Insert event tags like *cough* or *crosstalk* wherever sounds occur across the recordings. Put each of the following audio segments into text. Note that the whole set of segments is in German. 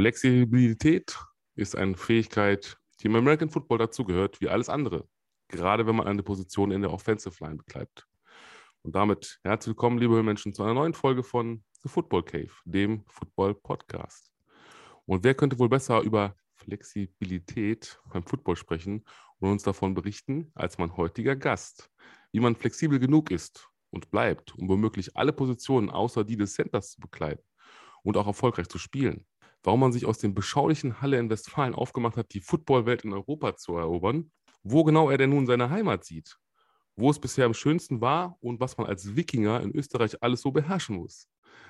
Flexibilität ist eine Fähigkeit, die im American Football dazugehört, wie alles andere. Gerade wenn man eine Position in der Offensive Line bekleidet. Und damit herzlich willkommen, liebe Menschen, zu einer neuen Folge von The Football Cave, dem Football Podcast. Und wer könnte wohl besser über Flexibilität beim Football sprechen und uns davon berichten als mein heutiger Gast? Wie man flexibel genug ist und bleibt, um womöglich alle Positionen außer die des Centers zu bekleiden und auch erfolgreich zu spielen warum man sich aus dem beschaulichen Halle in Westfalen aufgemacht hat, die Footballwelt in Europa zu erobern, wo genau er denn nun seine Heimat sieht, wo es bisher am schönsten war und was man als Wikinger in Österreich alles so beherrschen muss.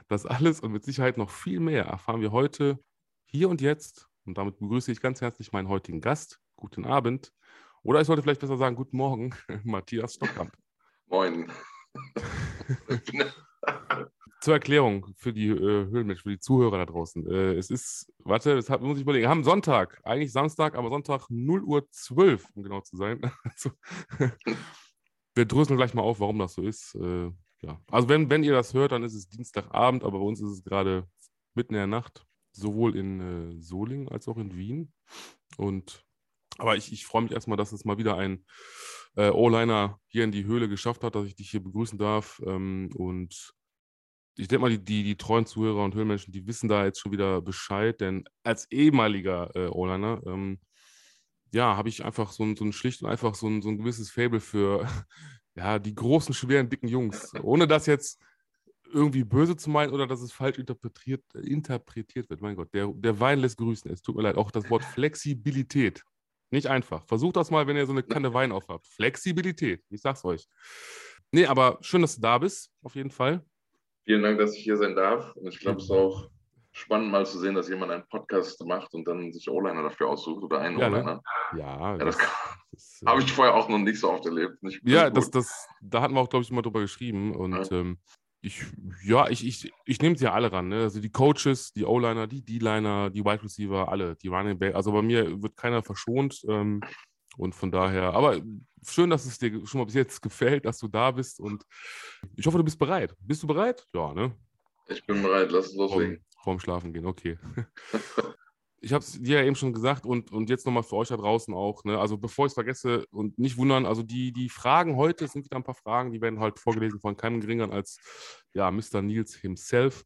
Das alles und mit Sicherheit noch viel mehr erfahren wir heute hier und jetzt. Und damit begrüße ich ganz herzlich meinen heutigen Gast. Guten Abend. Oder ich sollte vielleicht besser sagen, guten Morgen, *laughs* Matthias Stockkamp. Moin. *laughs* zur Erklärung für die äh, Höhlenmenschen, für die Zuhörer da draußen. Äh, es ist, warte, das hat, muss ich überlegen, wir haben Sonntag, eigentlich Samstag, aber Sonntag 0 Uhr 12, um genau zu sein. *laughs* Also, *laughs* wir dröseln gleich mal auf, warum das so ist. Äh, ja. Also wenn, wenn ihr das hört, dann ist es Dienstagabend, aber bei uns ist es gerade mitten in der Nacht, sowohl in äh, Solingen als auch in Wien. Und aber ich, ich freue mich erstmal, dass es mal wieder ein äh, O-Liner hier in die Höhle geschafft hat, dass ich dich hier begrüßen darf. Ähm, und ich denke mal, die, die, die, treuen Zuhörer und Höhlenmenschen, die wissen da jetzt schon wieder Bescheid, denn als ehemaliger äh, O-Liner, ähm, ja, habe ich einfach so ein, so ein schlicht und einfach so ein, so ein gewisses Fable für *laughs* ja, die großen, schweren, dicken Jungs. Ohne das jetzt irgendwie böse zu meinen oder dass es falsch interpretiert, interpretiert wird. Mein Gott, der, der Wein lässt grüßen. Es tut mir leid. Auch das Wort Flexibilität. Nicht einfach. Versucht das mal, wenn ihr so eine Kanne Wein aufhabt. Flexibilität. Ich sag's euch. Nee, aber schön, dass du da bist, auf jeden Fall. Vielen Dank, dass ich hier sein darf. Und ich glaube, es ist auch spannend mal zu sehen, dass jemand einen Podcast macht und dann sich O-Liner dafür aussucht oder einen ja, ne? O-Liner. Ja, ja, das, das, *laughs* habe ich vorher auch noch nicht so oft erlebt. ja, das, das, da hatten wir auch, glaube ich, mal drüber geschrieben. Und ja. ähm, ich, ja, ich, ich, ich nehme sie ja alle ran. Ne? Also die Coaches, die O-Liner, die D-Liner, die Wide Receiver, alle, die Running Back. Also bei mir wird keiner verschont. Ähm, und von daher, aber schön, dass es dir schon mal bis jetzt gefällt, dass du da bist. Und ich hoffe, du bist bereit. Bist du bereit? Ja, ne? Ich bin bereit, lass uns loslegen. Vorm, vorm Schlafen gehen, okay. *laughs* ich habe es dir ja eben schon gesagt und, und jetzt nochmal für euch da draußen auch. Ne? Also bevor ich es vergesse und nicht wundern, also die, die Fragen heute sind wieder ein paar Fragen, die werden halt vorgelesen von keinem geringeren als ja, Mr. Nils himself.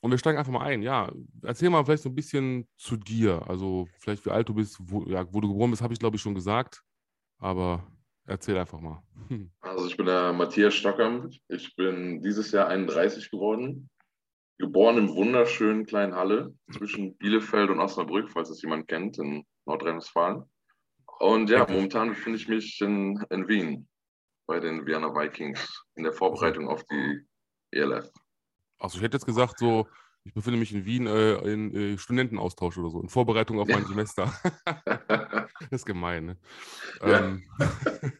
Und wir steigen einfach mal ein. Ja, erzähl mal vielleicht so ein bisschen zu dir. Also vielleicht wie alt du bist, wo, ja, wo du geboren bist, habe ich glaube ich schon gesagt. Aber erzähl einfach mal. Hm. Also ich bin der Matthias Stockam. Ich bin dieses Jahr 31 geworden. Geboren im wunderschönen kleinen Halle zwischen Bielefeld und Osnabrück, falls es jemand kennt, in Nordrhein-Westfalen. Und ja, momentan befinde ich mich in, in Wien bei den Vienna Vikings in der Vorbereitung auf die ELF. Also ich hätte jetzt gesagt, so, ich befinde mich in Wien äh, in äh, Studentenaustausch oder so, in Vorbereitung auf mein Semester. *laughs* das ist gemein, ne? Ja. Ähm, *laughs*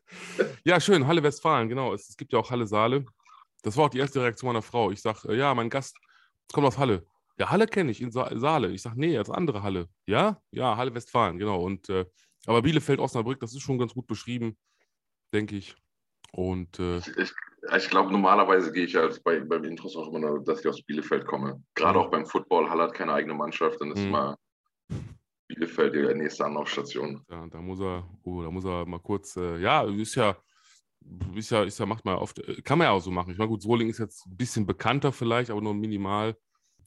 ja, schön, Halle Westfalen, genau. Es, es, gibt ja auch Halle Saale. Das war auch die erste Reaktion meiner Frau. Ich sage, äh, ja, mein Gast kommt aus Halle. Ja, Halle kenne ich, in Sa Saale. Ich sage, nee, das andere Halle. Ja? Ja, Halle Westfalen, genau. Und, äh, aber Bielefeld, Osnabrück, das ist schon ganz gut beschrieben, denke ich. Und äh, ich, ich, ich glaube, normalerweise gehe ich halt bei, beim Intros auch immer, dass ich aus Bielefeld komme. Gerade mhm. auch beim Football. Halle hat keine eigene Mannschaft, dann ist mhm. immer Bielefeld die nächste Anlaufstation. Ja, da muss er, oh, da muss er mal kurz, äh, ja, ist ja, ist ja, ist ja, macht man oft, äh, kann man ja auch so machen. Ich meine, gut, Soling ist jetzt ein bisschen bekannter vielleicht, aber nur minimal.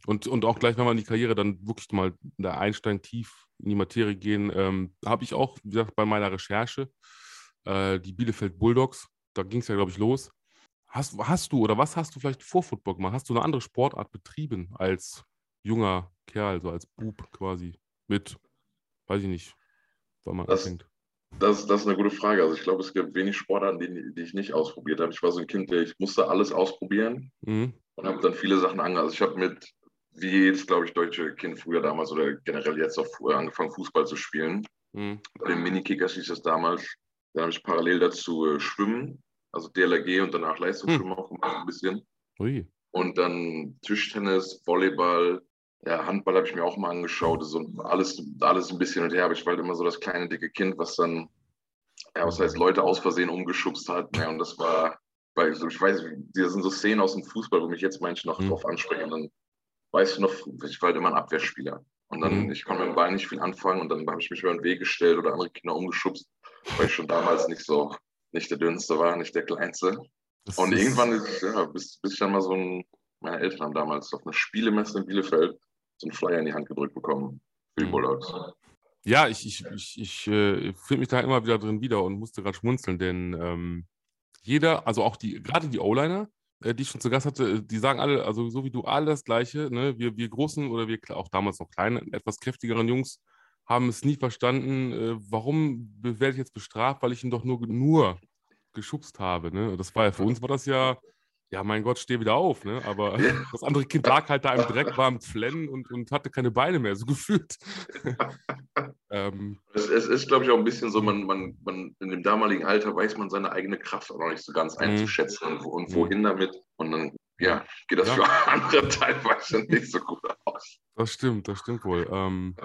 Und, und auch gleich, wenn man in die Karriere dann wirklich mal da einsteigt, tief in die Materie gehen, ähm, habe ich auch, wie gesagt, bei meiner Recherche äh, die Bielefeld Bulldogs, da ging es ja, glaube ich, los. Hast, hast du oder was hast du vielleicht vor Football gemacht? Hast du eine andere Sportart betrieben als junger Kerl, so als Bub quasi mit, weiß ich nicht, wann man das, anfängt? Das, das ist eine gute Frage. Also ich glaube, es gibt wenig Sportarten, die, die ich nicht ausprobiert habe. Ich war so ein Kind, der ich musste alles ausprobieren mhm. und habe dann viele Sachen angefangen. Also ich habe mit, wie jedes, glaube ich, deutsche Kind früher damals oder generell jetzt auch angefangen, Fußball zu spielen. Mhm. Bei den Minikickers hieß das damals. Dann habe ich parallel dazu äh, Schwimmen also DLRG und danach Leistungsschwimmen hm. auch gemacht ein bisschen. Ui. Und dann Tischtennis, Volleyball, ja, Handball habe ich mir auch mal angeschaut. So alles, alles ein bisschen und her. Aber ich war halt immer so das kleine, dicke Kind, was dann, ja, was heißt, Leute aus Versehen umgeschubst hat. Ja, und das war, bei, so, ich weiß, das sind so Szenen aus dem Fußball, wo mich jetzt manche noch hm. drauf ansprechen. Und dann weißt du noch, ich war halt immer ein Abwehrspieler. Und dann, mhm. ich konnte mit dem Ball nicht viel anfangen und dann habe ich mich über den Weg gestellt oder andere Kinder umgeschubst, weil ich schon damals nicht so, nicht der Dünnste war, nicht der Kleinste. Das und irgendwann ist, ja, bis, bis ich dann mal so ein, meine Eltern haben damals auf einer Spielemesse in Bielefeld so einen Flyer in die Hand gedrückt bekommen für die mhm. Bulldogs. Ja, ich, ich, ich, ich äh, finde mich da immer wieder drin wieder und musste gerade schmunzeln, denn ähm, jeder, also auch die, gerade die O-Liner, äh, die ich schon zu Gast hatte, die sagen alle, also so wie du, alle das Gleiche. Ne? Wir, wir großen oder wir auch damals noch kleinen, etwas kräftigeren Jungs haben es nie verstanden, äh, warum werde ich jetzt bestraft, weil ich ihn doch nur, nur geschubst habe. Ne? Das war ja für uns war das ja ja, mein Gott, steh wieder auf, ne? Aber *laughs* das andere Kind lag halt da im Dreck, war am Flennen und, und hatte keine Beine mehr, so *laughs* gefühlt. ähm, es, es, ist, glaube ich, auch ein bisschen so, man, man, man in dem damaligen Alter weiß man seine eigene Kraft auch noch nicht so ganz mhm. einzuschätzen und, und mhm. wohin damit. Und dann, ja, geht das ja. für *laughs* andere teilweise nicht so gut aus. Das stimmt, das stimmt wohl. Ähm,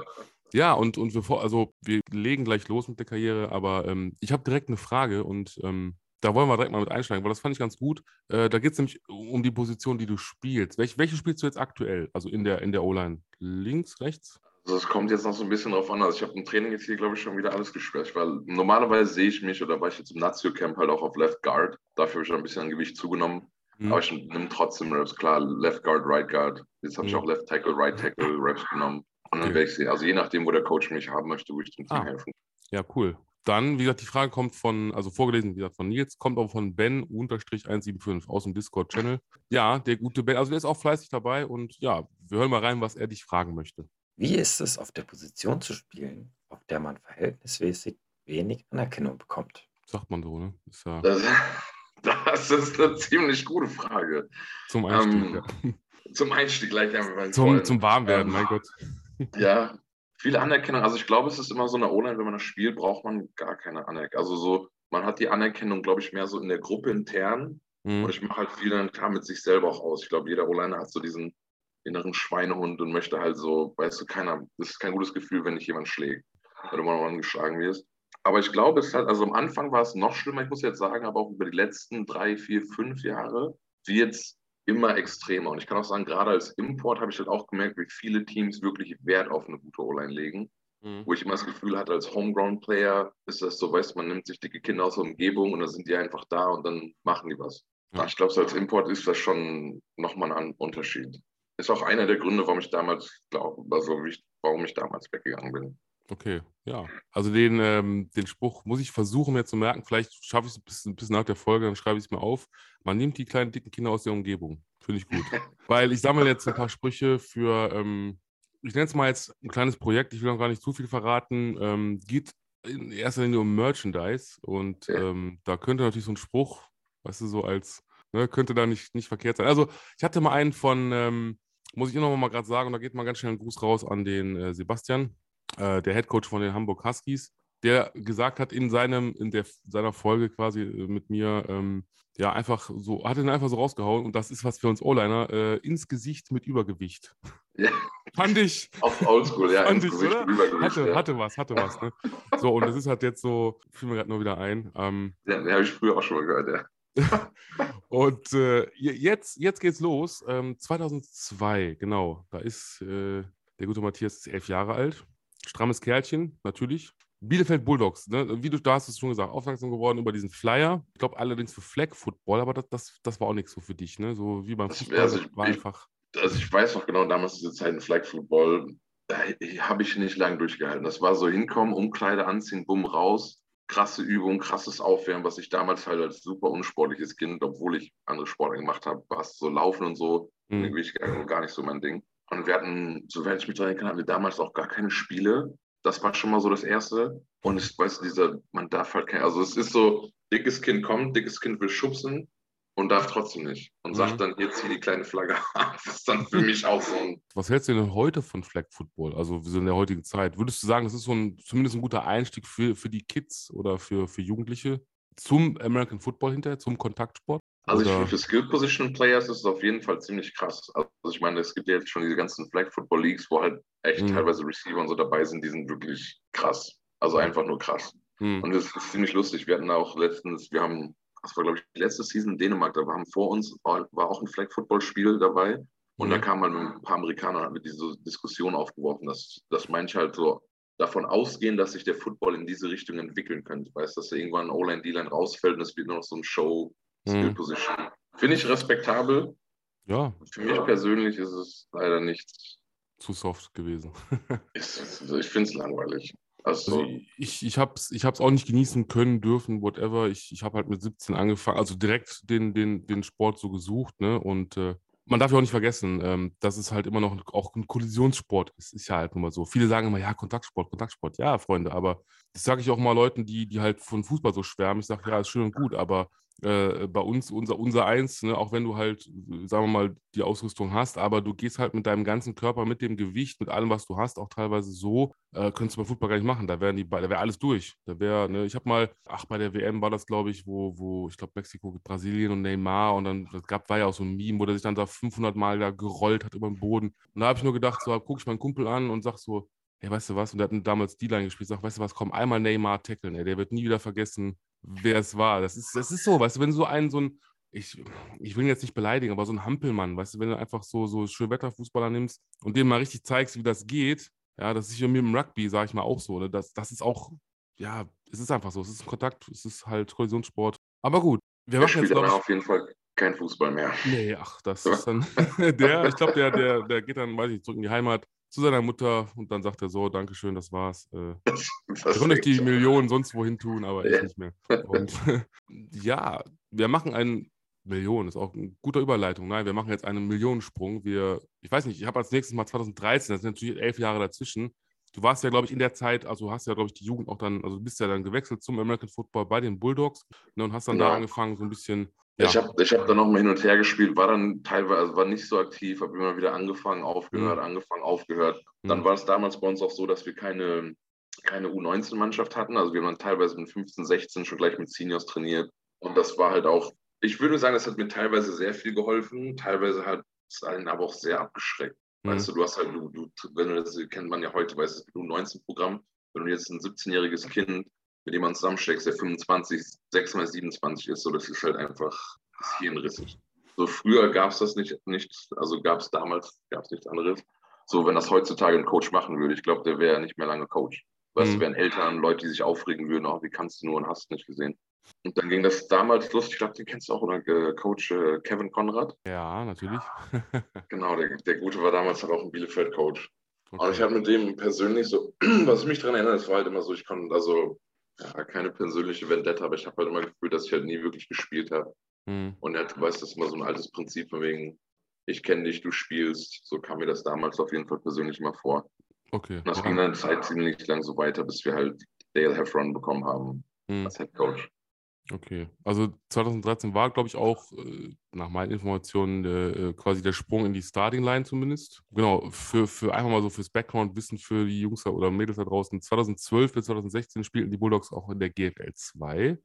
ja, und, und wir, also wir legen gleich los mit der Karriere, aber ähm, ich habe direkt eine Frage und ähm, da wollen wir direkt mal mit einsteigen, weil das fand ich ganz gut. Äh, da geht es nämlich um die Position, die du spielst. Welch, welche spielst du jetzt aktuell? Also in der, in der O-Line? Links, rechts? Also es kommt jetzt noch so ein bisschen drauf an. Also ich habe im Training jetzt hier, glaube ich, schon wieder alles gespielt. Weil normalerweise sehe ich mich, oder war ich jetzt im Nazio-Camp halt auch auf Left Guard. Dafür habe ich ein bisschen an Gewicht zugenommen. Mhm. Aber ich nehme trotzdem Reps, klar, Left Guard, Right Guard. Jetzt habe mhm. ich auch Left Tackle, Right Tackle Reps genommen. Und dann okay. werde ich sehen. Also je nachdem, wo der Coach mich haben möchte, wo ich dem Team ah. helfen. Ja, cool. Dann, wie gesagt, die Frage kommt von, also vorgelesen, wie gesagt, von Nils, kommt aber von Ben-175 aus dem Discord-Channel. Ja, der gute Ben, also der ist auch fleißig dabei und ja, wir hören mal rein, was er dich fragen möchte. Wie ist es, auf der Position zu spielen, auf der man verhältnismäßig wenig Anerkennung bekommt? Sagt man so, ne? Ist ja das, *laughs* das, ist eine ziemlich gute Frage. Zum Einstieg, ähm, ja. Zum Einstieg gleich einmal. Zum, zum Warmwerden, ähm, mein Gott. Ja, viel Anerkennung. Also ich glaube, es ist immer so eine O-Line, wenn man das spielt, braucht man gar keine Anerkennung. Also so, man hat die Anerkennung, glaube ich, mehr so in der Gruppe intern. Mhm. Und ich mache halt viel dann klar mit sich selber auch aus. Ich glaube, jeder O-Liner hat so diesen inneren Schweinehund und möchte halt so, weißt du, keiner, das ist kein gutes Gefühl, wenn dich jemand schlägt wenn du mal geschlagen wirst. Aber ich glaube, es hat, also am Anfang war es noch schlimmer, ich muss jetzt sagen, aber auch über die letzten drei, vier, fünf Jahre wird es immer extremer. Und ich kann auch sagen, gerade als Import habe ich halt auch gemerkt, wie viele Teams wirklich Wert auf eine gute O-Line legen. Mhm. Wo ich immer das Gefühl hatte, als Homegrown-Player ist das so, weißt du, man nimmt sich dicke Kinder aus der Umgebung und dann sind die einfach da und dann machen die was. Ja. Ich glaube, so als Import ist das schon nochmal ein Unterschied. Ist auch einer der Gründe, warum ich damals, glaube, also warum ich damals weggegangen bin. Okay, ja. Also den, ähm, den Spruch muss ich versuchen mir zu merken. Vielleicht schaffe ich es bis, bis nach der Folge, dann schreibe ich es mir auf. Man nimmt die kleinen dicken Kinder aus der Umgebung. Finde ich gut. *laughs* Weil ich sammle jetzt ein paar Sprüche für, ähm, ich nenne es mal jetzt ein kleines Projekt, ich will noch gar nicht zu viel verraten. Ähm, geht in erster Linie um Merchandise und ähm, da könnte natürlich so ein Spruch, weißt du, so als, ne, könnte da nicht, nicht verkehrt sein. Also ich hatte mal einen von, ähm, muss ich noch mal gerade sagen, und da geht mal ganz schnell ein Gruß raus an den äh, Sebastian äh, der Head Coach von den Hamburg Huskies, der gesagt hat in seinem, in der, seiner Folge quasi äh, mit mir, ähm, ja, einfach so, hat ihn einfach so rausgehauen und das ist was für uns O-Liner, äh, ins Gesicht mit Übergewicht. Ja. *laughs* Fand ich. Auf Oldschool, ja. Fand ich, oder? Hatte, ja. hatte was, hatte was. Ne? So, und das ist halt jetzt so, fiel mir gerade nur wieder ein. Ähm, ja, den habe ich früher auch schon mal gehört, ja. *laughs* und äh, jetzt, jetzt geht's los. Ähm, 2002, genau. Da ist äh, der gute Matthias elf Jahre alt strammes Kerlchen, natürlich. Bielefeld Bulldogs, ne? wie du da hast es schon gesagt, aufmerksam geworden über diesen Flyer. Ich glaube allerdings für Flag Football, aber das, das, das war auch nichts so für dich, ne? So wie beim Fußball. Also ich, war einfach. Also ich weiß noch genau, damals diese Zeit Flag Football, da habe ich nicht lange durchgehalten. Das war so hinkommen, Umkleide anziehen, bumm, raus. Krasse Übung, krasses Aufwärmen, was ich damals halt als super unsportliches Kind, obwohl ich andere Sportler gemacht habe, war es so Laufen und so, mhm. gar nicht so mein Ding. Und wir hatten, soweit ich mich daran hatten wir damals auch gar keine Spiele. Das war schon mal so das Erste. Und ich weiß, dieser, man darf halt kein, also es ist so, dickes Kind kommt, dickes Kind will schubsen und darf trotzdem nicht. Und mhm. sagt dann, hier die kleine Flagge *laughs* Das ist dann für mich auch so ein. Was hältst du denn heute von Flag Football? Also so in der heutigen Zeit. Würdest du sagen, das ist so ein, zumindest ein guter Einstieg für, für die Kids oder für, für Jugendliche zum American Football hinterher, zum Kontaktsport? Also ich, für Skill Position Players ist es auf jeden Fall ziemlich krass. Also ich meine, es gibt ja jetzt schon diese ganzen Flag Football Leagues, wo halt echt mhm. teilweise Receiver und so dabei sind, die sind wirklich krass. Also einfach nur krass. Mhm. Und es ist ziemlich lustig. Wir hatten auch letztens, wir haben, das war glaube ich letzte Season in Dänemark, da waren vor uns, war, war auch ein Flag Football Spiel dabei. Und mhm. da kam man mit ein paar Amerikanern mit diese Diskussion aufgeworfen, dass, dass manche halt so davon ausgehen, dass sich der Football in diese Richtung entwickeln könnte. Weißt du, dass irgendwann O-Line, D-Line rausfällt und es wird nur noch so ein Show-Skill-Position. Mhm. Finde ich respektabel. Ja. Für mich persönlich ist es leider nicht zu soft gewesen. *laughs* ich, ich finde es langweilig. Also, also ich, ich habe es ich auch nicht genießen können, dürfen, whatever. Ich, ich habe halt mit 17 angefangen, also direkt den, den, den Sport so gesucht, ne? Und äh, man darf ja auch nicht vergessen, ähm, dass es halt immer noch auch ein Kollisionssport ist. Ist ja halt nun mal so. Viele sagen immer, ja, Kontaktsport, Kontaktsport. Ja, Freunde, aber das sage ich auch mal Leuten, die, die halt von Fußball so schwärmen. Ich sage, ja, ist schön und gut, aber äh, bei uns, unser, unser Eins, ne, auch wenn du halt, sagen wir mal, die Ausrüstung hast, aber du gehst halt mit deinem ganzen Körper, mit dem Gewicht, mit allem, was du hast, auch teilweise so, äh, könntest du bei Fußball gar nicht machen. Da wären da wäre alles durch. Da wäre, ne, ich habe mal, ach, bei der WM war das, glaube ich, wo, wo, ich glaube, Mexiko, Brasilien und Neymar und dann, das gab, war ja auch so ein Meme, wo der sich dann da 500 Mal da gerollt hat über den Boden. Und da habe ich nur gedacht, so, gucke ich meinen Kumpel an und sag so, Ey, weißt du was? Und der hat damals D-Line gespielt. Sag, weißt du was? Komm, einmal Neymar tackeln. Ey, der wird nie wieder vergessen, wer es war. Das ist, das ist so, weißt du, wenn so ein, so ein, ich, ich will ihn jetzt nicht beleidigen, aber so ein Hampelmann, weißt du, wenn du einfach so, so Schönwetterfußballer nimmst und dem mal richtig zeigst, wie das geht, ja, das ist ja mit dem Rugby, sag ich mal, auch so. Ne? Das, das ist auch, ja, es ist einfach so. Es ist ein Kontakt, es ist halt Kollisionssport. Aber gut, wir machen jetzt, glaube auf jeden Fall kein Fußball mehr. Nee, ach, das ist dann *laughs* der, ich glaube, der, der, der geht dann, weiß ich, zurück in die Heimat zu seiner Mutter und dann sagt er so, Dankeschön, das war's. Äh, das *laughs* konnte ich die Millionen sonst wohin tun, aber ja. ich nicht mehr. Und *laughs* ja, wir machen einen Millionen, ist auch eine gute Überleitung. Nein, wir machen jetzt einen Millionensprung. Wir, ich weiß nicht, ich habe als nächstes Mal 2013, das sind natürlich elf Jahre dazwischen. Du warst ja, glaube ich, in der Zeit, also hast ja, glaube ich, die Jugend auch dann, also du bist ja dann gewechselt zum American Football bei den Bulldogs ne, und hast dann ja. da angefangen, so ein bisschen ja. Ich habe ich hab dann noch mal hin und her gespielt, war dann teilweise, also war nicht so aktiv, habe immer wieder angefangen, aufgehört, mhm. angefangen, aufgehört. Mhm. Dann war es damals bei uns auch so, dass wir keine, keine U19-Mannschaft hatten. Also wir haben dann teilweise mit 15, 16 schon gleich mit Seniors trainiert. Und das war halt auch, ich würde sagen, das hat mir teilweise sehr viel geholfen, teilweise hat es einen aber auch sehr abgeschreckt. Mhm. Weißt du, du hast halt, du, du, wenn du das kennt man ja heute, weißt du, das U19-Programm, wenn du jetzt ein 17-jähriges Kind mit dem man zusammensteckst, der 25, 26, 27 ist, so das ist halt einfach das hirnrissig. So früher gab es das nicht, nicht also gab es damals, gab es nichts anderes. So, wenn das heutzutage ein Coach machen würde, ich glaube, der wäre nicht mehr lange Coach. Weißt mhm. du, wären Eltern, Leute, die sich aufregen würden, oh, wie kannst du nur und hast nicht gesehen. Und dann ging das damals los, ich glaube, den kennst du auch, oder äh, Coach äh, Kevin Konrad? Ja, natürlich. *laughs* genau, der, der Gute war damals auch ein Bielefeld-Coach. Okay. Und ich habe mit dem persönlich so, *clears throat* was ich mich daran erinnere, es war halt immer so, ich konnte, also ja, keine persönliche Vendetta, aber ich habe halt immer gefühlt, dass ich halt nie wirklich gespielt habe. Mhm. Und er hat, weißt, das ist immer so ein altes Prinzip von wegen, ich kenne dich, du spielst. So kam mir das damals auf jeden Fall persönlich mal vor. Okay. Und das ging dann Zeit ziemlich lang so weiter, bis wir halt Dale Heffron bekommen haben mhm. als Head Coach. Okay, also 2013 war, glaube ich, auch äh, nach meinen Informationen äh, quasi der Sprung in die Starting Line zumindest. Genau, für, für einfach mal so fürs Background-Wissen für die Jungs oder Mädels da draußen. 2012 bis 2016 spielten die Bulldogs auch in der GFL 2.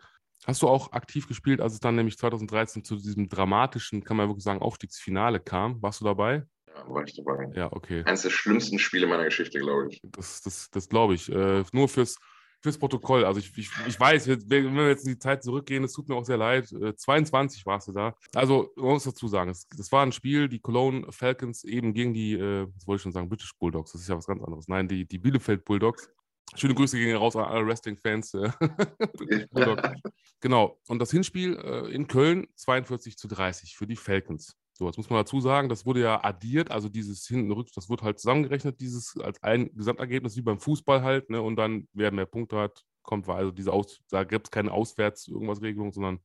Hast du auch aktiv gespielt, als es dann nämlich 2013 zu diesem dramatischen, kann man wirklich sagen, Aufstiegsfinale kam? Warst du dabei? Ja, war ich dabei. Ja, okay. Eines der schlimmsten Spiele meiner Geschichte, glaube ich. Das, das, das glaube ich. Äh, nur fürs, fürs Protokoll. Also ich, ich, ich weiß, wenn wir jetzt in die Zeit zurückgehen, es tut mir auch sehr leid. Äh, 22 warst du da. Also man muss dazu sagen, es, das war ein Spiel, die Cologne Falcons eben gegen die, äh, was wollte ich schon sagen, British Bulldogs. Das ist ja was ganz anderes. Nein, die, die Bielefeld Bulldogs. Schöne Grüße gehen raus an alle Wrestling-Fans. Äh, *laughs* *laughs* genau. Und das Hinspiel äh, in Köln 42 zu 30 für die Falcons. So, jetzt muss man dazu sagen, das wurde ja addiert, also dieses hinten rück, das wird halt zusammengerechnet, dieses als ein Gesamtergebnis wie beim Fußball halt, ne? Und dann, wer mehr Punkte hat, kommt, war also diese Aus, da gibt es keine Auswärts irgendwas Regelung, sondern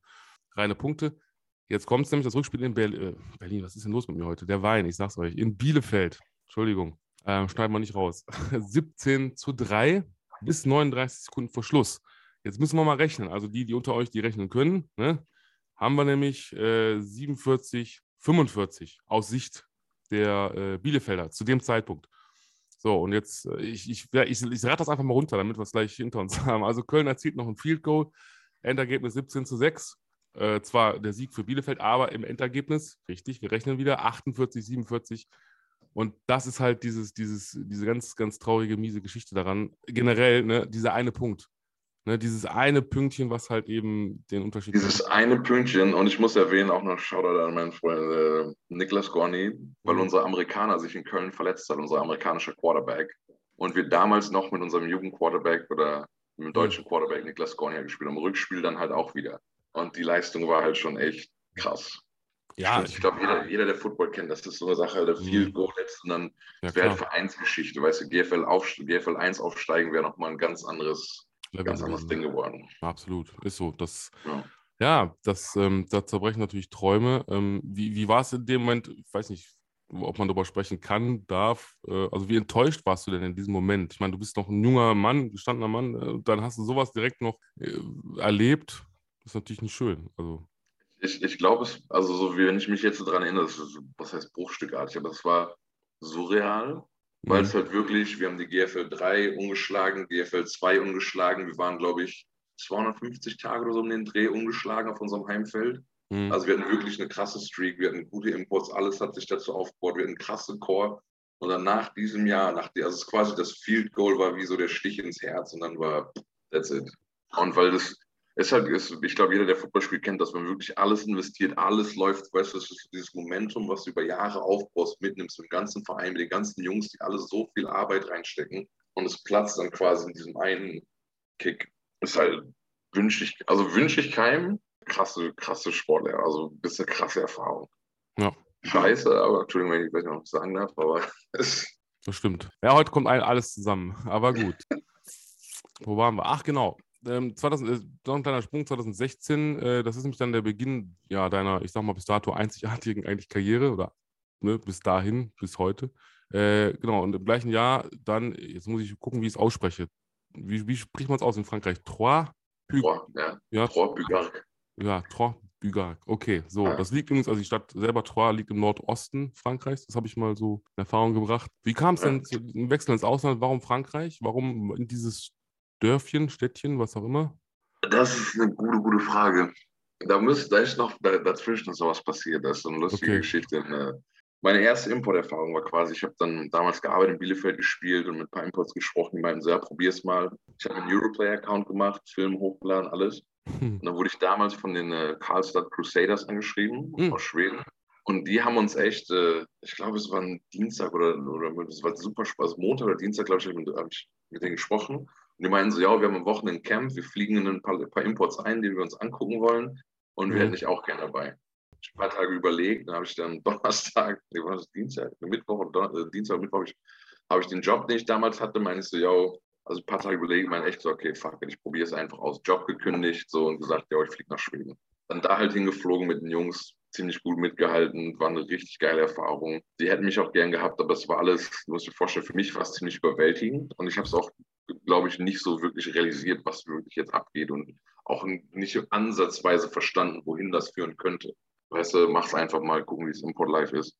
reine Punkte. Jetzt kommt es nämlich das Rückspiel in Berlin. Äh, Berlin. Was ist denn los mit mir heute? Der Wein, ich sag's euch. In Bielefeld. Entschuldigung. Ähm, schneiden wir nicht raus. *laughs* 17 zu 3 bis 39 Sekunden vor Schluss. Jetzt müssen wir mal rechnen. Also die, die unter euch, die rechnen können, ne, haben wir nämlich äh, 47, 45 aus Sicht der äh, Bielefelder zu dem Zeitpunkt. So, und jetzt, äh, ich, ich, ja, ich, ich rate das einfach mal runter, damit wir es gleich hinter uns *laughs* haben. Also Köln erzielt noch ein Field Goal, Endergebnis 17 zu 6. Äh, zwar der Sieg für Bielefeld, aber im Endergebnis, richtig, wir rechnen wieder, 48, 47 und das ist halt dieses, dieses, diese ganz, ganz traurige, miese Geschichte daran. Generell, ne, dieser eine Punkt. Ne, dieses eine Pünktchen, was halt eben den Unterschied Dieses macht. eine Pünktchen, und ich muss erwähnen, auch noch Shoutout an meinen Freund äh, Niklas Gorni, weil mhm. unser Amerikaner sich in Köln verletzt hat, unser amerikanischer Quarterback. Und wir damals noch mit unserem Jugendquarterback oder mit dem deutschen Quarterback Niklas Gorni gespielt haben. Im Rückspiel dann halt auch wieder. Und die Leistung war halt schon echt krass. Ja, ich glaube, jeder, jeder, der Football kennt, das ist so eine Sache, der Field mhm. Goal letzt und dann ja, wäre halt Vereinsgeschichte. Weißt du, GFL, auf, GFL 1 aufsteigen wäre nochmal ein ganz anderes Level ganz anderes Ding geworden. Absolut, ist so. Das, ja. ja das, ähm, da zerbrechen natürlich Träume. Ähm, wie wie war es in dem Moment? Ich weiß nicht, ob man darüber sprechen kann, darf. Äh, also wie enttäuscht warst du denn in diesem Moment? Ich meine, du bist noch ein junger Mann, gestandener Mann, äh, dann hast du sowas direkt noch äh, erlebt. Das ist natürlich nicht schön. Also. Ich, ich glaube es, also so wie wenn ich mich jetzt daran erinnere, das ist, was heißt bruchstückartig, aber es war surreal, weil es halt wirklich, wir haben die GFL 3 umgeschlagen, GFL 2 umgeschlagen. Wir waren, glaube ich, 250 Tage oder so um den Dreh umgeschlagen auf unserem Heimfeld. Mhm. Also wir hatten wirklich eine krasse Streak, wir hatten gute Imports, alles hat sich dazu aufgebaut, wir hatten krasse Core. Und dann nach diesem Jahr, nach die, also es quasi das Field Goal war wie so der Stich ins Herz und dann war, that's it. Und weil das, es halt ist, ich glaube, jeder, der Fußball spielt, kennt das, wenn man wirklich alles investiert, alles läuft, weißt du, das ist dieses Momentum, was du über Jahre aufbaust, mitnimmst mit dem ganzen Verein, mit den ganzen Jungs, die alle so viel Arbeit reinstecken und es platzt dann quasi in diesem einen Kick. Ist halt, wünsche ich, also wünsche ich keinem krasse, krasse Sportlehrer, also ein bisschen krasse Erfahrung. Ja. Scheiße, aber Entschuldigung, wenn ich nicht noch sagen darf, aber *laughs* es. Das stimmt. Ja, heute kommt alles zusammen, aber gut. *laughs* Wo waren wir? Ach, genau ähm, 2000, äh, noch ein kleiner Sprung, 2016, äh, das ist nämlich dann der Beginn ja, deiner, ich sag mal, bis dato einzigartigen eigentlich Karriere oder ne, bis dahin, bis heute. Äh, genau, und im gleichen Jahr dann, jetzt muss ich gucken, wie ich es ausspreche. Wie, wie spricht man es aus in Frankreich? Trois? Trois, ja. ja. Trois Bugark. Ja, Trois Bugark. Okay, so. Ja. Das liegt übrigens, also die Stadt selber Trois liegt im Nordosten Frankreichs. Das habe ich mal so in Erfahrung gebracht. Wie kam es denn ja. zu dem Wechsel ins Ausland? Warum Frankreich? Warum in dieses Dörfchen, Städtchen, was auch immer? Das ist eine gute, gute Frage. Da, müsste, da ist noch dazwischen sowas passiert. Das ist eine lustige okay. Geschichte. Meine erste Importerfahrung war quasi, ich habe dann damals gearbeitet in Bielefeld gespielt und mit ein paar Imports gesprochen, die meinten, ja, probier's mal. Ich habe einen Europlayer-Account gemacht, Film hochgeladen, alles. Hm. Und dann wurde ich damals von den äh, Karlstad Crusaders angeschrieben, hm. aus Schweden. Und die haben uns echt, äh, ich glaube, es war ein Dienstag oder, oder es war super Spaß, Montag oder Dienstag, glaube ich, habe ich mit denen gesprochen. Und die meinen so, ja, wir haben am Wochenende ein Camp, wir fliegen in ein paar, ein paar Imports ein, die wir uns angucken wollen und mhm. wir hätten dich auch gerne dabei. Ich habe ein paar Tage überlegt, dann habe ich dann *laughs* Donnerstag, nee, war das Dienstag, Mittwoch oder äh, Dienstag, Mittwoch habe ich, hab ich den Job, den ich damals hatte, meine ich so, ja, also ein paar Tage überlegt, meine echt so, okay, fuck ich probiere es einfach aus. Job gekündigt, so und gesagt, ja, ich fliege nach Schweden. Dann da halt hingeflogen mit den Jungs, ziemlich gut mitgehalten, war eine richtig geile Erfahrung. Die hätten mich auch gern gehabt, aber es war alles, muss ich mir vorstellen, für mich war es ziemlich überwältigend und ich habe es auch glaube ich, nicht so wirklich realisiert, was wirklich jetzt abgeht und auch nicht ansatzweise verstanden, wohin das führen könnte. Weißt du, mach's einfach mal, gucken, wie es Import Live ist.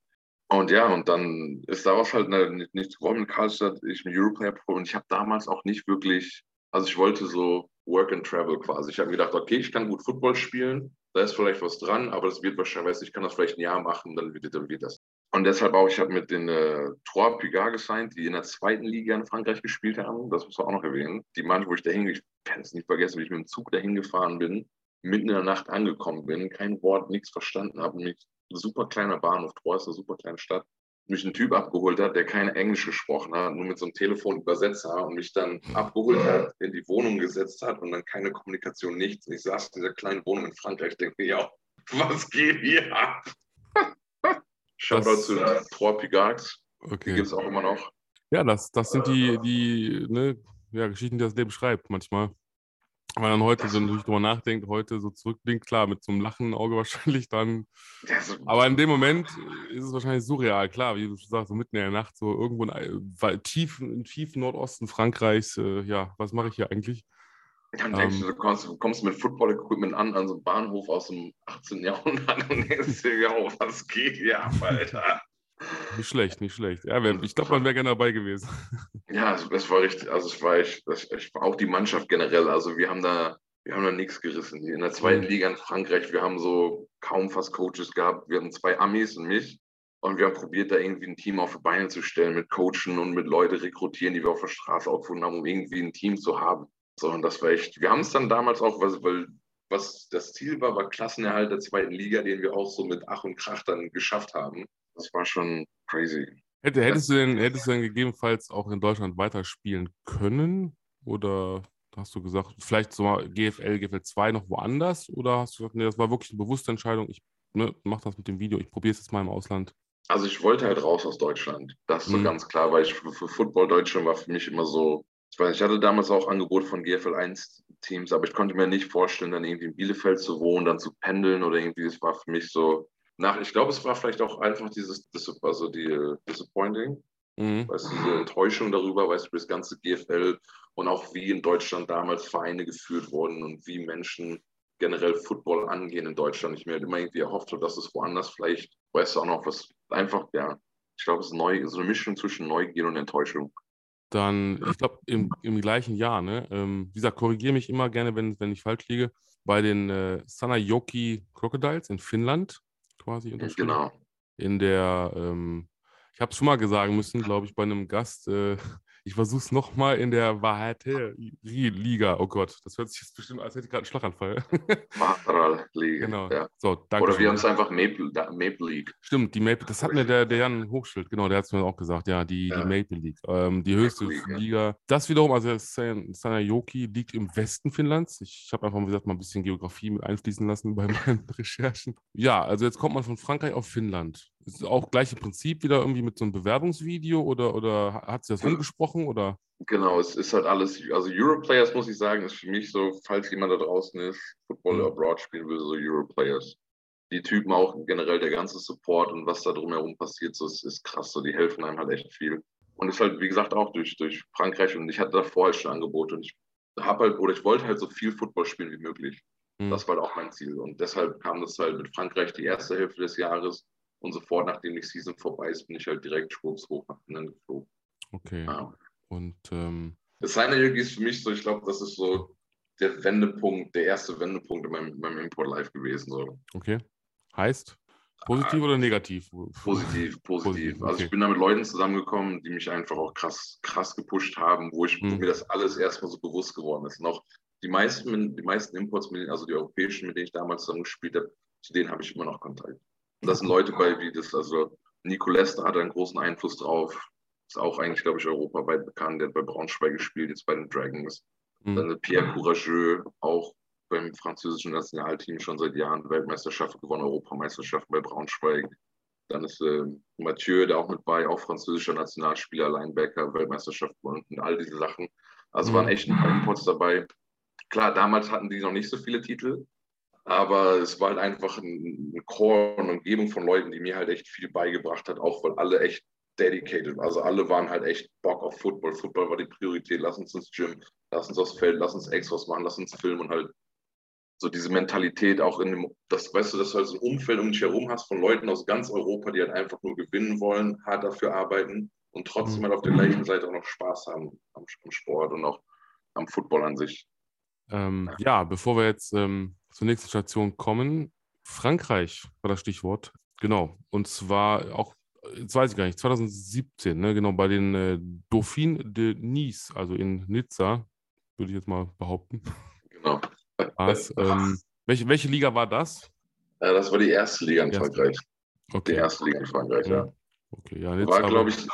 Und ja, und dann ist daraus halt nichts geworden in Karlstadt. Ich bin Europlayer Pro und ich habe damals auch nicht wirklich, also ich wollte so Work and Travel quasi. Ich habe gedacht, okay, ich kann gut Football spielen, da ist vielleicht was dran, aber das wird wahrscheinlich, ich kann das vielleicht ein Jahr machen, dann wird, dann wird das. Und deshalb auch, ich habe mit den äh, Trois Pugard gesigned, die in der zweiten Liga in Frankreich gespielt haben. Das muss man auch noch erwähnen. Die Mannschaft, wo ich dahin, ich kann es nicht vergessen, wie ich mit dem Zug dahin gefahren bin, mitten in der Nacht angekommen bin, kein Wort, nichts verstanden habe. Mich super kleiner Bahnhof, Trois ist eine super kleine Stadt, mich ein Typ abgeholt hat, der kein Englisch gesprochen hat, nur mit so einem Telefonübersetzer und mich dann abgeholt hat, in die Wohnung gesetzt hat und dann keine Kommunikation, nichts. Ich saß in dieser kleinen Wohnung in Frankreich, denke mir, ja, was geht hier ab? Shoutout zu Trois Pigards. Okay. Die gibt es auch immer noch. Ja, das, das sind die, die ne, ja, Geschichten, die das Leben schreibt manchmal. Wenn man dann heute so natürlich drüber nachdenkt, heute so zurückblinkt, klar, mit so einem lachenden Auge *laughs* wahrscheinlich dann. Aber in dem Moment ist es wahrscheinlich surreal, klar, wie du schon sagst, so mitten in der Nacht, so irgendwo in, tief, im tiefen Nordosten Frankreichs, äh, ja, was mache ich hier eigentlich? Dann denkst um, du, ähm. du kommst, du kommst mit Football-Equipment an, an so einem Bahnhof aus dem 18. Jahrhundert und denkst dir, ja, was geht hier ab, Alter? Nicht schlecht, nicht schlecht. Ja, ich glaube, man wäre gerne dabei gewesen. *laughs* Ja, also das war richtig, also es war ich, ich war auch die Mannschaft generell. Also wir haben da, wir haben da nichts gerissen. In der zweiten mhm. Liga in Frankreich, wir haben so kaum fast Coaches gehabt. Wir hatten zwei Amis und mich. Und wir haben probiert, da irgendwie ein Team auf die Beine zu stellen mit Coachen und mit Leuten rekrutieren, die wir auf der Straße auch gefunden haben, um irgendwie ein Team zu haben So, und das war echt, wir haben es dann damals auch, weil, weil was das Ziel war, war Klassenerhalt der zweiten Liga, den wir auch so mit Ach und Krach dann geschafft haben. Das war schon crazy. Hätte, hättest, du denn, hättest du denn gegebenenfalls auch in Deutschland weiterspielen können? Oder hast du gesagt, vielleicht so mal GFL, GFL 2 noch woanders? Oder hast du gesagt, nee, das war wirklich eine bewusste Entscheidung, ich ne, mache das mit dem Video, ich probiere es jetzt mal im Ausland? Also ich wollte halt raus aus Deutschland. Das ist so mhm. ganz klar, weil ich für, für Football Deutschland war für mich immer so, ich weiß, ich hatte damals auch Angebot von GFL 1 Teams, aber ich konnte mir nicht vorstellen, dann irgendwie in Bielefeld zu wohnen, dann zu pendeln oder irgendwie, das war für mich so, nach, ich glaube, es war vielleicht auch einfach dieses, also die uh, Disappointing, mhm. weißt du, diese Enttäuschung darüber, weißt du, das ganze GFL und auch wie in Deutschland damals Vereine geführt wurden und wie Menschen generell Football angehen in Deutschland. Ich mir halt immer irgendwie erhofft habe, dass es woanders vielleicht, weißt du, auch noch was einfach, ja, ich glaube, es ist neu, so eine Mischung zwischen Neugier und Enttäuschung. Dann, ich glaube, im, im gleichen Jahr, ne? Ähm, wie gesagt, korrigiere mich immer gerne, wenn, wenn ich falsch liege, bei den äh, Sanajoki Crocodiles in Finnland quasi unterschrieben. Genau. In der, ähm, ich habe es schon mal gesagt müssen, glaube ich, bei einem Gast, äh, ich versuche es nochmal in der Wahrheit-Liga. Oh Gott, das hört sich jetzt bestimmt, als hätte ich gerade einen Schlaganfall. Liga. Genau. Ja. So, danke Oder wir haben es einfach Maple, Maple League. Stimmt, die Maple, das hat mir der, der Jan Hochschild, genau, der hat es mir auch gesagt, ja, die, ja. die Maple League. Ähm, die höchste League, Liga. Ja. Das wiederum, also Sanajoki liegt im Westen Finnlands. Ich habe einfach, wie gesagt, mal ein bisschen Geografie mit einfließen lassen bei *laughs* meinen Recherchen. Ja, also jetzt kommt man von Frankreich auf Finnland. Ist auch gleiche Prinzip wieder irgendwie mit so einem Bewerbungsvideo oder, oder hat sie das umgesprochen oder? Genau, es ist halt alles, also Europlayers muss ich sagen, ist für mich so, falls jemand da draußen ist, Football mhm. Abroad spielen will, so Europlayers. Die Typen auch generell, der ganze Support und was da drumherum passiert, so ist, ist krass, so die helfen einem halt echt viel. Und ist halt, wie gesagt, auch durch, durch Frankreich und ich hatte davor halt schon Angebote und ich habe halt, oder ich wollte halt so viel Football spielen wie möglich. Mhm. Das war halt auch mein Ziel. Und deshalb kam das halt mit Frankreich die erste Hälfte des Jahres und sofort, nachdem die Season vorbei ist, bin ich halt direkt schwupps hoch nach Finnland geflogen. Okay. Ja. Und ähm... das Seine Yogi ist für mich so, ich glaube, das ist so der Wendepunkt, der erste Wendepunkt in meinem, meinem Import Live gewesen. So. Okay. Heißt? Positiv ah, oder negativ? *laughs* Positiv, positiv. positiv okay. Also ich bin da mit Leuten zusammengekommen, die mich einfach auch krass, krass gepusht haben, wo, ich, wo hm. mir das alles erstmal so bewusst geworden ist. Noch die meisten, die meisten Imports, also die europäischen, mit denen ich damals zusammengespielt habe, zu denen habe ich immer noch Kontakt. Das sind Leute bei, wie das, also Nico Lester hat einen großen Einfluss drauf. Ist auch eigentlich, glaube ich, europaweit bekannt. Der hat bei Braunschweig gespielt, jetzt bei den Dragons. Mhm. Dann Pierre Courageux, auch beim französischen Nationalteam schon seit Jahren Weltmeisterschaft gewonnen, Europameisterschaften bei Braunschweig. Dann ist äh, Mathieu, der auch mit bei, auch französischer Nationalspieler, Linebacker, Weltmeisterschaft gewonnen und all diese Sachen. Also mhm. waren echt ein paar Imports dabei. Klar, damals hatten die noch nicht so viele Titel, aber es war halt einfach ein, ein Core und Umgebung von Leuten, die mir halt echt viel beigebracht hat, auch weil alle echt dedicated, also alle waren halt echt Bock auf Football. Football war die Priorität. Lass uns ins Gym, lass uns aufs Feld, lass uns Extras machen, lass uns filmen und halt so diese Mentalität auch in dem, das weißt du, dass du halt so ein Umfeld um dich herum hast von Leuten aus ganz Europa, die halt einfach nur gewinnen wollen, hart dafür arbeiten und trotzdem halt auf der gleichen Seite auch noch Spaß haben am, am Sport und auch am Football an sich. Ähm, ja, bevor wir jetzt ähm, zur nächsten Station kommen, Frankreich war das Stichwort. Genau. Und zwar auch, jetzt weiß ich gar nicht, 2017, ne? genau, bei den äh, Dauphine de Nice, also in Nizza, würde ich jetzt mal behaupten. Genau. Was, ähm, welche, welche Liga war das? Ja, das war die erste Liga in erste. Frankreich. Okay. Die erste Liga in Frankreich, ja. ja. Okay, ja, Nizza. War, glaube ich,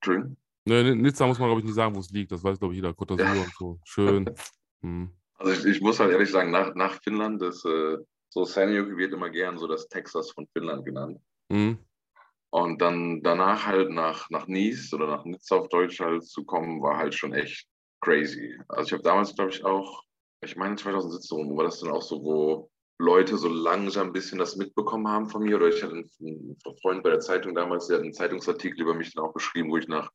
Entschuldigung. Ne, Nizza muss man, glaube ich, nicht sagen, wo es liegt. Das weiß, glaube ich, jeder. Côte d'Azur ja. und so. Schön. *laughs* Hm. Also ich, ich, muss halt ehrlich sagen, nach, nach Finnland ist äh, so Sanyoki wird immer gern so das Texas von Finnland genannt. Mhm. Und dann danach halt nach, nach Nice oder nach Nizza auf Deutsch halt zu kommen, war halt schon echt crazy. Also ich habe damals, glaube ich, auch, ich meine 2017 war das dann auch so, wo Leute so langsam ein bisschen das mitbekommen haben von mir. Oder ich hatte einen, einen Freund bei der Zeitung damals, der hat einen Zeitungsartikel über mich dann auch geschrieben, wo ich nach,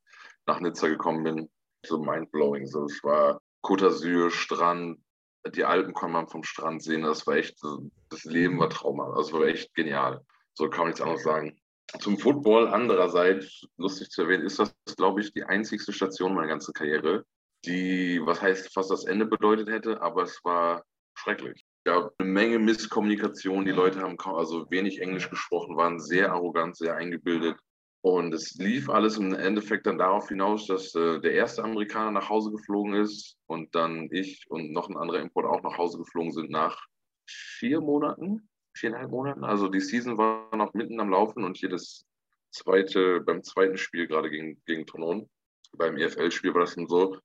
nach Nizza gekommen bin. So mindblowing. So, es war Côte d'Azur, Strand, die Alpen kann man vom Strand sehen. Das war echt, das Leben war Trauma. Das war echt genial. So kann man nichts anderes sagen. Zum Football andererseits, lustig zu erwähnen, ist das, glaube ich, die einzigste Station meiner ganzen Karriere, die, was heißt, fast das Ende bedeutet hätte, aber es war schrecklich. Es gab eine Menge Misskommunikation. Die Leute haben also wenig Englisch gesprochen, waren sehr arrogant, sehr eingebildet. Und es lief alles im Endeffekt dann darauf hinaus, dass äh, der erste Amerikaner nach Hause geflogen ist und dann ich und noch ein anderer Import auch nach Hause geflogen sind nach vier Monaten, viereinhalb Monaten. Also die Season war noch mitten am Laufen und jedes zweite, beim zweiten Spiel gerade gegen, gegen Tonon, beim EFL-Spiel war das dann so,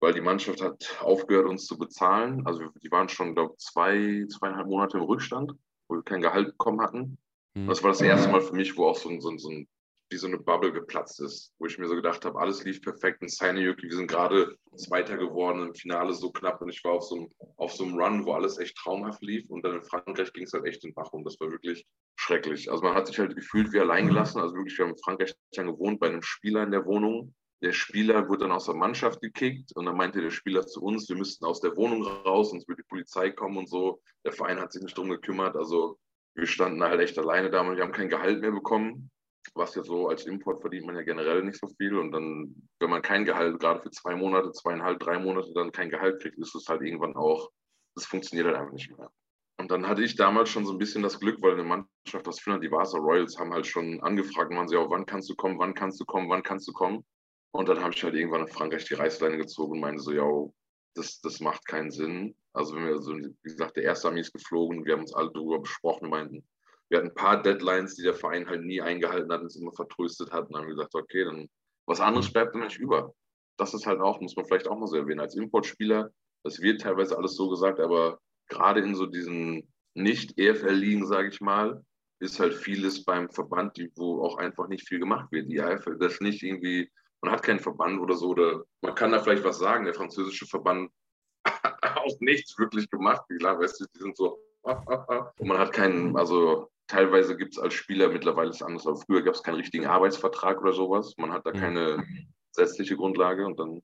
weil die Mannschaft hat aufgehört, uns zu bezahlen. Also die waren schon, glaube ich, zwei, zweieinhalb Monate im Rückstand, wo wir kein Gehalt bekommen hatten. Mhm. Das war das erste Mal für mich, wo auch so ein, so ein, so ein wie so eine Bubble geplatzt ist, wo ich mir so gedacht habe, alles lief perfekt in Seinejöki, wir sind gerade Zweiter geworden, im Finale so knapp und ich war auf so, einem, auf so einem Run, wo alles echt traumhaft lief und dann in Frankreich ging es halt echt in Bach und das war wirklich schrecklich. Also man hat sich halt gefühlt wie allein gelassen, also wirklich, wir haben in Frankreich dann gewohnt bei einem Spieler in der Wohnung, der Spieler wurde dann aus der Mannschaft gekickt und dann meinte der Spieler zu uns, wir müssten aus der Wohnung raus, sonst würde die Polizei kommen und so. Der Verein hat sich nicht drum gekümmert, also wir standen halt echt alleine da und wir haben kein Gehalt mehr bekommen was ja so als Import verdient man ja generell nicht so viel. Und dann, wenn man kein Gehalt, gerade für zwei Monate, zweieinhalb, drei Monate dann kein Gehalt kriegt, ist es halt irgendwann auch, das funktioniert halt einfach nicht mehr. Und dann hatte ich damals schon so ein bisschen das Glück, weil eine Mannschaft aus Finnland, die Vasa Royals, haben halt schon angefragt, man sie auch, wann kannst du kommen, wann kannst du kommen, wann kannst du kommen. Und dann habe ich halt irgendwann in Frankreich die Reißleine gezogen und meinte so, ja, das, das macht keinen Sinn. Also wenn wir so, wie gesagt, der erste Armee ist geflogen, wir haben uns alle darüber besprochen und meinten, wir hatten ein paar Deadlines, die der Verein halt nie eingehalten hat und uns immer vertröstet hat. Und haben gesagt, okay, dann was anderes bleibt dann nicht über. Das ist halt auch, muss man vielleicht auch mal so erwähnen, als Importspieler, das wird teilweise alles so gesagt, aber gerade in so diesen nicht-EFL-Ligen, sage ich mal, ist halt vieles beim Verband, wo auch einfach nicht viel gemacht wird. Die EFL, das nicht irgendwie, man hat keinen Verband oder so, oder man kann da vielleicht was sagen, der französische Verband *laughs* hat auch nichts wirklich gemacht. Klar, weißt du, die sind so, und man hat keinen, also teilweise gibt es als Spieler mittlerweile ist anders, aber früher gab es keinen richtigen Arbeitsvertrag oder sowas. Man hat da keine gesetzliche Grundlage und dann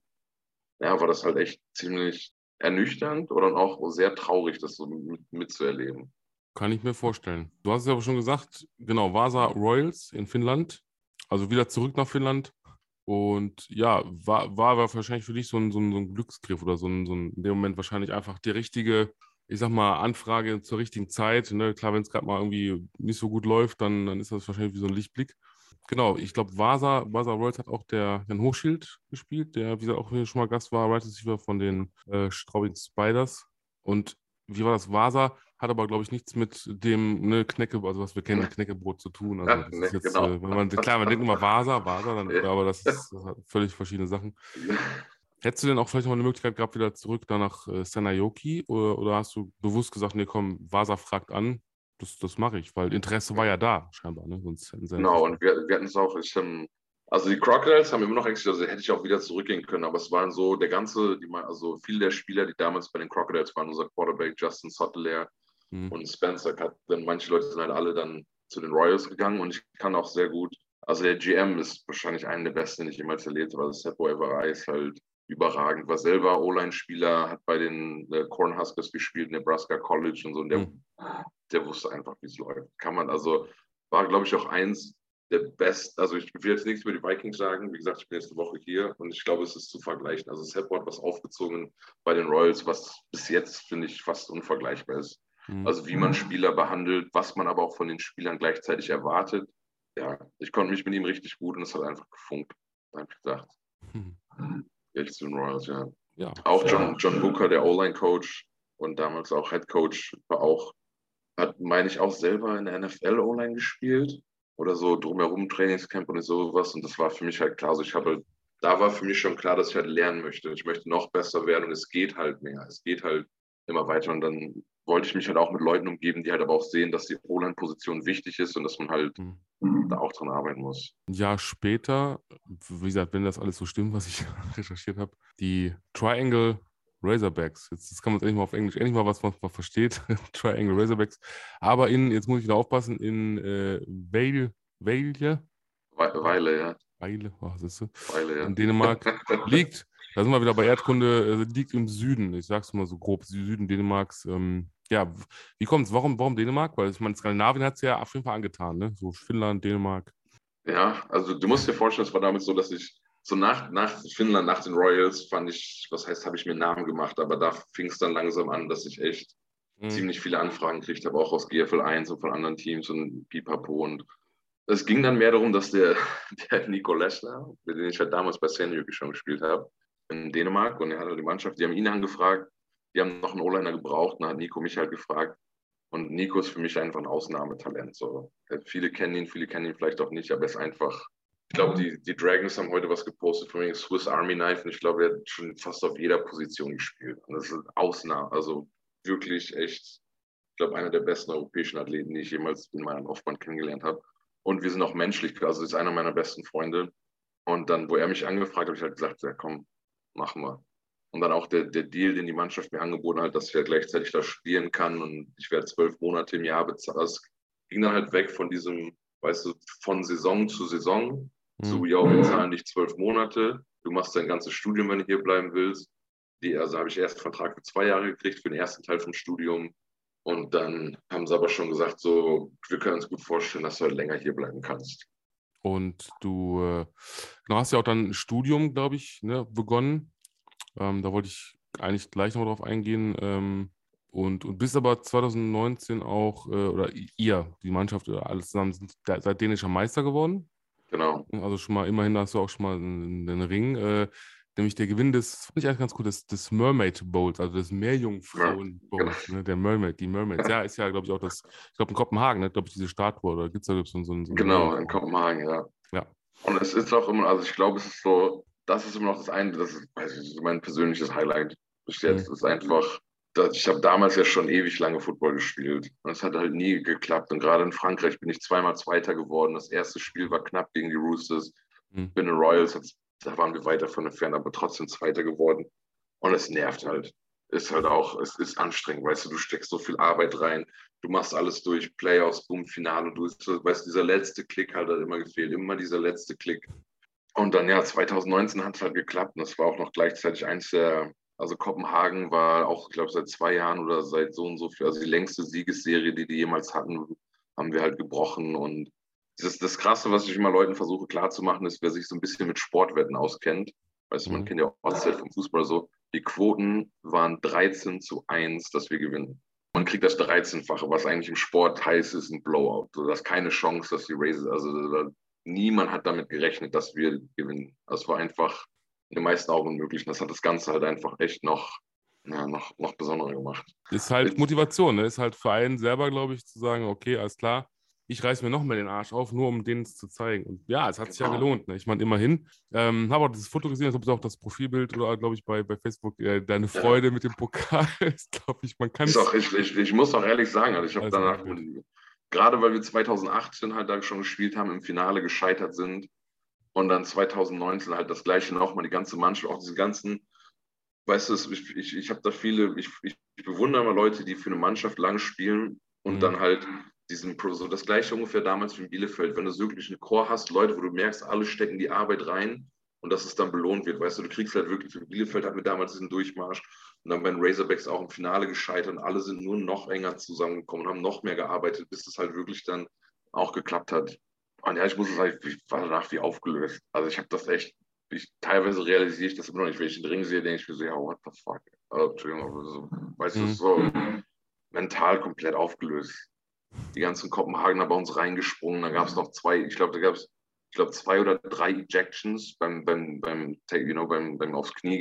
ja, war das halt echt ziemlich ernüchternd oder auch sehr traurig, das so mit, mitzuerleben. Kann ich mir vorstellen. Du hast es ja aber schon gesagt, genau, Vasa Royals in Finnland, also wieder zurück nach Finnland. Und ja, war, war wahrscheinlich für dich so ein, so ein, so ein Glücksgriff oder so ein, so ein, in dem Moment wahrscheinlich einfach die richtige ich sag mal, Anfrage zur richtigen Zeit. Ne? Klar, wenn es gerade mal irgendwie nicht so gut läuft, dann, dann ist das wahrscheinlich wie so ein Lichtblick. Genau, ich glaube, Vasa, Vasa Rolls hat auch der Jan Hochschild gespielt, der, wie gesagt, auch schon mal Gast war, Right Receiver von den äh, Straubing Spiders. Und wie war das? Vasa hat aber, glaube ich, nichts mit dem ne, Knecke, also was wir kennen, Kneckebrot zu tun. Also, das ist jetzt, genau. äh, wenn man, klar, man denkt immer Vasa, Vasa, dann, aber das, ist, das völlig verschiedene Sachen. Hättest du denn auch vielleicht noch eine Möglichkeit gehabt, wieder zurück da nach äh, Senayoki? Oder, oder, hast du bewusst gesagt, nee, komm, Vasa fragt an, das, das mache ich, weil Interesse war ja da, scheinbar. Ne? Sonst genau, und wir, wir hatten es auch, ich, ähm, also die Crocodiles haben immer noch existiert, also hätte ich auch wieder zurückgehen können, aber es waren so, der ganze, die, also viele der Spieler, die damals bei den Crocodiles waren, unser Quarterback Justin Sottler mhm. und Spencer Cutten, manche Leute sind halt alle dann zu den Royals gegangen und ich kann auch sehr gut, also der GM ist wahrscheinlich einer der besten, den ich jemals erlebt habe, also Seppo Everai ist halt überragend. War selber O-Line-Spieler, hat bei den äh, Cornhuskers gespielt, Nebraska College und so. Und der, mhm. der wusste einfach, wie es läuft. Kann man also, war glaube ich auch eins der besten. Also ich will jetzt nichts über die Vikings sagen. Wie gesagt, ich bin nächste Woche hier und ich glaube, es ist zu vergleichen. Also Sepp hat was aufgezogen bei den Royals, was bis jetzt, finde ich, fast unvergleichbar ist. Mhm. Also wie man Spieler behandelt, was man aber auch von den Spielern gleichzeitig erwartet. Ja, ich konnte mich mit ihm richtig gut und es hat einfach gefunkt. Habe ich gesagt. Mhm. Houston Royals, ja. ja. Auch John, John Booker, der O-Line-Coach und damals auch Head Coach, war auch, hat, meine ich, auch selber in der NFL O-Line gespielt oder so drumherum Trainingscamp und sowas. Und das war für mich halt klar. Also ich habe, da war für mich schon klar, dass ich halt lernen möchte. Ich möchte noch besser werden und es geht halt mehr. Es geht halt immer weiter. Und dann wollte ich mich halt auch mit Leuten umgeben, die halt aber auch sehen, dass die O-Line-Position wichtig ist und dass man halt mhm. da auch dran arbeiten muss. Ein Jahr später, wie gesagt, wenn das alles so stimmt, was ich *laughs* recherchiert habe, die Triangle Razorbacks. Jetzt, jetzt kann man es endlich mal auf Englisch, endlich mal was, man versteht. *laughs* Triangle Razorbacks. Aber in, jetzt muss ich wieder aufpassen, in äh, Vale, Vale, Weile, ja. Weile, oh, siehst du? Weile, ja. In Dänemark *laughs* liegt, da sind wir wieder bei Erdkunde, äh, liegt im Süden, ich sag's mal so grob, Süden Dänemarks, ähm, ja, wie kommt es? Warum, warum Dänemark? Weil ich meine, Skandinavien hat es ja auf jeden Fall angetan, ne? So Finnland, Dänemark. Ja, also du musst dir vorstellen, es war damit so, dass ich so nach, nach Finnland, nach den Royals, fand ich, was heißt, habe ich mir einen Namen gemacht, aber da fing es dann langsam an, dass ich echt mhm. ziemlich viele Anfragen kriegte, aber auch aus GFL 1 und von anderen Teams und Pipapo und es ging dann mehr darum, dass der, *laughs* der Nico Lessner, mit dem ich halt damals bei Senjuk schon gespielt habe, in Dänemark, und er hatte die Mannschaft, die haben ihn angefragt, die haben noch einen O-Liner gebraucht, und hat Nico mich halt gefragt. Und Nico ist für mich einfach ein Ausnahmetalent. So. Viele kennen ihn, viele kennen ihn vielleicht auch nicht, aber er ist einfach ich glaube, die, die Dragons haben heute was gepostet von Swiss Army Knife und ich glaube, er hat schon fast auf jeder Position gespielt. Und das ist Ausnahme, also wirklich echt, ich glaube, einer der besten europäischen Athleten, die ich jemals in meinem Laufbahn kennengelernt habe. Und wir sind auch menschlich, also ist einer meiner besten Freunde. Und dann, wo er mich angefragt hat, habe ich halt gesagt, ja komm, machen wir. Und dann auch der, der Deal, den die Mannschaft mir angeboten hat, dass ich ja gleichzeitig da spielen kann und ich werde zwölf Monate im Jahr bezahlt. Das ging dann halt weg von diesem, weißt du, von Saison zu Saison so, ja, wir zahlen dich zwölf Monate, du machst dein ganzes Studium, wenn du hier bleiben willst. Die, also habe ich erst einen Vertrag für zwei Jahre gekriegt, für den ersten Teil vom Studium. Und dann haben sie aber schon gesagt, so, wir können uns gut vorstellen, dass du halt länger hier bleiben kannst. Und du, äh, du hast ja auch dann ein Studium, glaube ich, ne, begonnen. Ähm, da wollte ich eigentlich gleich noch drauf eingehen. Ähm, und, und bist aber 2019 auch, äh, oder ihr, die Mannschaft, alles zusammen, sind seid dänischer Meister geworden. Genau. Also schon mal, immerhin hast du auch schon mal einen, einen Ring. Äh, nämlich der Gewinn des, fand ich eigentlich ganz gut, des, des Mermaid Bowls, also des Meerjungfrauen Bowls, genau. ne, der Mermaid, die Mermaids. Ja, ist ja, glaube ich, auch das, ich glaube in Kopenhagen, ne, glaube ich, diese Statue, oder gibt es da so, so, so Genau, in Kopenhagen, ja. Ja. Und es ist auch immer, also ich glaube, es ist so, das ist immer noch das eine, das ist, weiß ich, mein persönliches Highlight bis jetzt. Mhm. ist einfach, ich habe damals ja schon ewig lange Football gespielt und es hat halt nie geklappt. Und gerade in Frankreich bin ich zweimal Zweiter geworden. Das erste Spiel war knapp gegen die Roosters. Mhm. Bin in Royals, da waren wir weiter von entfernt, aber trotzdem Zweiter geworden. Und es nervt halt. Ist halt auch, es ist anstrengend, weißt du, du steckst so viel Arbeit rein, du machst alles durch, Playoffs, Boom, Finale, du weißt, dieser letzte Klick halt hat immer gefehlt, immer dieser letzte Klick. Und dann, ja, 2019 hat es halt geklappt und das war auch noch gleichzeitig eins der also Kopenhagen war auch, ich glaube, seit zwei Jahren oder seit so und so viel, also die längste Siegesserie, die die jemals hatten, haben wir halt gebrochen. Und das, das Krasse, was ich immer Leuten versuche klarzumachen, ist, wer sich so ein bisschen mit Sportwetten auskennt, weißt du, man mhm. kennt ja auch Zeit vom Fußball so, die Quoten waren 13 zu 1, dass wir gewinnen. Man kriegt das 13-fache, was eigentlich im Sport heißt, ist ein Blowout. So, das ist keine Chance, dass die Races, also niemand hat damit gerechnet, dass wir gewinnen. Das war einfach in den meisten Augen unmöglich. Und das hat das Ganze halt einfach echt noch, ja, noch, noch besonderer gemacht. Ist halt Motivation, ne? Ist halt für einen selber, glaube ich, zu sagen, okay, alles klar, ich reiße mir noch mal den Arsch auf, nur um denen es zu zeigen. Und ja, es hat sich ja genau. gelohnt. Ne? Ich meine, immerhin. Ähm, habe auch dieses Foto gesehen, ist auch das Profilbild oder, glaube ich, bei, bei Facebook. Äh, deine Freude ja. mit dem Pokal *laughs* ist, glaube ich, man kann. Ich, ich, ich, muss auch ehrlich sagen, also ich habe also danach, gerade weil wir 2018 halt da schon gespielt haben, im Finale gescheitert sind, und dann 2019 halt das gleiche nochmal, die ganze Mannschaft, auch diese ganzen, weißt du, ich, ich, ich habe da viele, ich, ich, bewundere mal Leute, die für eine Mannschaft lang spielen und mhm. dann halt diesen, so das gleiche ungefähr damals wie in Bielefeld, wenn du wirklich einen Chor hast, Leute, wo du merkst, alle stecken die Arbeit rein und dass es dann belohnt wird, weißt du, du kriegst halt wirklich, Bielefeld hatten wir damals diesen Durchmarsch und dann bei den Razorbacks auch im Finale gescheitert und alle sind nur noch enger zusammengekommen und haben noch mehr gearbeitet, bis es halt wirklich dann auch geklappt hat. Und ja, ich muss sagen, ich war danach wie aufgelöst. Also ich habe das echt, ich, teilweise realisiere ich das immer noch nicht. Wenn ich den Ring sehe, denke ich mir so, ja, what the fuck? Also, Entschuldigung, so, weißt mhm. du, so mental komplett aufgelöst. Die ganzen Kopenhagener bei uns reingesprungen. Da gab es noch zwei, ich glaube, da gab es, ich glaube, zwei oder drei Ejections beim, beim, beim, you know, beim, beim aufs Knie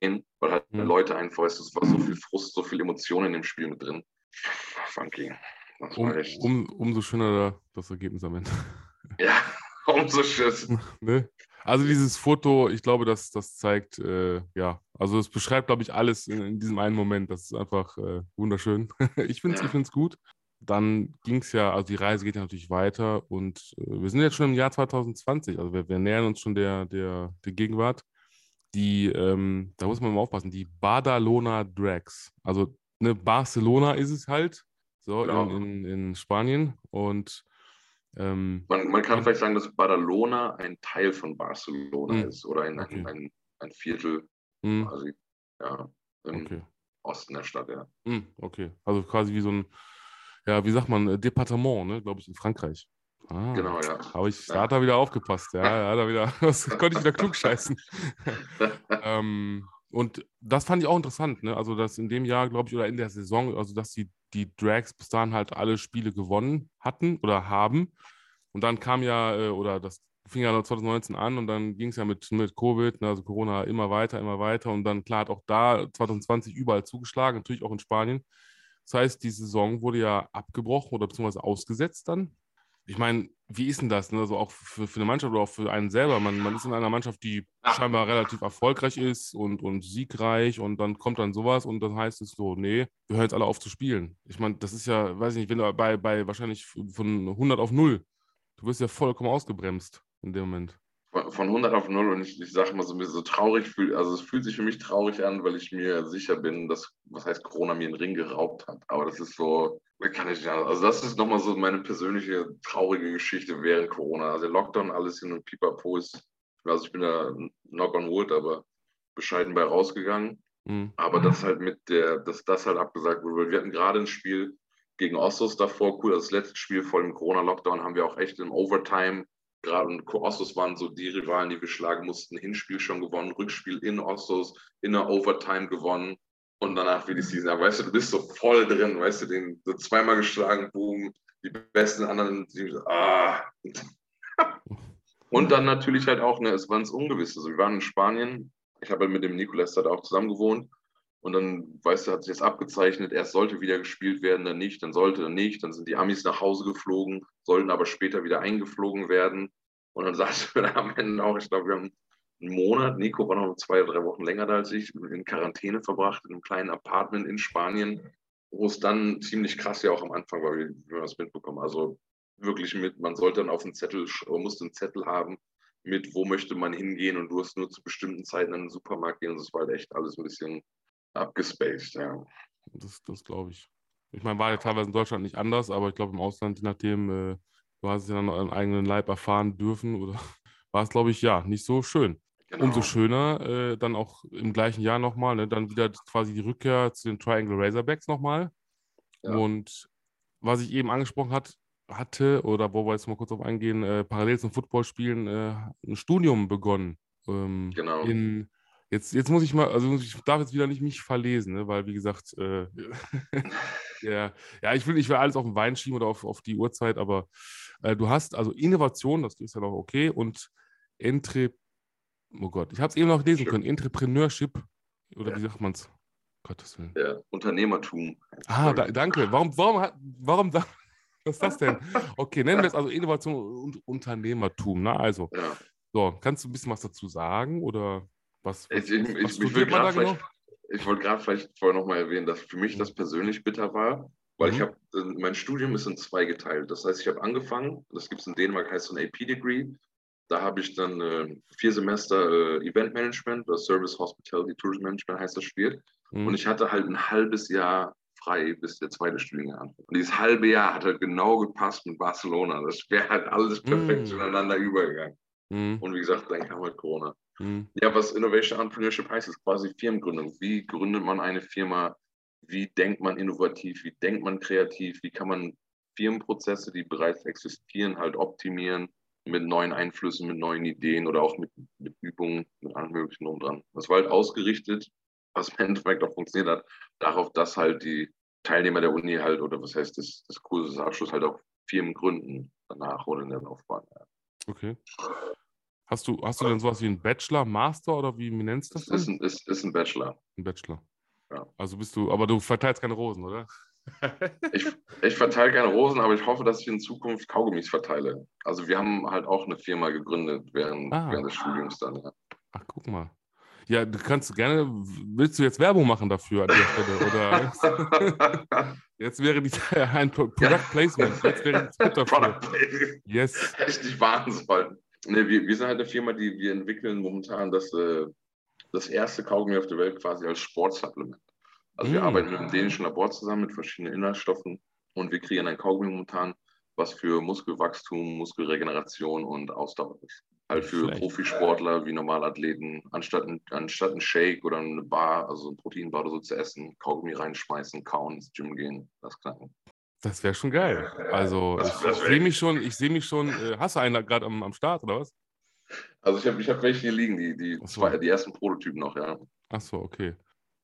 gehen, weil halt mhm. Leute einfach, es war so viel Frust, so viel Emotionen in dem Spiel mit drin. Funky. Um, um, umso schöner das Ergebnis am Ende. *laughs* Ja, umso schön. *laughs* ne? Also dieses Foto, ich glaube, das, das zeigt, äh, ja, also es beschreibt, glaube ich, alles in, in, diesem einen Moment. Das ist einfach äh, wunderschön. *laughs* ich finde es ja. gut. Dann ging es ja, also die Reise geht ja natürlich weiter und äh, wir sind jetzt schon im Jahr 2020, also wir, wir nähern uns schon der, der, der Gegenwart. Die, ähm, da muss man mal aufpassen, die Badalona Drags. Also ne, Barcelona ist es halt, so genau. in, in, in Spanien und ähm, man, man, kann vielleicht sagen, dass Badalona ein Teil von Barcelona mh. ist oder ein, okay. ein, ein, ein, Viertel mh. quasi ja, im okay. Osten der Stadt, ja. Mh, okay, also quasi wie so ein, ja, wie sagt man, äh, Departement, ne, glaube ich, in Frankreich. Ah, genau, ja. Aber ich, da hat er wieder aufgepasst, ja, da *laughs* hat er wieder, *laughs* das konnte ich wieder klug scheißen. *laughs* ähm, und das fand ich auch interessant, ne? Also, dass in dem Jahr, glaube ich, oder in der Saison, also dass die, die Drags bis dahin halt alle Spiele gewonnen hatten oder haben. Und dann kam ja, äh, oder das fing ja 2019 an und dann ging es ja mit, mit Covid, ne, also Corona immer weiter, immer weiter. Und dann, klar, hat auch da 2020 überall zugeschlagen, natürlich auch in Spanien. Das heißt, die Saison wurde ja abgebrochen oder beziehungsweise ausgesetzt dann. Ich meine, wie ist denn das? Ne? Also auch für, für eine Mannschaft oder auch für einen selber. Man, man ist in einer Mannschaft, die scheinbar relativ erfolgreich ist und, und siegreich und dann kommt dann sowas und dann heißt es so, nee, wir hören jetzt alle auf zu spielen. Ich meine, das ist ja, weiß ich nicht, wenn du bei, bei wahrscheinlich von 100 auf 0, du wirst ja vollkommen ausgebremst in dem Moment von 100 auf 0 und ich, ich sage mal so ein bisschen so traurig, also es fühlt sich für mich traurig an, weil ich mir sicher bin, dass, was heißt Corona mir einen Ring geraubt hat. Aber das ist so, kann ich nicht, also das ist nochmal so meine persönliche traurige Geschichte während Corona. Also der Lockdown, alles hin und pipapo ist, also ich bin da knock on wood, aber bescheiden bei rausgegangen. Mhm. Aber das halt mit der, dass das halt abgesagt wurde, weil wir hatten gerade ein Spiel gegen Ossos davor, cool, das letzte Spiel vor dem Corona-Lockdown haben wir auch echt im Overtime gerade und Ossos waren so die Rivalen, die wir schlagen mussten. Hinspiel schon gewonnen, Rückspiel in Ossos, in der Overtime gewonnen und danach wie die Season. Aber weißt du, du bist so voll drin, weißt du, den so zweimal geschlagen, boom, die besten anderen, die, ah. und dann natürlich halt auch, ne, es war ins Ungewisse. Also wir waren in Spanien, ich habe halt mit dem Nicolas da auch zusammen gewohnt und dann, weißt du, hat sich das abgezeichnet, erst sollte wieder gespielt werden, dann nicht, dann sollte, dann nicht. Dann sind die Amis nach Hause geflogen, sollten aber später wieder eingeflogen werden. Und dann *laughs* saßen wir da am Ende auch, ich glaube, wir haben einen Monat, Nico war noch zwei drei Wochen länger da als ich, in Quarantäne verbracht, in einem kleinen Apartment in Spanien, wo es dann ziemlich krass ja auch am Anfang war, wie wir das mitbekommen. Also wirklich mit, man sollte dann auf den Zettel, musste einen Zettel haben, mit wo möchte man hingehen und du hast nur zu bestimmten Zeiten in den Supermarkt gehen und das war halt echt alles ein bisschen abgespaced, ja. Das, das glaube ich. Ich meine, war ja teilweise in Deutschland nicht anders, aber ich glaube im Ausland, je nachdem, äh, du hast es ja dann am eigenen Leib erfahren dürfen oder *laughs* war es, glaube ich, ja, nicht so schön. Genau. Umso schöner, äh, dann auch im gleichen Jahr nochmal, ne, dann wieder quasi die Rückkehr zu den Triangle Razorbacks nochmal. Ja. Und was ich eben angesprochen hat, hatte, oder wo wir jetzt mal kurz auf eingehen, äh, parallel zum Footballspielen äh, ein Studium begonnen. Ähm, genau. In Jetzt, jetzt muss ich mal, also ich darf jetzt wieder nicht mich verlesen, ne, weil wie gesagt, äh, *laughs* ja, ja, ich will, ich will alles auf den Wein schieben oder auf, auf die Uhrzeit, aber äh, du hast also Innovation, das ist ja noch okay, und Entre, oh Gott, ich habe es eben noch lesen können, Entrepreneurship, oder ja. wie sagt man es? Gottes Willen. Ja, Unternehmertum. Ah, da, danke. Warum, warum, warum, *laughs* was ist das denn? Okay, nennen wir es also Innovation und Unternehmertum. Na, ne? also, ja. so, kannst du ein bisschen was dazu sagen oder? Was, was, ich, ich, was ich, will genau? ich wollte gerade vielleicht vorher nochmal erwähnen, dass für mich das persönlich bitter war, weil mhm. ich habe, mein Studium ist in zwei geteilt. Das heißt, ich habe angefangen, das gibt es in Dänemark, heißt so ein AP-Degree. Da habe ich dann äh, vier Semester äh, Event Management oder Service Hospitality Tourism Management heißt das Spiel. Mhm. Und ich hatte halt ein halbes Jahr frei, bis der zweite Studiengang anfängt. Und dieses halbe Jahr hat halt genau gepasst mit Barcelona. Das wäre halt alles perfekt mhm. zueinander übergegangen. Mhm. Und wie gesagt, dann kam halt Corona. Mhm. Ja, was Innovation Entrepreneurship heißt, ist quasi Firmengründung. Wie gründet man eine Firma? Wie denkt man innovativ? Wie denkt man kreativ? Wie kann man Firmenprozesse, die bereits existieren, halt optimieren mit neuen Einflüssen, mit neuen Ideen oder auch mit, mit Übungen, mit allem Möglichen drum dran. Das war halt ausgerichtet, was im Endeffekt auch funktioniert hat, darauf, dass halt die Teilnehmer der Uni halt, oder was heißt das, das Kurses Abschluss halt auch Firmen gründen danach oder in der Laufbahn. Okay. Hast du, hast du denn sowas wie einen Bachelor, Master oder wie, nennst du das? Ist ein, ist, ist ein Bachelor. Ein Bachelor. Ja. Also bist du, aber du verteilst keine Rosen, oder? ich, ich verteile keine Rosen, aber ich hoffe, dass ich in Zukunft Kaugummis verteile. Also wir haben halt auch eine Firma gegründet während, ah. während des Studiums dann, ja. Ach, guck mal. Ja, du kannst gerne, willst du jetzt Werbung machen dafür an der Stelle? Oder *laughs* jetzt wäre die, ein Product Placement. Jetzt wäre die Product Yes. Hätte ich nicht warten sollen. Nee, wir, wir sind halt eine Firma, die wir entwickeln momentan das, äh, das erste Kaugummi auf der Welt quasi als Sportsupplement. Also mm. wir arbeiten mit einem dänischen Labor zusammen mit verschiedenen Inhaltsstoffen und wir kreieren ein Kaugummi momentan, was für Muskelwachstum, Muskelregeneration und Ausdauer ist. Halt für Vielleicht. Profisportler wie Normalathleten, anstatt, anstatt ein Shake oder eine Bar, also ein Proteinbar oder so zu essen, Kaugummi reinschmeißen, kauen, ins Gym gehen, das knacken. Das wäre schon geil. Also das, ich, ich sehe mich schon, ich sehe mich schon, äh, hast du einen gerade am, am Start oder was? Also ich habe ich hab welche hier liegen, die, die, so. zwei, die ersten Prototypen noch, ja. Ach so, okay.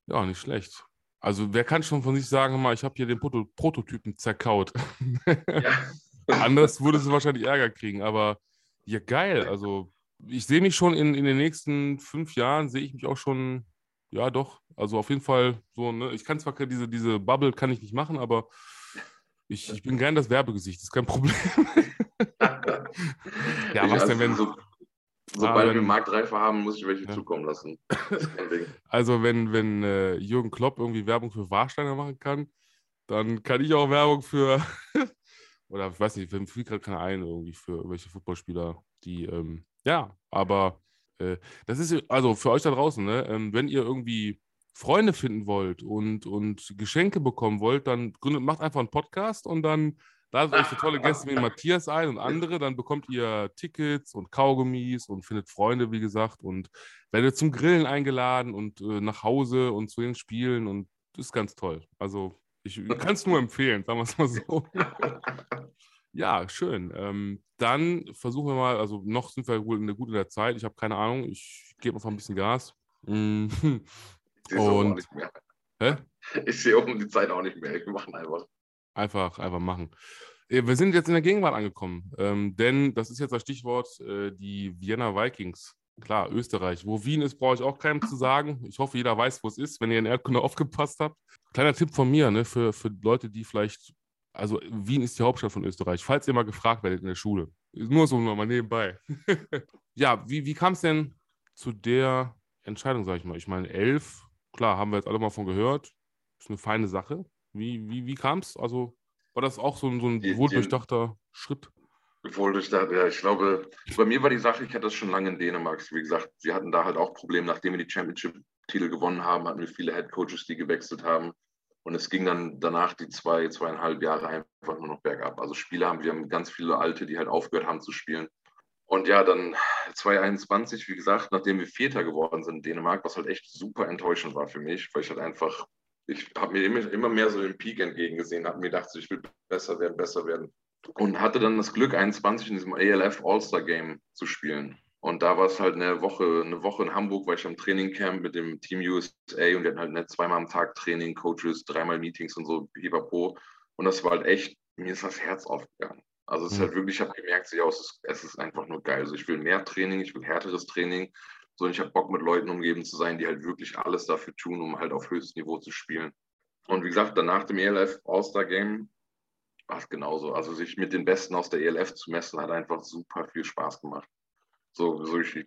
Ja, nicht schlecht. Also wer kann schon von sich sagen, mal, ich habe hier den Proto Prototypen zerkaut. Ja. *laughs* Anders würde sie wahrscheinlich Ärger kriegen, aber ja, geil. Also, ich sehe mich schon in, in den nächsten fünf Jahren, sehe ich mich auch schon, ja, doch. Also, auf jeden Fall so, ne? Ich kann zwar diese, diese Bubble kann ich nicht machen, aber ich, ich bin gern das Werbegesicht, das ist kein Problem. *laughs* ja, was denn, wenn. So, sobald ah, wir Marktreife haben, muss ich welche ja. zukommen lassen. *laughs* Also, wenn, wenn äh, Jürgen Klopp irgendwie Werbung für Warsteiner machen kann, dann kann ich auch Werbung für, *laughs* oder ich weiß nicht, fiel gerade keiner ein, irgendwie für irgendwelche Footballspieler, die, ähm, ja, aber äh, das ist, also für euch da draußen, ne, ähm, wenn ihr irgendwie Freunde finden wollt und, und Geschenke bekommen wollt, dann gründet, macht einfach einen Podcast und dann ladet euch so tolle Gäste wie *laughs* Matthias ein und andere, dann bekommt ihr Tickets und Kaugummis und findet Freunde, wie gesagt, und werdet zum Grillen eingeladen und äh, nach Hause und zu den Spielen und das ist ganz toll. Also ich *laughs* kann es nur empfehlen, sagen wir es mal so. *laughs* ja, schön. Ähm, dann versuchen wir mal, also noch sind wir wohl in der, gut in der Zeit. Ich habe keine Ahnung. Ich gebe einfach ein bisschen Gas. Mm. Und, nicht mehr. Hä? Ich sehe um die Zeit auch nicht mehr. Wir machen einfach. Einfach, einfach machen. Äh, wir sind jetzt in der Gegenwart angekommen, ähm, denn das ist jetzt das Stichwort, äh, die Vienna Vikings. Klar, Österreich. Wo Wien ist, brauche ich auch keinem zu sagen. Ich hoffe, jeder weiß, wo es ist, wenn ihr in Erdkunde *laughs* aufgepasst habt. Kleiner Tipp von mir, ne, für, für Leute, die vielleicht, also Wien ist die Hauptstadt von Österreich, falls ihr mal gefragt werdet in der Schule. Nur so mal nebenbei. *laughs* ja, wie, wie kam es denn zu der Entscheidung, sage ich mal? Ich meine, elf, klar, haben wir jetzt alle mal von gehört. Ist eine feine Sache. Wie, wie, wie kam es? Also war das auch so ein, so ein wohldurchdachter Schritt? Wohldurchdacht, ja, ich glaube, bei mir war die Sache, ich hatte das schon lange in Dänemark. Wie gesagt, sie hatten da halt auch Probleme, nachdem wir die Championship-Titel gewonnen haben, hatten wir viele Head-Coaches, die gewechselt haben. Und es ging dann danach die zwei, zweieinhalb Jahre einfach nur noch bergab. Also Spieler haben, wir haben ganz viele Alte, die halt aufgehört haben zu spielen. Und ja, dann 2021, wie gesagt, nachdem wir Vierter geworden sind in Dänemark, was halt echt super enttäuschend war für mich, weil ich halt einfach ich habe mir immer, immer mehr so den Peak entgegengesehen, habe mir gedacht, ich will besser werden, besser werden. Und hatte dann das Glück, 21 in diesem ALF All-Star Game zu spielen. Und da war es halt eine Woche, eine Woche in Hamburg, war ich am Trainingcamp mit dem Team USA und wir hatten halt nicht zweimal am Tag Training, Coaches, dreimal Meetings und so, Pro. Und das war halt echt, mir ist das Herz aufgegangen. Also es ist halt wirklich, ich habe gemerkt, ja, es, ist, es ist einfach nur geil. Also ich will mehr Training, ich will härteres Training sondern ich habe Bock, mit Leuten umgeben zu sein, die halt wirklich alles dafür tun, um halt auf höchstem Niveau zu spielen. Und wie gesagt, danach dem ELF All-Star Game war es genauso. Also sich mit den Besten aus der ELF zu messen, hat einfach super viel Spaß gemacht. So, so ich,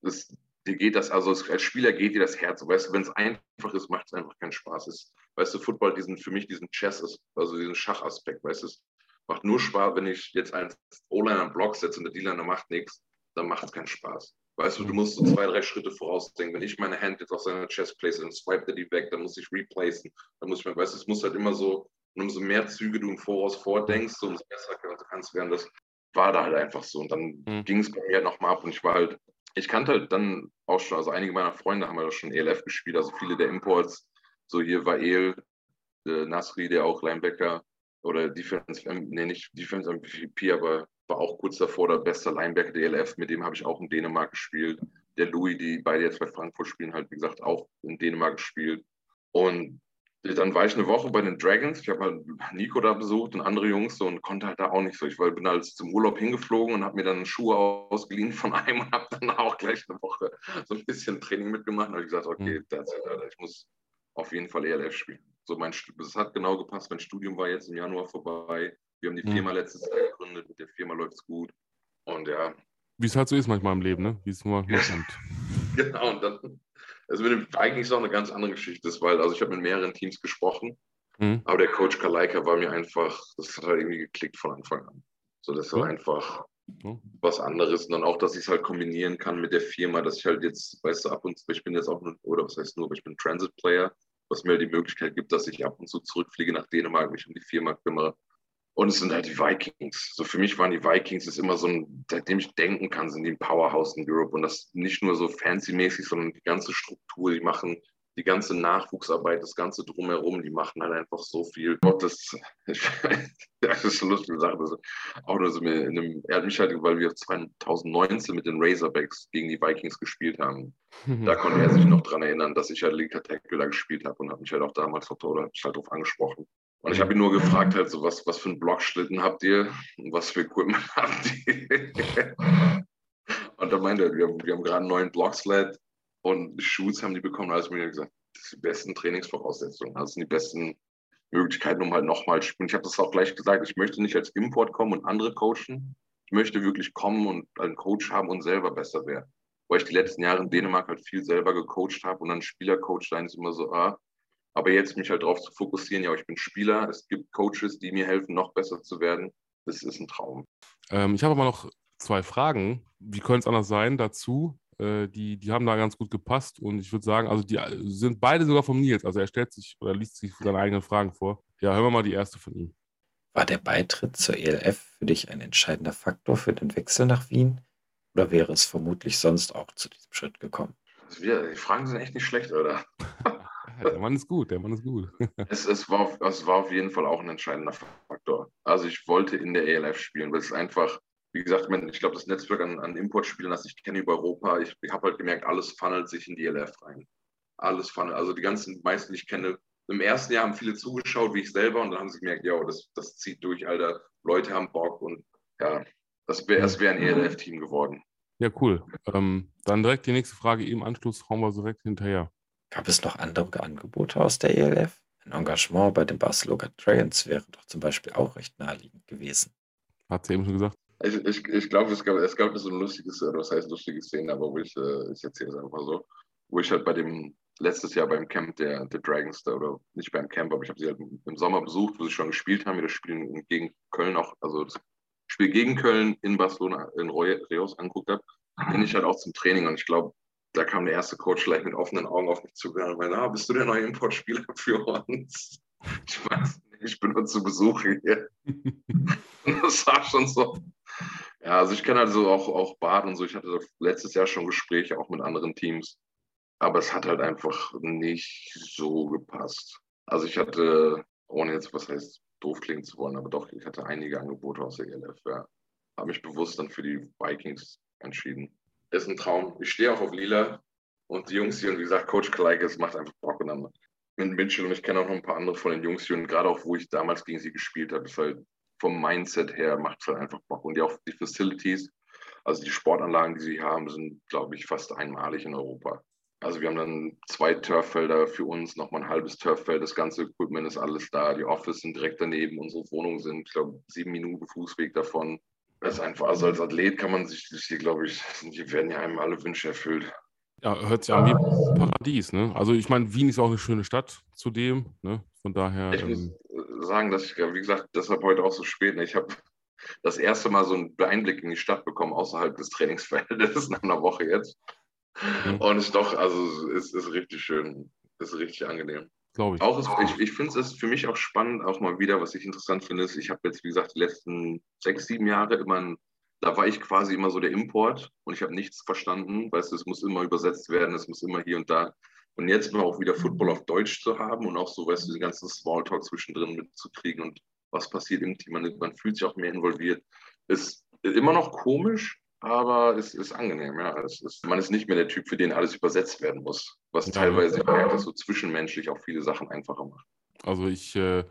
das, dir geht das, also als Spieler geht dir das Herz. Weißt du, wenn es einfach ist, macht es einfach keinen Spaß. Es, weißt du, Football, diesen, für mich diesen Chess ist, also diesen Schachaspekt, weißt du, es macht nur Spaß, wenn ich jetzt einen O-Liner am Block setze und der D-Liner macht nichts, dann macht es keinen Spaß. Weißt du, du musst so zwei, drei Schritte vorausdenken. Wenn ich meine Hand jetzt auf seiner Chest place, dann swipe er die weg, dann muss ich replacen. Dann muss ich, weißt du, es muss halt immer so, und umso mehr Züge du im Voraus vordenkst, umso besser kannst du werden. Das war da halt einfach so. Und dann mhm. ging es bei mir halt nochmal ab und ich war halt, ich kannte halt dann auch schon, also einige meiner Freunde haben halt schon ELF gespielt, also viele der Imports, so hier war El, äh, Nasri, der auch Linebacker oder Defense, ähm, nee, nicht Defense MVP, aber war auch kurz davor der beste Linebacker der ELF, mit dem habe ich auch in Dänemark gespielt. Der Louis, die beide jetzt bei Frankfurt spielen, halt, wie gesagt, auch in Dänemark gespielt. Und dann war ich eine Woche bei den Dragons. Ich habe halt Nico da besucht und andere Jungs so, und konnte halt da auch nicht so. Ich bin halt zum Urlaub hingeflogen und habe mir dann Schuhe ausgeliehen von *laughs* einem und habe dann auch gleich eine Woche so ein bisschen Training mitgemacht. Und habe gesagt, okay, that's it, ich muss auf jeden Fall ELF spielen. So mein, das hat genau gepasst. Mein Studium war jetzt im Januar vorbei. Wir haben die Firma letztes Jahr gegründet, mit der Firma läuft es gut. Und ja. Wie es halt so ist manchmal im Leben, ne? Wie es nur *laughs* kommt. genau, und dann, also mit dem eigentlich ist auch eine ganz andere Geschichte, weil, also ich habe mit mehreren Teams gesprochen, mhm. aber der Coach Kalaika war mir einfach, das hat halt irgendwie geklickt von Anfang an. So, das war mhm. einfach mhm. was anderes. Und dann auch, dass ich es halt kombinieren kann mit der Firma, dass ich halt jetzt, weißt du, ab und zu, ich bin jetzt auch nur, oder was heißt nur, aber ich bin Transit-Player, was mir die Möglichkeit gibt, dass ich ab und zu zurückfliege nach Dänemark, mich um die Firma kümmere und es sind halt die Vikings. So für mich waren die Vikings ist immer so ein, seitdem ich denken kann, sind die ein Powerhouse in Europe. Und das nicht nur so fancy-mäßig, sondern die ganze Struktur, die machen die ganze Nachwuchsarbeit, das ganze Drumherum, die machen halt einfach so viel. Gott, das, *laughs* das ist eine lustige Sache. Das, auch nur so in einem, er hat mich halt, weil wir 2019 mit den Razorbacks gegen die Vikings gespielt haben. Da konnte er sich noch dran erinnern, dass ich halt linker Tackle da gespielt habe und hat mich halt auch damals oder hat mich halt darauf angesprochen. Und ich habe ihn nur gefragt, halt so, was, was für einen Blockschlitten habt ihr und was für Equipment *laughs* habt ihr? und da meinte er, wir haben, wir haben gerade einen neuen Blocksled und Shoots haben die bekommen. Hat mir gesagt, das sind die besten Trainingsvoraussetzungen, das sind die besten Möglichkeiten, um halt nochmal zu spielen. Ich habe das auch gleich gesagt, ich möchte nicht als Import kommen und andere coachen. Ich möchte wirklich kommen und einen Coach haben und selber besser werden. Weil ich die letzten Jahre in Dänemark halt viel selber gecoacht habe und dann Spielercoach sein ist immer so, ah, aber jetzt mich halt darauf zu fokussieren, ja, ich bin Spieler, es gibt Coaches, die mir helfen, noch besser zu werden. Das ist ein Traum. Ähm, ich habe aber noch zwei Fragen. Wie könnte es anders sein dazu? Äh, die, die haben da ganz gut gepasst und ich würde sagen, also die äh, sind beide sogar vom Nils. Also er stellt sich oder liest sich seine eigenen Fragen vor. Ja, hören wir mal die erste von ihm. War der Beitritt zur ELF für dich ein entscheidender Faktor für den Wechsel nach Wien? Oder wäre es vermutlich sonst auch zu diesem Schritt gekommen? Also wir, die Fragen sind echt nicht schlecht, oder? *laughs* der Mann ist gut, der Mann ist gut. *laughs* es, es, war, es war auf jeden Fall auch ein entscheidender Faktor. Also ich wollte in der ELF spielen, weil es einfach wie gesagt, ich glaube, das Netzwerk an, an Importspielen, das ich kenne über Europa, ich, ich habe halt gemerkt, alles funnelt sich in die LF rein. Alles funnelt. Also die ganzen meisten, die ich kenne, im ersten Jahr haben viele zugeschaut, wie ich selber, und dann haben sie gemerkt, ja, das, das zieht durch, Alter. Leute haben Bock und ja, das wäre wär ein ELF-Team geworden. Ja, cool. Ähm, dann direkt die nächste Frage im Anschluss, hauen wir so direkt hinterher. Gab es noch andere Angebote aus der ELF? Ein Engagement bei den Barcelona Trojans wäre doch zum Beispiel auch recht naheliegend gewesen. Hat sie eben schon gesagt. Ich, ich, ich glaube, es gab, es gab so ein lustiges, oder was heißt lustige Szene, aber wo ich, äh, ich erzähle es einfach so, wo ich halt bei dem, letztes Jahr beim Camp der, der Dragons, da, oder nicht beim Camp, aber ich habe sie halt im Sommer besucht, wo sie schon gespielt haben, das Spiel gegen Köln auch, also das Spiel gegen Köln in Barcelona, in Reus angeguckt habe, bin ich halt auch zum Training und ich glaube, da kam der erste Coach vielleicht mit offenen Augen auf mich zu und meinte, ah, bist du der neue Importspieler für uns? Ich weiß nicht, ich bin nur zu Besuch hier. *laughs* das war schon so, ja, also ich kenne also auch, auch Bad und so. Ich hatte letztes Jahr schon Gespräche auch mit anderen Teams. Aber es hat halt einfach nicht so gepasst. Also ich hatte, ohne jetzt was heißt doof klingen zu wollen, aber doch, ich hatte einige Angebote aus der ELF. Ja. Habe mich bewusst dann für die Vikings entschieden. Ist ein Traum. Ich stehe auch auf Lila und die Jungs hier, und wie gesagt, Coach Kleikes macht einfach Bock und dann mit Mitchell und ich kenne auch noch ein paar andere von den Jungs hier und gerade auch, wo ich damals gegen sie gespielt habe, ist halt vom Mindset her macht es halt einfach Bock. Und die, auch die Facilities, also die Sportanlagen, die sie haben, sind, glaube ich, fast einmalig in Europa. Also wir haben dann zwei Turffelder für uns, nochmal ein halbes Turffeld, das ganze Equipment ist alles da, die Office sind direkt daneben, unsere Wohnungen sind, ich glaube, sieben Minuten Fußweg davon. Das ist einfach, also als Athlet kann man sich hier, glaube ich, *laughs* hier werden ja einem alle Wünsche erfüllt. Ja, hört sich an wie Paradies, ne? Also ich meine, Wien ist auch eine schöne Stadt zudem, ne? Von daher. Ich ähm, muss sagen, dass ich, wie gesagt, deshalb heute auch so spät, ne? ich habe das erste Mal so einen Einblick in die Stadt bekommen, außerhalb des Trainingsverhältnisses *laughs* nach einer Woche jetzt. Mhm. Und es ist doch, also es ist richtig schön, es ist richtig angenehm. Glaube ich. Auch ist, ich, ich finde es für mich auch spannend, auch mal wieder, was ich interessant finde, ist, ich habe jetzt, wie gesagt, die letzten sechs, sieben Jahre immer ein da war ich quasi immer so der Import und ich habe nichts verstanden. Weißt du, es muss immer übersetzt werden, es muss immer hier und da. Und jetzt mal auch wieder Football auf Deutsch zu haben und auch so, weißt du, den ganzen Smalltalk zwischendrin mitzukriegen und was passiert im Team. Man, man fühlt sich auch mehr involviert. Ist immer noch komisch, aber es ist angenehm. Ja. Ist, man ist nicht mehr der Typ, für den alles übersetzt werden muss, was teilweise, ich merke, so zwischenmenschlich auch viele Sachen einfacher macht. Also ich äh,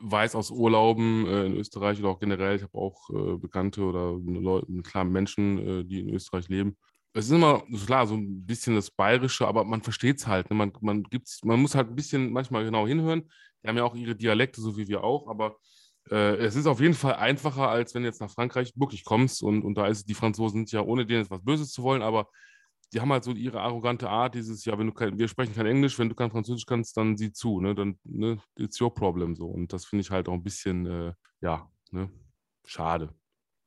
weiß aus Urlauben äh, in Österreich oder auch generell, ich habe auch äh, Bekannte oder Leute, klar Menschen, äh, die in Österreich leben. Es ist immer, klar, so ein bisschen das Bayerische, aber man versteht es halt. Ne? Man, man, gibt's, man muss halt ein bisschen manchmal genau hinhören. Die haben ja auch ihre Dialekte, so wie wir auch, aber äh, es ist auf jeden Fall einfacher, als wenn du jetzt nach Frankreich wirklich kommst und, und da ist die Franzosen sind ja, ohne denen jetzt was Böses zu wollen, aber die haben halt so ihre arrogante Art, dieses, ja, wenn du kein, wir sprechen kein Englisch, wenn du kein Französisch kannst, dann sieh zu, ne, dann, ne, it's your problem, so. Und das finde ich halt auch ein bisschen, äh, ja, ne, schade,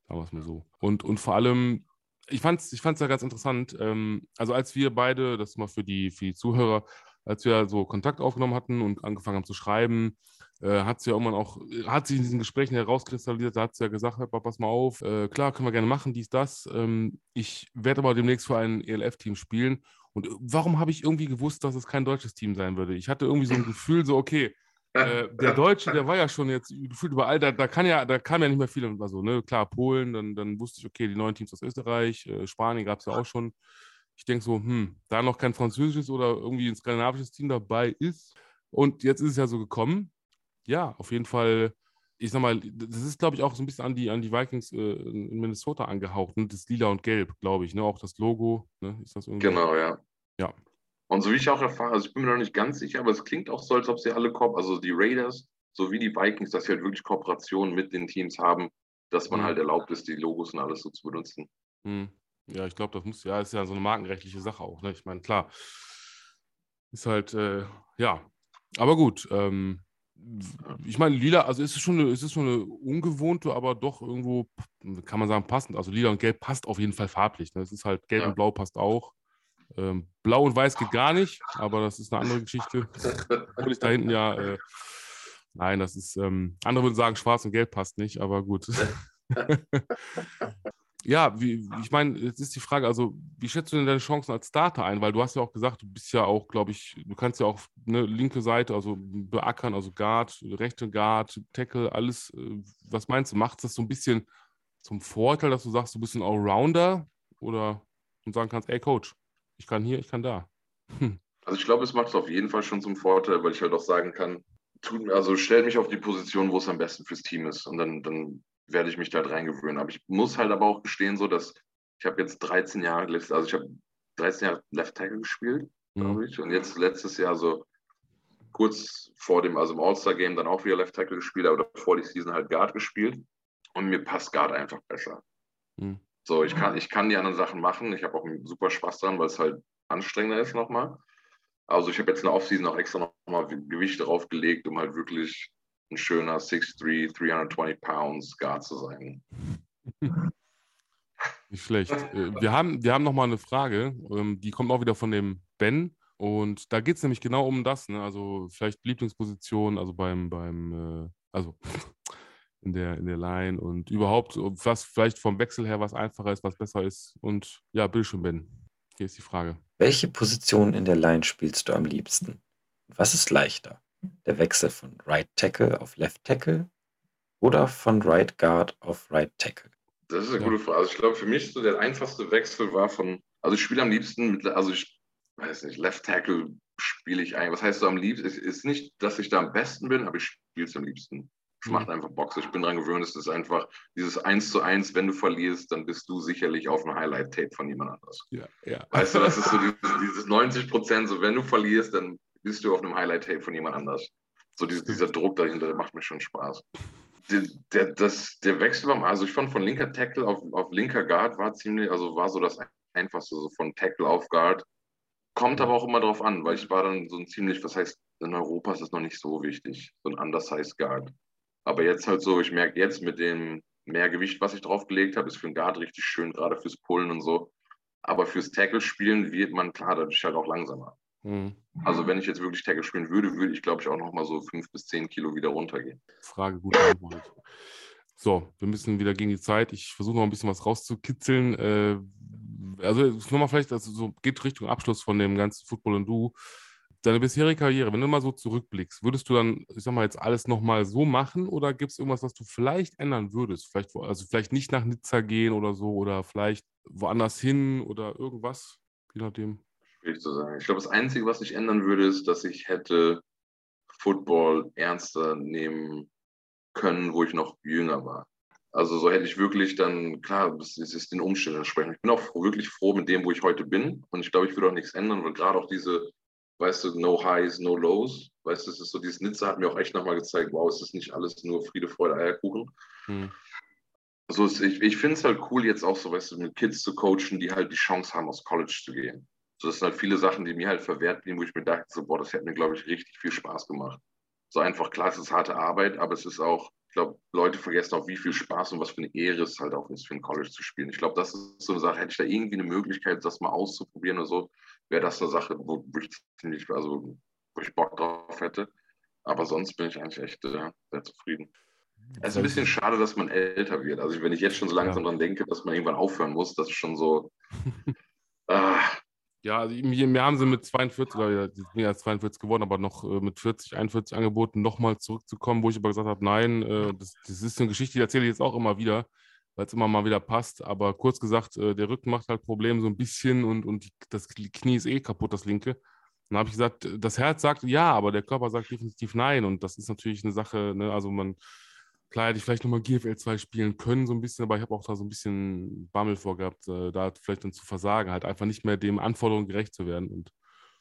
sagen wir es mal so. Und, und vor allem, ich fand es ich fand's ja ganz interessant, ähm, also als wir beide, das mal für die, für die Zuhörer, als wir so Kontakt aufgenommen hatten und angefangen haben zu schreiben, äh, hat sie ja irgendwann auch, hat sich in diesen Gesprächen herauskristallisiert, da hat sie ja gesagt, pass mal auf, äh, klar, können wir gerne machen, dies, das. Ähm, ich werde aber demnächst für ein ELF-Team spielen. Und warum habe ich irgendwie gewusst, dass es kein deutsches Team sein würde? Ich hatte irgendwie so ein *clears throat* Gefühl, so, okay, äh, der Deutsche, der war ja schon jetzt gefühlt überall, da, da kann ja, da kam ja nicht mehr viel, also, ne, klar, Polen, dann, dann wusste ich, okay, die neuen Teams aus Österreich, äh, Spanien gab es ja auch schon. Ich denke so, hm, da noch kein französisches oder irgendwie ein skandinavisches Team dabei ist. Und jetzt ist es ja so gekommen. ja, auf jeden Fall, ich sag mal, das ist, glaube ich, auch so ein bisschen an die, an die Vikings äh, in Minnesota angehaucht. Ne? Das Lila und Gelb, glaube ich, ne? Auch das Logo, ne? Ist das irgendwie? Genau, ja. Ja. Und so wie ich auch erfahre, also ich bin mir noch nicht ganz sicher, aber es klingt auch so, als ob sie alle, also die Raiders sowie die Vikings, dass sie halt wirklich Kooperationen mit den Teams haben, dass man mhm. halt erlaubt ist, die Logos und alles so zu benutzen. Mhm. Ja, ich glaube, das muss ja, ist ja so eine markenrechtliche Sache auch. Ne? Ich meine, klar, ist halt, äh, ja, aber gut. Ähm, ich meine, lila, also ist es schon eine, ist es schon eine ungewohnte, aber doch irgendwo, kann man sagen, passend. Also lila und gelb passt auf jeden Fall farblich. Ne? Es ist halt gelb ja. und blau passt auch. Ähm, blau und weiß geht gar nicht, aber das ist eine andere Geschichte. *laughs* Obwohl ich da hinten ja, äh, nein, das ist, ähm, andere würden sagen, schwarz und gelb passt nicht, aber gut. *laughs* ja, wie, ich meine, jetzt ist die Frage, also wie schätzt du denn deine Chancen als Starter ein? Weil du hast ja auch gesagt, du bist ja auch, glaube ich, du kannst ja auch eine linke Seite, also beackern, also Guard, rechte Guard, Tackle, alles. Äh, was meinst du, macht das so ein bisschen zum Vorteil, dass du sagst, du bist ein Allrounder oder und sagen kannst, ey Coach, ich kann hier, ich kann da. Hm. Also ich glaube, es macht es auf jeden Fall schon zum Vorteil, weil ich halt auch sagen kann, tut, also stell mich auf die Position, wo es am besten fürs Team ist. Und dann, dann werde ich mich da halt reingewöhnen. Aber ich muss halt aber auch gestehen, so dass ich habe jetzt 13 Jahre, also ich habe 13 Jahre Left Tackle gespielt, glaube mhm. ich. Und jetzt letztes Jahr so kurz vor dem, also im All-Star-Game dann auch wieder Left Tackle gespielt, oder vor die Season halt Guard gespielt. Und mir passt Guard einfach besser. Mhm. So, ich kann, ich kann die anderen Sachen machen. Ich habe auch super Spaß dran, weil es halt anstrengender ist nochmal. Also ich habe jetzt in der Offseason auch extra nochmal Gewicht drauf gelegt, um halt wirklich ein schöner 6'3, 320 Pounds Guard zu sein. Nicht schlecht. Äh, wir haben, wir haben noch mal eine Frage, ähm, die kommt auch wieder von dem Ben. Und da geht es nämlich genau um das, ne? Also vielleicht Lieblingsposition, also beim, beim, äh, also in der, in der Line und überhaupt, was vielleicht vom Wechsel her was einfacher ist, was besser ist. Und ja, Bildschirm, Ben. Hier ist die Frage. Welche Position in der Line spielst du am liebsten? Was ist leichter? Der Wechsel von Right Tackle auf Left Tackle oder von Right Guard auf Right Tackle? Das ist eine ja. gute Frage. Also ich glaube, für mich so der einfachste Wechsel war von, also ich spiele am liebsten mit, also ich weiß nicht, Left Tackle spiele ich eigentlich. Was heißt so am liebsten? Es ist nicht, dass ich da am besten bin, aber ich spiele es am liebsten. Es macht mhm. einfach Box. Ich bin daran gewöhnt, es ist einfach dieses 1 zu 1, wenn du verlierst, dann bist du sicherlich auf einem Highlight-Tape von jemand anders. Ja, ja. Weißt du, das ist so dieses, dieses 90 Prozent, so wenn du verlierst, dann bist du auf einem Highlight-Tape von jemand anders. So dieser, dieser Druck dahinter, der macht mir schon Spaß. Der, der, das, der Wechsel war, also ich fand von linker Tackle auf, auf linker Guard war ziemlich, also war so das einfachste, so von Tackle auf Guard. Kommt aber auch immer drauf an, weil ich war dann so ein ziemlich, was heißt, in Europa ist das noch nicht so wichtig, so ein undersized Guard. Aber jetzt halt so, ich merke jetzt mit dem mehr Gewicht, was ich draufgelegt habe, ist für den Guard richtig schön, gerade fürs Pullen und so. Aber fürs Tackle-Spielen wird man klar dadurch halt auch langsamer. Mhm. Also wenn ich jetzt wirklich Tackle spielen würde, würde ich glaube ich auch nochmal so fünf bis zehn Kilo wieder runtergehen. Frage gut beantwortet. So, wir müssen wieder gegen die Zeit. Ich versuche noch ein bisschen was rauszukitzeln. Äh, also nochmal vielleicht, also so geht Richtung Abschluss von dem ganzen Football und Du. Deine bisherige Karriere, wenn du mal so zurückblickst, würdest du dann, ich sag mal, jetzt alles nochmal so machen oder gibt es irgendwas, was du vielleicht ändern würdest? Vielleicht, also vielleicht nicht nach Nizza gehen oder so oder vielleicht woanders hin oder irgendwas, je nachdem schwierig zu sagen. Ich glaube, das Einzige, was ich ändern würde, ist, dass ich hätte Football ernster nehmen können, wo ich noch jünger war. Also so hätte ich wirklich dann, klar, es ist den Umständen entsprechend. Ich bin auch wirklich froh mit dem, wo ich heute bin. Und ich glaube, ich würde auch nichts ändern, weil gerade auch diese, weißt du, no highs, no lows, weißt du, es ist so, dieses Nizza hat mir auch echt nochmal gezeigt, wow, es ist nicht alles nur Friede, Freude, Eierkuchen. Hm. Also ich, ich finde es halt cool, jetzt auch so, weißt du, mit Kids zu coachen, die halt die Chance haben, aus College zu gehen. So, das sind halt viele Sachen, die mir halt verwehrt blieben, wo ich mir dachte, so, boah, das hätte mir, glaube ich, richtig viel Spaß gemacht. So einfach, klar, es ist harte Arbeit, aber es ist auch, ich glaube, Leute vergessen auch, wie viel Spaß und was für eine Ehre es halt auch ist, für ein College zu spielen. Ich glaube, das ist so eine Sache, hätte ich da irgendwie eine Möglichkeit, das mal auszuprobieren oder so, wäre das eine Sache, wo, wo, ich ziemlich, also, wo ich Bock drauf hätte. Aber sonst bin ich eigentlich echt äh, sehr zufrieden. Es ist ein bisschen schade, dass man älter wird. Also wenn ich jetzt schon so langsam ja. dran denke, dass man irgendwann aufhören muss, das ist schon so. *laughs* ah, ja, also mir, haben sie mit 42, oder mehr als 42 geworden, aber noch äh, mit 40, 41 angeboten, nochmal zurückzukommen, wo ich aber gesagt habe, nein, äh, das, das, ist eine Geschichte, die erzähle ich jetzt auch immer wieder, weil es immer mal wieder passt. Aber kurz gesagt, äh, der Rücken macht halt Probleme so ein bisschen und, und das Knie ist eh kaputt, das linke. Dann habe ich gesagt, das Herz sagt ja, aber der Körper sagt definitiv nein. Und das ist natürlich eine Sache, ne? also man, klar hätte ich vielleicht nochmal GFL 2 spielen können, so ein bisschen, aber ich habe auch da so ein bisschen Bammel vorgehabt, äh, da vielleicht dann zu versagen, halt einfach nicht mehr dem Anforderungen gerecht zu werden. Und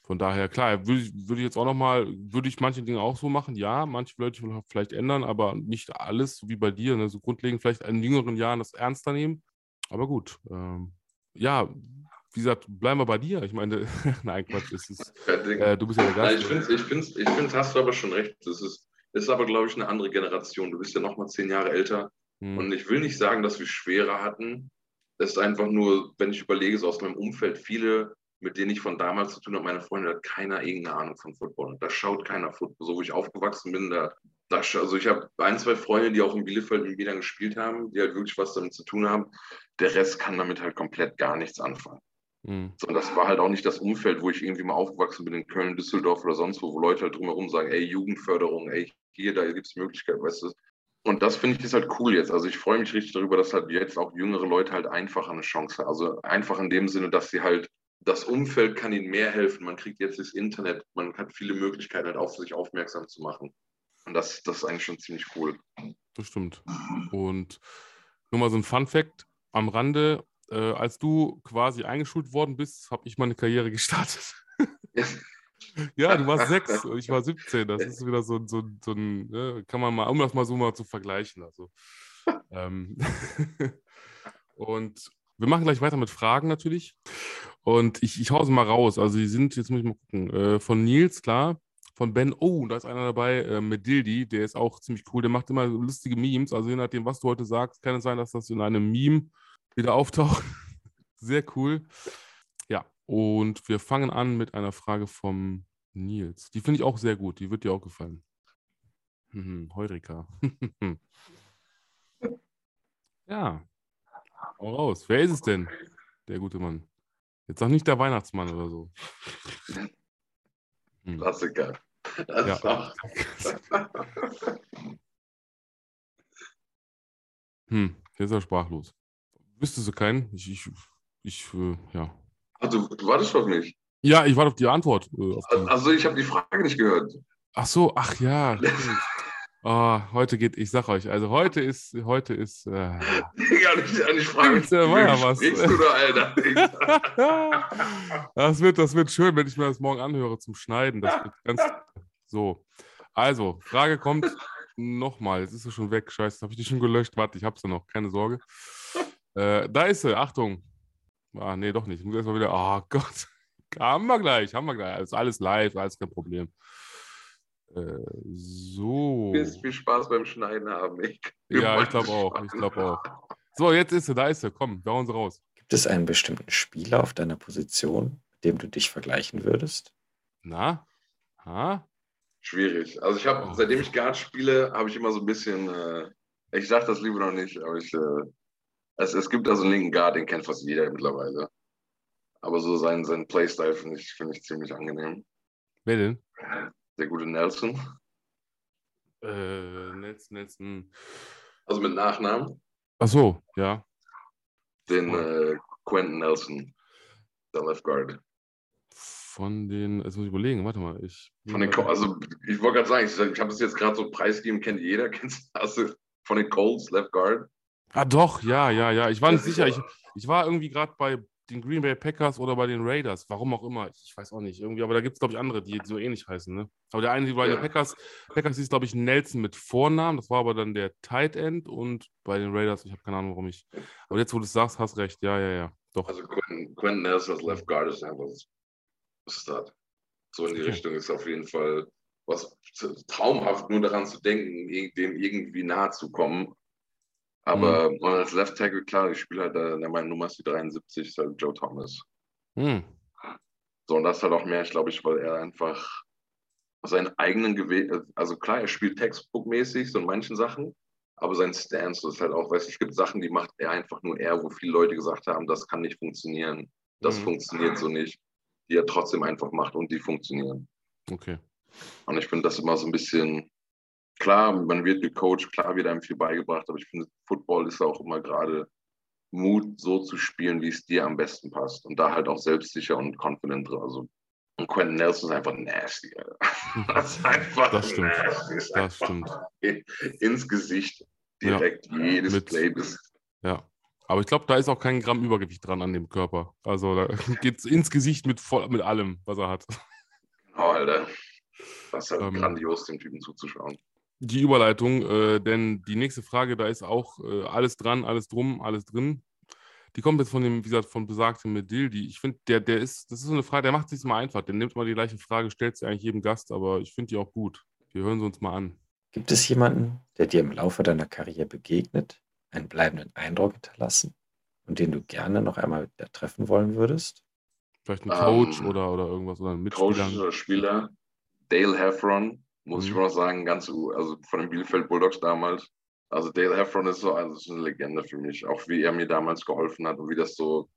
von daher, klar, würde ich, würd ich jetzt auch nochmal, würde ich manche Dinge auch so machen, ja, manche Leute vielleicht ändern, aber nicht alles, so wie bei dir, ne? so grundlegend vielleicht in jüngeren Jahren das ernster nehmen. Aber gut, ähm, ja, wie gesagt, bleiben wir bei dir. Ich meine, *laughs* nein, Quatsch, es ist, *laughs* äh, du bist ja der Gast. Nein, ich finde, ich finde, ich finde, hast du aber schon recht. Das ist, ist aber, glaube ich, eine andere Generation. Du bist ja noch mal zehn Jahre älter. Hm. Und ich will nicht sagen, dass wir schwerer hatten. Es ist einfach nur, wenn ich überlege, so aus meinem Umfeld, viele, mit denen ich von damals zu tun habe, meine Freunde, hat keiner irgendeine Ahnung von Football. Da schaut keiner Football. So wie ich aufgewachsen bin, da, da also ich habe ein, zwei Freunde, die auch in Bielefeld mit mir dann gespielt haben, die halt wirklich was damit zu tun haben. Der Rest kann damit halt komplett gar nichts anfangen. Mhm. So, und das war halt auch nicht das Umfeld, wo ich irgendwie mal aufgewachsen bin in Köln, Düsseldorf oder sonst wo, wo Leute halt drumherum sagen, ey, Jugendförderung, ey, hier, da gibt es Möglichkeiten, weißt du. Und das finde ich ist halt cool jetzt. Also ich freue mich richtig darüber, dass halt jetzt auch jüngere Leute halt einfach eine Chance haben. Also einfach in dem Sinne, dass sie halt, das Umfeld kann ihnen mehr helfen. Man kriegt jetzt das Internet, man hat viele Möglichkeiten halt auf sich aufmerksam zu machen. Und das, das ist eigentlich schon ziemlich cool. Das stimmt. Und nur mal so ein Fun Fact am Rande äh, als du quasi eingeschult worden bist, habe ich meine Karriere *laughs* gestartet. ja, du warst sechs und ich war 17. Das ist wieder so, so, so ein, ne, kann man mal, um das mal so mal zu vergleichen. Also, ähm, *laughs* und wir machen gleich weiter mit Fragen natürlich. Und ich, ich hause mal raus. Also, die sind, jetzt muss ich mal gucken, äh, von Nils, klar. Von Ben, oh, da ist einer dabei, äh, mit Dildi, der ist auch ziemlich cool. Der macht immer lustige Memes. Also, je nachdem, was du heute sagst, kann es sein, dass das in einem Meme wieder auftauchen. *laughs* Sehr cool. Ja, und wir fangen an mit einer Frage vom Nils. Die finde ich auch sehr gut. Die wird dir auch gefallen. Mhm, Heurika. *laughs* ja. Hau raus. Wer ist es denn, der gute Mann? Jetzt sag nicht der Weihnachtsmann oder so. *laughs* Hm. Klassiker. Das ja. *laughs* hm, jetzt ist er sprachlos. Wüsstest du keinen? Ich, ich, ich äh, ja. Also, du wartest auf mich. Ja, ich warte auf die Antwort. Äh, auf die... Also, ich habe die Frage nicht gehört. Ach so, ach ja. *laughs* oh, heute geht, ich sag euch, also heute ist, heute ist. Äh, *laughs* ja, nicht, nicht fragen. Ja, war ja was. Du da, Alter? *laughs* das, wird, das wird schön, wenn ich mir das morgen anhöre zum Schneiden. Das wird ganz so. Also, Frage kommt nochmal. Jetzt ist sie schon weg. Scheiße, habe ich die schon gelöscht? Warte, ich habe sie noch. Keine Sorge. Äh, da ist sie, Achtung. Ah, nee, doch nicht. Ich muss erstmal wieder. Oh Gott. *laughs* Haben wir gleich, haben wir gleich. Ist alles live, alles kein Problem. Äh, so. Du viel Spaß beim Schneiden haben. Ich ja, ich glaube auch. Ich glaube auch. So, jetzt ist sie, da ist sie. Komm, da hauen sie raus. Gibt es einen bestimmten Spieler auf deiner Position, mit dem du dich vergleichen würdest? Na? Ha? Schwierig. Also ich habe, oh. seitdem ich Guard spiele, habe ich immer so ein bisschen, äh, ich sage das lieber noch nicht, aber ich äh, es, es gibt also einen linken Guard, den kennt fast jeder mittlerweile. Aber so sein, sein Playstyle finde ich, find ich ziemlich angenehm. Wer denn? Der gute Nelson. Äh, Nelson, Nelson. Also mit Nachnamen? Ach so, ja. Den äh, Quentin Nelson, der Left Guard. Von den, jetzt muss ich überlegen, warte mal. Ich, von den, also ich wollte gerade sagen, ich, ich habe es jetzt gerade so preisgegeben, kennt jeder, *laughs* kennst du, also von den Colts, Left Guard. Ah, doch, ja, ja, ja. Ich war nicht sicher. Ich, ich war irgendwie gerade bei den Green Bay Packers oder bei den Raiders. Warum auch immer. Ich weiß auch nicht. Irgendwie, aber da gibt es, glaube ich, andere, die so ähnlich heißen. Ne? Aber der eine, die bei ja. den Packers, Packers ist, glaube ich, Nelson mit Vornamen. Das war aber dann der Tight End. Und bei den Raiders, ich habe keine Ahnung, warum ich. Aber jetzt, wo du es sagst, hast recht. Ja, ja, ja. Doch. Also Quentin, Quentin Nelson als Left Guard ist einfach Start. So in die okay. Richtung ist auf jeden Fall was traumhaft, nur daran zu denken, dem irgendwie nahe zu kommen aber mhm. als Left Tackle, klar, ich spiele halt, äh, meine Nummer ist die 73, ist halt Joe Thomas. Mhm. So, und das halt auch mehr, ich glaube ich, weil er einfach seinen eigenen Gewe also klar, er spielt Textbook-mäßig, so in manchen Sachen, aber sein Stance ist halt auch, weißt du, es gibt Sachen, die macht er einfach nur er, wo viele Leute gesagt haben, das kann nicht funktionieren, das mhm. funktioniert so nicht, die er trotzdem einfach macht und die funktionieren. Okay. Und ich finde das immer so ein bisschen, klar, man wird gecoacht, klar wird einem viel beigebracht, aber ich finde, Football ist auch immer gerade Mut, so zu spielen, wie es dir am besten passt. Und da halt auch selbstsicher und confident. Also Und Quentin Nelson ist einfach nasty. *laughs* Das ist einfach das stimmt. nasty. Das, das stimmt. Ins Gesicht direkt ja, jedes mit, Play bis. Ja. Aber ich glaube, da ist auch kein Gramm Übergewicht dran an dem Körper. Also da *laughs* geht es ins Gesicht mit, voll, mit allem, was er hat. Oh, Alter. Das ist halt ähm, grandios, dem Typen zuzuschauen. Die Überleitung, äh, denn die nächste Frage, da ist auch äh, alles dran, alles drum, alles drin. Die kommt jetzt von dem, wie gesagt, von besagtem Medildi. Ich finde, der, der ist, das ist so eine Frage, der macht sich mal einfach. Der nimmt mal die gleiche Frage, stellt sie eigentlich jedem Gast, aber ich finde die auch gut. Wir hören sie uns mal an. Gibt es jemanden, der dir im Laufe deiner Karriere begegnet, einen bleibenden Eindruck hinterlassen und den du gerne noch einmal wieder treffen wollen würdest? Vielleicht ein Coach um, ähm, oder, oder irgendwas oder ein Mitspieler. Coach oder Spieler. Dale Heffron, muss mhm. ich mal sagen, ganz, also von den Bielefeld Bulldogs damals. Also Dale Heffron ist so also ist eine Legende für mich, auch wie er mir damals geholfen hat und wie das so,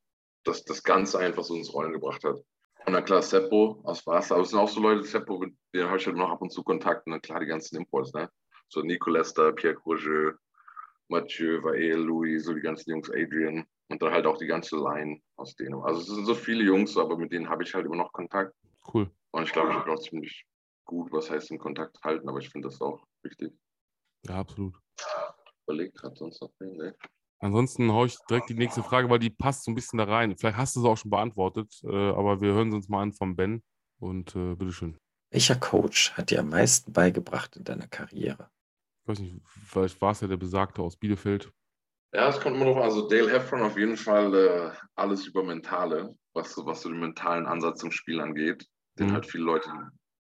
das, das Ganze einfach so ins Rollen gebracht hat. Und dann klar, Seppo aus Wasser, aber es sind auch so Leute, Seppo, mit denen habe ich halt noch ab und zu Kontakt und dann klar die ganzen Imports, ne? So Nico Lester, Pierre Courget, Mathieu, Vael, Louis, so die ganzen Jungs, Adrian und dann halt auch die ganze Line aus denen. Also es sind so viele Jungs, aber mit denen habe ich halt immer noch Kontakt. Cool. Und ich glaube, ich habe auch ziemlich gut, was heißt in Kontakt halten, aber ich finde das auch wichtig. Ja, absolut. Überlegt gerade sonst noch wen, ne? Ansonsten haue ich direkt die nächste Frage, weil die passt so ein bisschen da rein. Vielleicht hast du sie auch schon beantwortet, äh, aber wir hören sie uns mal an von Ben und äh, bitteschön. Welcher Coach hat dir am meisten beigebracht in deiner Karriere? Ich weiß nicht, vielleicht war es ja der Besagte aus Bielefeld. Ja, es kommt immer noch, also Dale Heffron auf jeden Fall äh, alles über Mentale, was, was so den mentalen Ansatz zum Spiel angeht, den mhm. halt viele Leute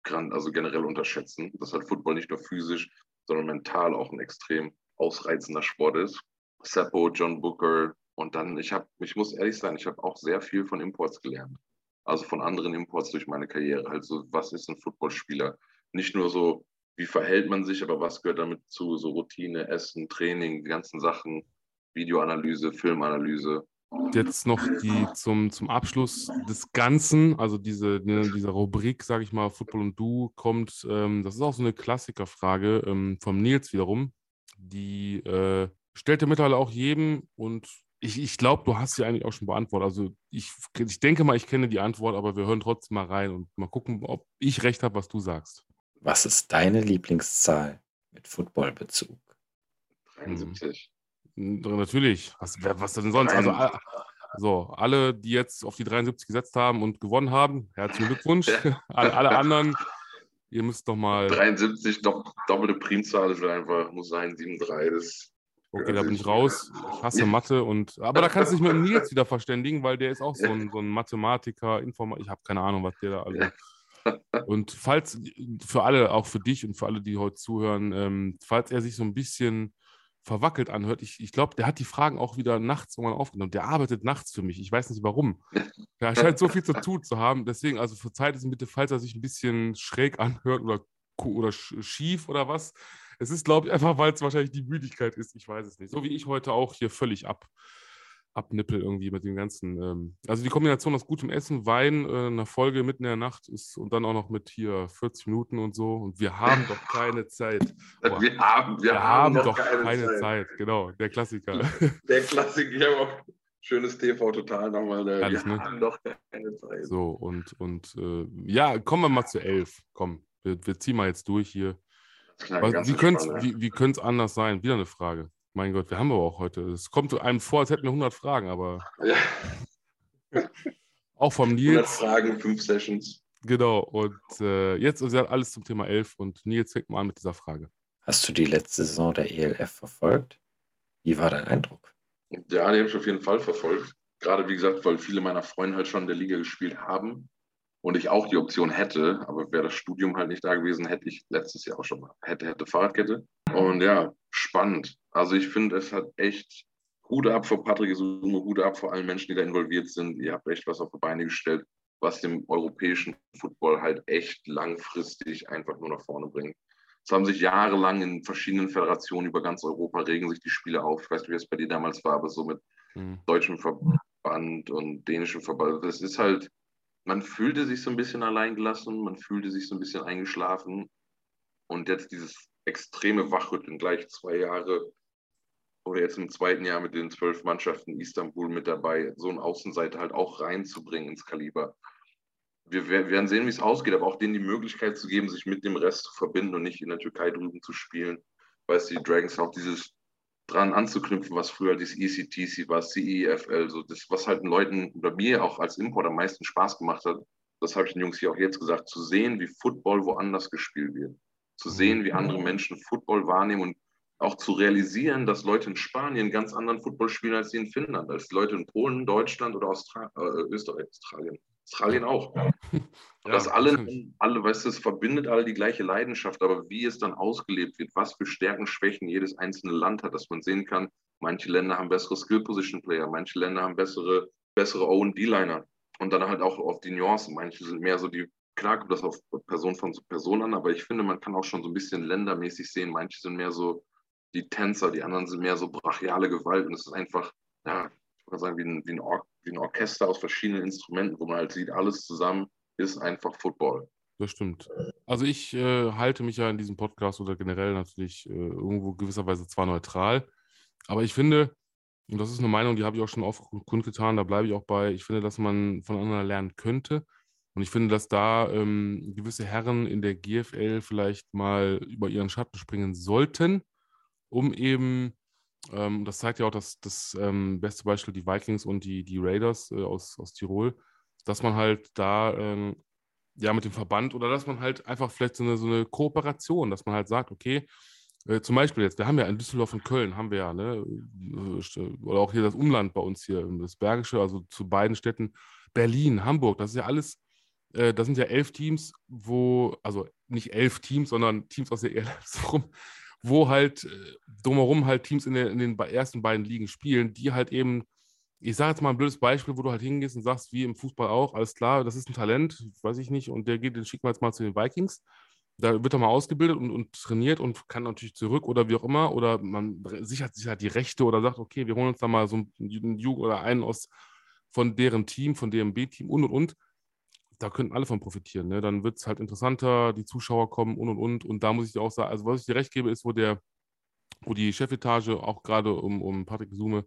also generell unterschätzen, dass halt Football nicht nur physisch, sondern mental auch ein extrem ausreizender Sport ist. Seppo, John Booker und dann, ich habe, ich muss ehrlich sein, ich habe auch sehr viel von Imports gelernt. Also von anderen Imports durch meine Karriere. Also was ist ein Footballspieler? Nicht nur so, wie verhält man sich, aber was gehört damit zu? So Routine, Essen, Training, die ganzen Sachen, Videoanalyse, Filmanalyse. Jetzt noch die zum, zum Abschluss des Ganzen, also diese, ne, diese Rubrik, sage ich mal, Football und Du kommt, ähm, das ist auch so eine Klassikerfrage ähm, vom Nils wiederum. Die äh, stellt er mittlerweile auch jedem und ich, ich glaube, du hast sie eigentlich auch schon beantwortet. Also ich, ich denke mal, ich kenne die Antwort, aber wir hören trotzdem mal rein und mal gucken, ob ich recht habe, was du sagst. Was ist deine Lieblingszahl mit Footballbezug? 73. Natürlich. Was, was denn sonst? Also, so, alle, die jetzt auf die 73 gesetzt haben und gewonnen haben, herzlichen Glückwunsch. *laughs* alle, alle anderen, ihr müsst doch mal. 73, dopp doppelte Primzahl, das wäre einfach, muss sein, 7,3. Okay, da bin ich raus. Ich hasse Mathe und. Aber da kannst du dich mit dem Nils wieder verständigen, weil der ist auch so ein, so ein Mathematiker, Informa ich habe keine Ahnung, was der da also. Und falls für alle, auch für dich und für alle, die heute zuhören, ähm, falls er sich so ein bisschen verwackelt anhört. Ich, ich glaube, der hat die Fragen auch wieder nachts irgendwann aufgenommen. Der arbeitet nachts für mich. Ich weiß nicht warum. Er scheint so viel zu tun zu haben. Deswegen, also verzeiht es bitte, falls er sich ein bisschen schräg anhört oder, oder schief oder was. Es ist, glaube ich, einfach, weil es wahrscheinlich die Müdigkeit ist. Ich weiß es nicht. So wie ich heute auch hier völlig ab abnippel irgendwie mit dem ganzen. Ähm, also die Kombination aus gutem Essen, Wein, äh, einer Folge mitten in der Nacht ist und dann auch noch mit hier 40 Minuten und so. Und wir haben doch keine Zeit. *laughs* Boah, wir haben, wir, wir haben, haben doch keine, keine Zeit. Zeit. Genau, der Klassiker. *laughs* Der Klassiker, ich habe auch schönes TV total nochmal. Äh, wir ne? haben doch keine Zeit. So, und, und äh, ja, kommen wir mal zu elf. Komm, wir, wir ziehen mal jetzt durch hier. wie könnte es anders sein? Wieder eine Frage. Mein Gott, wir haben aber auch heute. Es kommt einem vor, als hätten wir 100 Fragen, aber. Ja. auch vom Nils. 100 Fragen, 5 Sessions. Genau, und äh, jetzt ist ja alles zum Thema 11 und Nils fängt mal an mit dieser Frage. Hast du die letzte Saison der ELF verfolgt? Wie war dein Eindruck? Ja, die habe ich auf jeden Fall verfolgt. Gerade wie gesagt, weil viele meiner Freunde halt schon in der Liga gespielt haben und ich auch die Option hätte, aber wäre das Studium halt nicht da gewesen, hätte ich letztes Jahr auch schon mal, hätte, hätte Fahrradkette. Und ja, spannend. Also ich finde, es hat echt Hut ab vor Patrick Isume, Hut ab vor allen Menschen, die da involviert sind. Ihr habt echt was auf die Beine gestellt, was dem europäischen Football halt echt langfristig einfach nur nach vorne bringt. Es haben sich jahrelang in verschiedenen Föderationen über ganz Europa regen sich die Spiele auf. Ich weiß nicht, wie es bei dir damals war, aber so mit mhm. deutschem Verband und dänischem Verband. Das ist halt, man fühlte sich so ein bisschen alleingelassen, man fühlte sich so ein bisschen eingeschlafen. Und jetzt dieses extreme Wachrütteln, gleich zwei Jahre oder jetzt im zweiten Jahr mit den zwölf Mannschaften Istanbul mit dabei, so einen Außenseiter halt auch reinzubringen ins Kaliber. wir werden sehen, wie es ausgeht, aber auch denen die Möglichkeit zu geben, sich mit dem Rest zu verbinden und nicht in der Türkei drüben zu spielen. Weil die Dragons auch dieses dran anzuknüpfen, was früher das ECTC war, CEFL, so das, was halt den Leuten oder mir auch als Import am meisten Spaß gemacht hat, das habe ich den Jungs hier auch jetzt gesagt, zu sehen, wie Football woanders gespielt wird. Zu sehen, wie andere Menschen Football wahrnehmen und auch zu realisieren, dass Leute in Spanien ganz anderen Football spielen als sie in Finnland, als Leute in Polen, Deutschland oder Austra äh, Österreich, Australien. Australien auch. Ja, das alle, alle, weißt du, es verbindet alle die gleiche Leidenschaft, aber wie es dann ausgelebt wird, was für Stärken, Schwächen jedes einzelne Land hat, dass man sehen kann, manche Länder haben bessere Skill-Position-Player, manche Länder haben bessere, bessere O&D-Liner und dann halt auch auf die Nuancen. Manche sind mehr so die, klar kommt das auf Person von Person an, aber ich finde, man kann auch schon so ein bisschen ländermäßig sehen, manche sind mehr so die Tänzer, die anderen sind mehr so brachiale Gewalt. Und es ist einfach, ja, ich würde sagen, wie ein, wie ein Or wie ein Orchester aus verschiedenen Instrumenten, wo man halt sieht, alles zusammen ist einfach Football. Das stimmt. Also ich äh, halte mich ja in diesem Podcast oder generell natürlich äh, irgendwo gewisserweise zwar neutral, aber ich finde, und das ist eine Meinung, die habe ich auch schon oft kundgetan, da bleibe ich auch bei, ich finde, dass man voneinander lernen könnte. Und ich finde, dass da ähm, gewisse Herren in der GFL vielleicht mal über ihren Schatten springen sollten, um eben ähm, das zeigt ja auch das, das ähm, beste Beispiel, die Vikings und die, die Raiders äh, aus, aus Tirol, dass man halt da ähm, ja mit dem Verband oder dass man halt einfach vielleicht so eine, so eine Kooperation, dass man halt sagt, okay, äh, zum Beispiel jetzt, wir haben ja in Düsseldorf und Köln, haben wir ja, ne, äh, oder auch hier das Umland bei uns hier, das Bergische, also zu beiden Städten, Berlin, Hamburg, das ist ja alles, äh, das sind ja elf Teams, wo, also nicht elf Teams, sondern Teams aus der ELF *laughs* rum, wo halt äh, drumherum halt Teams in, der, in den ersten beiden Ligen spielen, die halt eben, ich sage jetzt mal ein blödes Beispiel, wo du halt hingehst und sagst, wie im Fußball auch, alles klar, das ist ein Talent, weiß ich nicht, und der geht, den schicken wir jetzt mal zu den Vikings. Da wird er mal ausgebildet und, und trainiert und kann natürlich zurück oder wie auch immer. Oder man sichert sich halt die Rechte oder sagt, okay, wir holen uns da mal so einen Jugend oder einen aus von deren Team, von deren B-Team und und und da könnten alle von profitieren. Ne? Dann wird es halt interessanter, die Zuschauer kommen und und und. Und da muss ich dir auch sagen, also was ich dir recht gebe, ist, wo der, wo die Chefetage auch gerade um, um Patrick Sume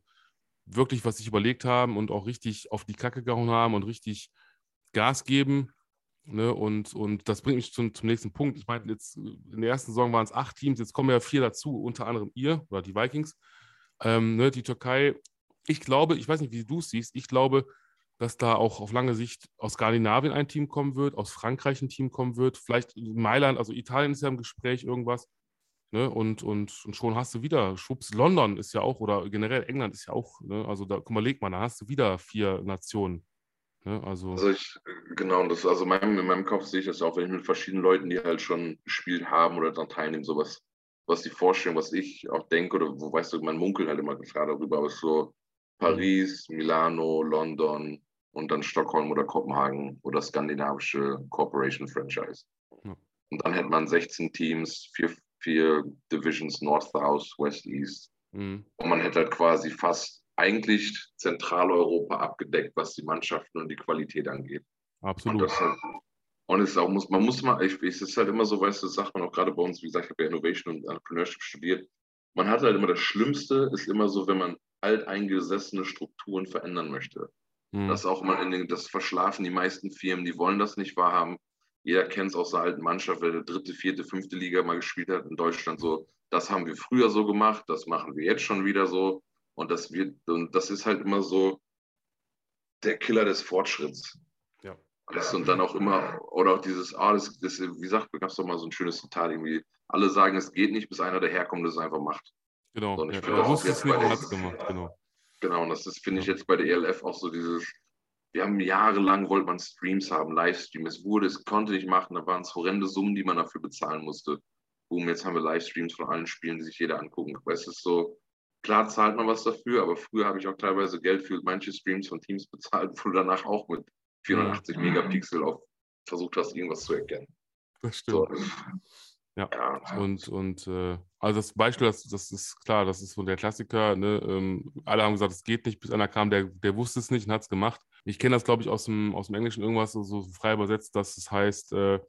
wirklich was sich überlegt haben und auch richtig auf die Kacke gehauen haben und richtig Gas geben. Ne? Und, und das bringt mich zum, zum nächsten Punkt. Ich meine, jetzt in der ersten Saison waren es acht Teams, jetzt kommen ja vier dazu, unter anderem ihr oder die Vikings. Ähm, ne? Die Türkei, ich glaube, ich weiß nicht, wie du es siehst, ich glaube, dass da auch auf lange Sicht aus Skandinavien ein Team kommen wird, aus Frankreich ein Team kommen wird, vielleicht Mailand, also Italien ist ja im Gespräch irgendwas. Ne? Und, und, und schon hast du wieder, schwupps, London ist ja auch, oder generell England ist ja auch, ne? also da, guck mal, leg mal, da hast du wieder vier Nationen. Ne? Also, also ich, genau, das, also mein, in meinem Kopf sehe ich das auch, wenn ich mit verschiedenen Leuten, die halt schon gespielt haben oder dann teilnehmen, sowas, was die Vorstellung, was ich auch denke, oder wo weißt du, man munkelt halt immer gerade darüber, aber so Paris, Milano, London, und dann Stockholm oder Kopenhagen oder skandinavische Corporation Franchise. Ja. Und dann hätte man 16 Teams, vier, vier Divisions, North, South, West, East. Mhm. Und man hätte halt quasi fast eigentlich Zentraleuropa abgedeckt, was die Mannschaften und die Qualität angeht. Absolut. Und, halt, und es auch, muss, man muss mal, ich, es ist halt immer so, weißt du, das sagt man auch gerade bei uns, wie gesagt, ich habe ja Innovation und Entrepreneurship studiert. Man hat halt immer das Schlimmste, ist immer so, wenn man alteingesessene Strukturen verändern möchte. Mhm. Das auch mal in den, das verschlafen die meisten Firmen, die wollen das nicht wahrhaben. Jeder kennt es aus der alten Mannschaft, wer der dritte, vierte, fünfte Liga mal gespielt hat in Deutschland so. Das haben wir früher so gemacht, das machen wir jetzt schon wieder so. Und das wird, und das ist halt immer so der Killer des Fortschritts. Ja. Das, und dann auch immer, oder auch dieses, ah, das, das wie sagt, gab es doch mal so ein schönes Zitat irgendwie, alle sagen, es geht nicht, bis einer daherkommt, das einfach macht. Genau, so, ja, es nicht und hat es gemacht, genau. Genau, und das ist, finde ich, jetzt bei der ELF auch so dieses, wir haben jahrelang wollte man Streams haben, Livestream. Es wurde, es konnte nicht machen, da waren es horrende Summen, die man dafür bezahlen musste. Boom, jetzt haben wir Livestreams von allen Spielen, die sich jeder angucken kann. Es ist so, klar zahlt man was dafür, aber früher habe ich auch teilweise Geld für manche Streams von Teams *laughs* bezahlt, wo du danach auch mit 480 Megapixel auf versucht hast, irgendwas zu erkennen. Das stimmt. So. Ja. ja. Und, und äh, also das Beispiel, das, das ist klar, das ist so der Klassiker. Ne? Ähm, alle haben gesagt, es geht nicht, bis einer kam, der, der wusste es nicht und hat es gemacht. Ich kenne das, glaube ich, aus dem, aus dem Englischen irgendwas so, so frei übersetzt, dass es heißt, äh,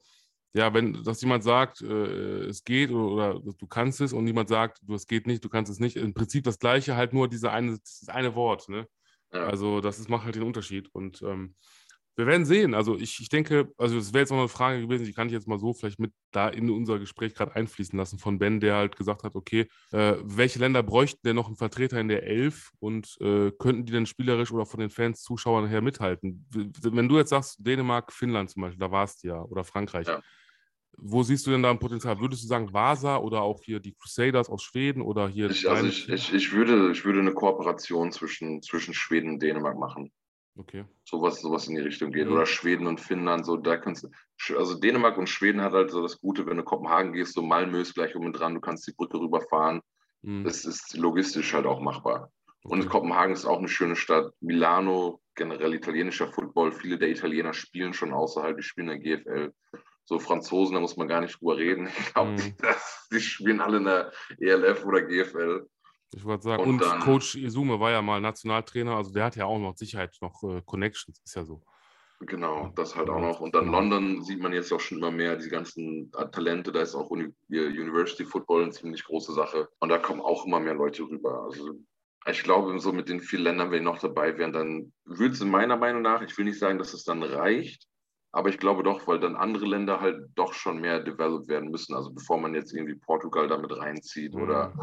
ja, wenn dass jemand sagt, äh, es geht oder, oder, du kannst es und jemand sagt, du es geht nicht, du kannst es nicht. Im Prinzip das Gleiche, halt nur diese eine, das eine Wort. Ne? Ja. Also das ist, macht halt den Unterschied. Und ähm, wir werden sehen. Also ich, ich denke, also es wäre jetzt noch eine Frage gewesen, die kann ich jetzt mal so vielleicht mit da in unser Gespräch gerade einfließen lassen von Ben, der halt gesagt hat, okay, äh, welche Länder bräuchten denn noch einen Vertreter in der Elf und äh, könnten die denn spielerisch oder von den Fans, Zuschauern her mithalten? Wenn du jetzt sagst, Dänemark, Finnland zum Beispiel, da warst du ja, oder Frankreich. Ja. Wo siehst du denn da ein Potenzial? Würdest du sagen Vasa oder auch hier die Crusaders aus Schweden oder hier? Ich, also ich, ich, ich, würde, ich würde eine Kooperation zwischen, zwischen Schweden und Dänemark machen. Okay. Sowas, sowas in die Richtung geht. Mhm. Oder Schweden und Finnland, so da kannst du. Also Dänemark und Schweden hat halt so das Gute, wenn du Kopenhagen gehst, so Malmö ist gleich um dran, du kannst die Brücke rüberfahren. Mhm. Das ist logistisch halt auch machbar. Okay. Und Kopenhagen ist auch eine schöne Stadt. Milano, generell italienischer Football. Viele der Italiener spielen schon außerhalb, die spielen in der GFL. So Franzosen, da muss man gar nicht drüber reden. Ich glaube, mhm. *laughs* die, die spielen alle in der ELF oder GFL. Ich wollte sagen, und, und dann, Coach Izume war ja mal Nationaltrainer, also der hat ja auch noch Sicherheit noch äh, Connections, ist ja so. Genau, das halt auch noch. Und dann genau. London sieht man jetzt auch schon immer mehr die ganzen äh, Talente. Da ist auch Uni University Football eine ziemlich große Sache. Und da kommen auch immer mehr Leute rüber. Also ich glaube, so mit den vier Ländern, wenn die noch dabei wären, dann würde es in meiner Meinung nach, ich will nicht sagen, dass es dann reicht, aber ich glaube doch, weil dann andere Länder halt doch schon mehr developed werden müssen. Also bevor man jetzt irgendwie Portugal damit reinzieht mhm. oder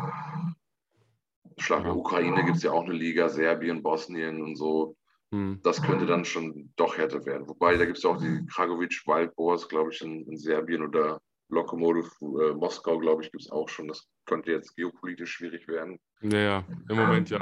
Schlag der Ukraine gibt es ja auch eine Liga, Serbien, Bosnien und so. Hm. Das könnte dann schon doch härter werden. Wobei, da gibt es ja auch die Kragovic Wild Boars, glaube ich, in, in, Serbien oder Lokomotiv äh, Moskau, glaube ich, gibt es auch schon. Das könnte jetzt geopolitisch schwierig werden. Naja, im Moment ja.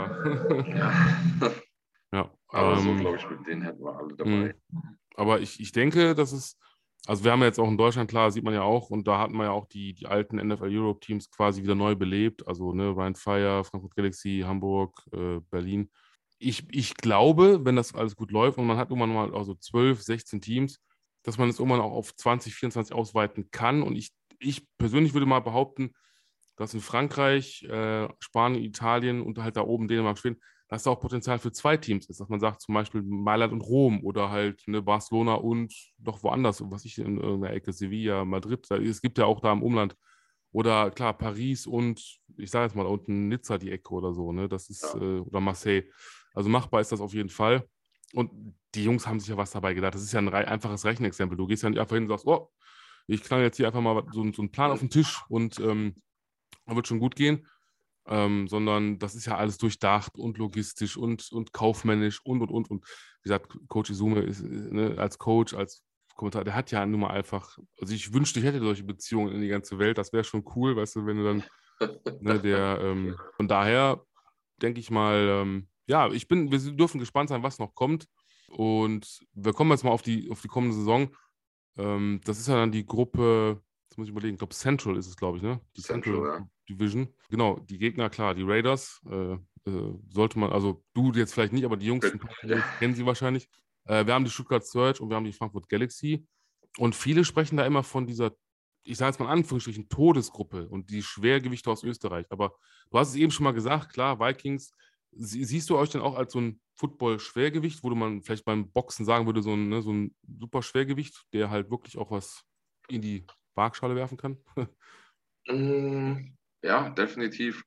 ja. *laughs* ja. Aber ähm, so, glaube ich, mit denen hätten wir alle dabei. Hm. Aber ich, ich denke, dass es also wir haben jetzt auch in Deutschland, klar, sieht man ja auch, und da hatten wir ja auch die, die alten NFL Europe Teams quasi wieder neu belebt. Also ne, Ryan Fire, Frankfurt Galaxy, Hamburg, äh, Berlin. Ich, ich glaube, wenn das alles gut läuft und man hat irgendwann mal also 12, 16 Teams, dass man es irgendwann auch auf 20, 24 ausweiten kann. Und ich, ich persönlich würde mal behaupten, dass in Frankreich, äh, Spanien, Italien und halt da oben Dänemark, Schweden, dass da auch Potenzial für zwei Teams ist, dass man sagt, zum Beispiel Mailand und Rom oder halt ne, Barcelona und doch woanders, was ich in irgendeiner Ecke, Sevilla, Madrid, es gibt ja auch da im Umland. Oder klar, Paris und ich sage jetzt mal da unten Nizza die Ecke oder so, ne? Das ist, ja. äh, oder Marseille. Also machbar ist das auf jeden Fall. Und die Jungs haben sich ja was dabei gedacht. Das ist ja ein einfaches Rechenexempel. Du gehst ja nicht einfach hin und sagst, oh, ich knall jetzt hier einfach mal so, so einen Plan auf den Tisch und ähm, wird schon gut gehen ähm, sondern das ist ja alles durchdacht und logistisch und, und kaufmännisch und und und. Und wie gesagt, Coach Izume ist ne, als Coach, als Kommentar, der hat ja nun mal einfach, also ich wünschte, ich hätte solche Beziehungen in die ganze Welt, das wäre schon cool, weißt du, wenn du dann, *laughs* ne, der, ähm, von daher denke ich mal, ähm, ja, ich bin, wir dürfen gespannt sein, was noch kommt. Und wir kommen jetzt mal auf die, auf die kommende Saison. Ähm, das ist ja dann die Gruppe, jetzt muss ich überlegen, ich glaube Central ist es, glaube ich, ne? Die Central, Central ja. Division. Genau, die Gegner, klar, die Raiders, äh, äh, sollte man, also du jetzt vielleicht nicht, aber die Jungs ja. kennen sie wahrscheinlich. Äh, wir haben die Stuttgart Search und wir haben die Frankfurt Galaxy. Und viele sprechen da immer von dieser, ich sage jetzt mal in Anführungsstrichen, Todesgruppe und die Schwergewichte aus Österreich. Aber du hast es eben schon mal gesagt, klar, Vikings, siehst du euch denn auch als so ein Football-Schwergewicht, wo du man vielleicht beim Boxen sagen würde, so ein, ne, so ein super Schwergewicht, der halt wirklich auch was in die Waagschale werfen kann? Ja, definitiv.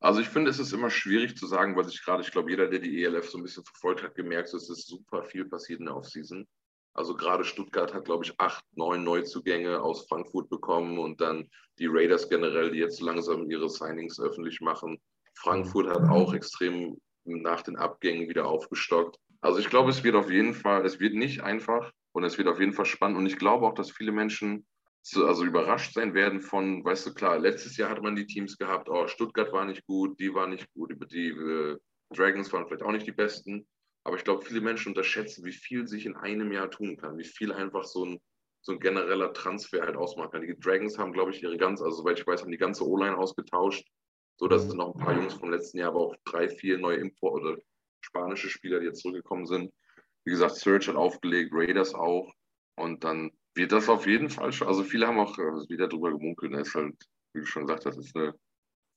Also ich finde, es ist immer schwierig zu sagen, weil sich gerade, ich glaube, jeder, der die ELF so ein bisschen verfolgt hat, gemerkt, es ist super viel passiert in der Offseason. Also gerade Stuttgart hat, glaube ich, acht, neun Neuzugänge aus Frankfurt bekommen und dann die Raiders generell, die jetzt langsam ihre Signings öffentlich machen. Frankfurt hat auch extrem nach den Abgängen wieder aufgestockt. Also ich glaube, es wird auf jeden Fall, es wird nicht einfach und es wird auf jeden Fall spannend. Und ich glaube auch, dass viele Menschen also überrascht sein werden von, weißt du, klar, letztes Jahr hat man die Teams gehabt, oh, Stuttgart war nicht gut, die war nicht gut, die, die äh, Dragons waren vielleicht auch nicht die besten. Aber ich glaube, viele Menschen unterschätzen, wie viel sich in einem Jahr tun kann, wie viel einfach so ein, so ein genereller Transfer halt ausmachen kann. Die Dragons haben, glaube ich, ihre ganze, also soweit ich weiß, haben die ganze O-Line ausgetauscht, so dass es noch ein paar Jungs vom letzten Jahr, aber auch drei, vier neue Import- oder spanische Spieler, die jetzt zurückgekommen sind. Wie gesagt, Search hat aufgelegt, Raiders auch. Und dann wird das auf jeden Fall schon. Also viele haben auch äh, wieder drüber gemunkelt. Das ne? ist halt, wie du schon gesagt hast, ist ein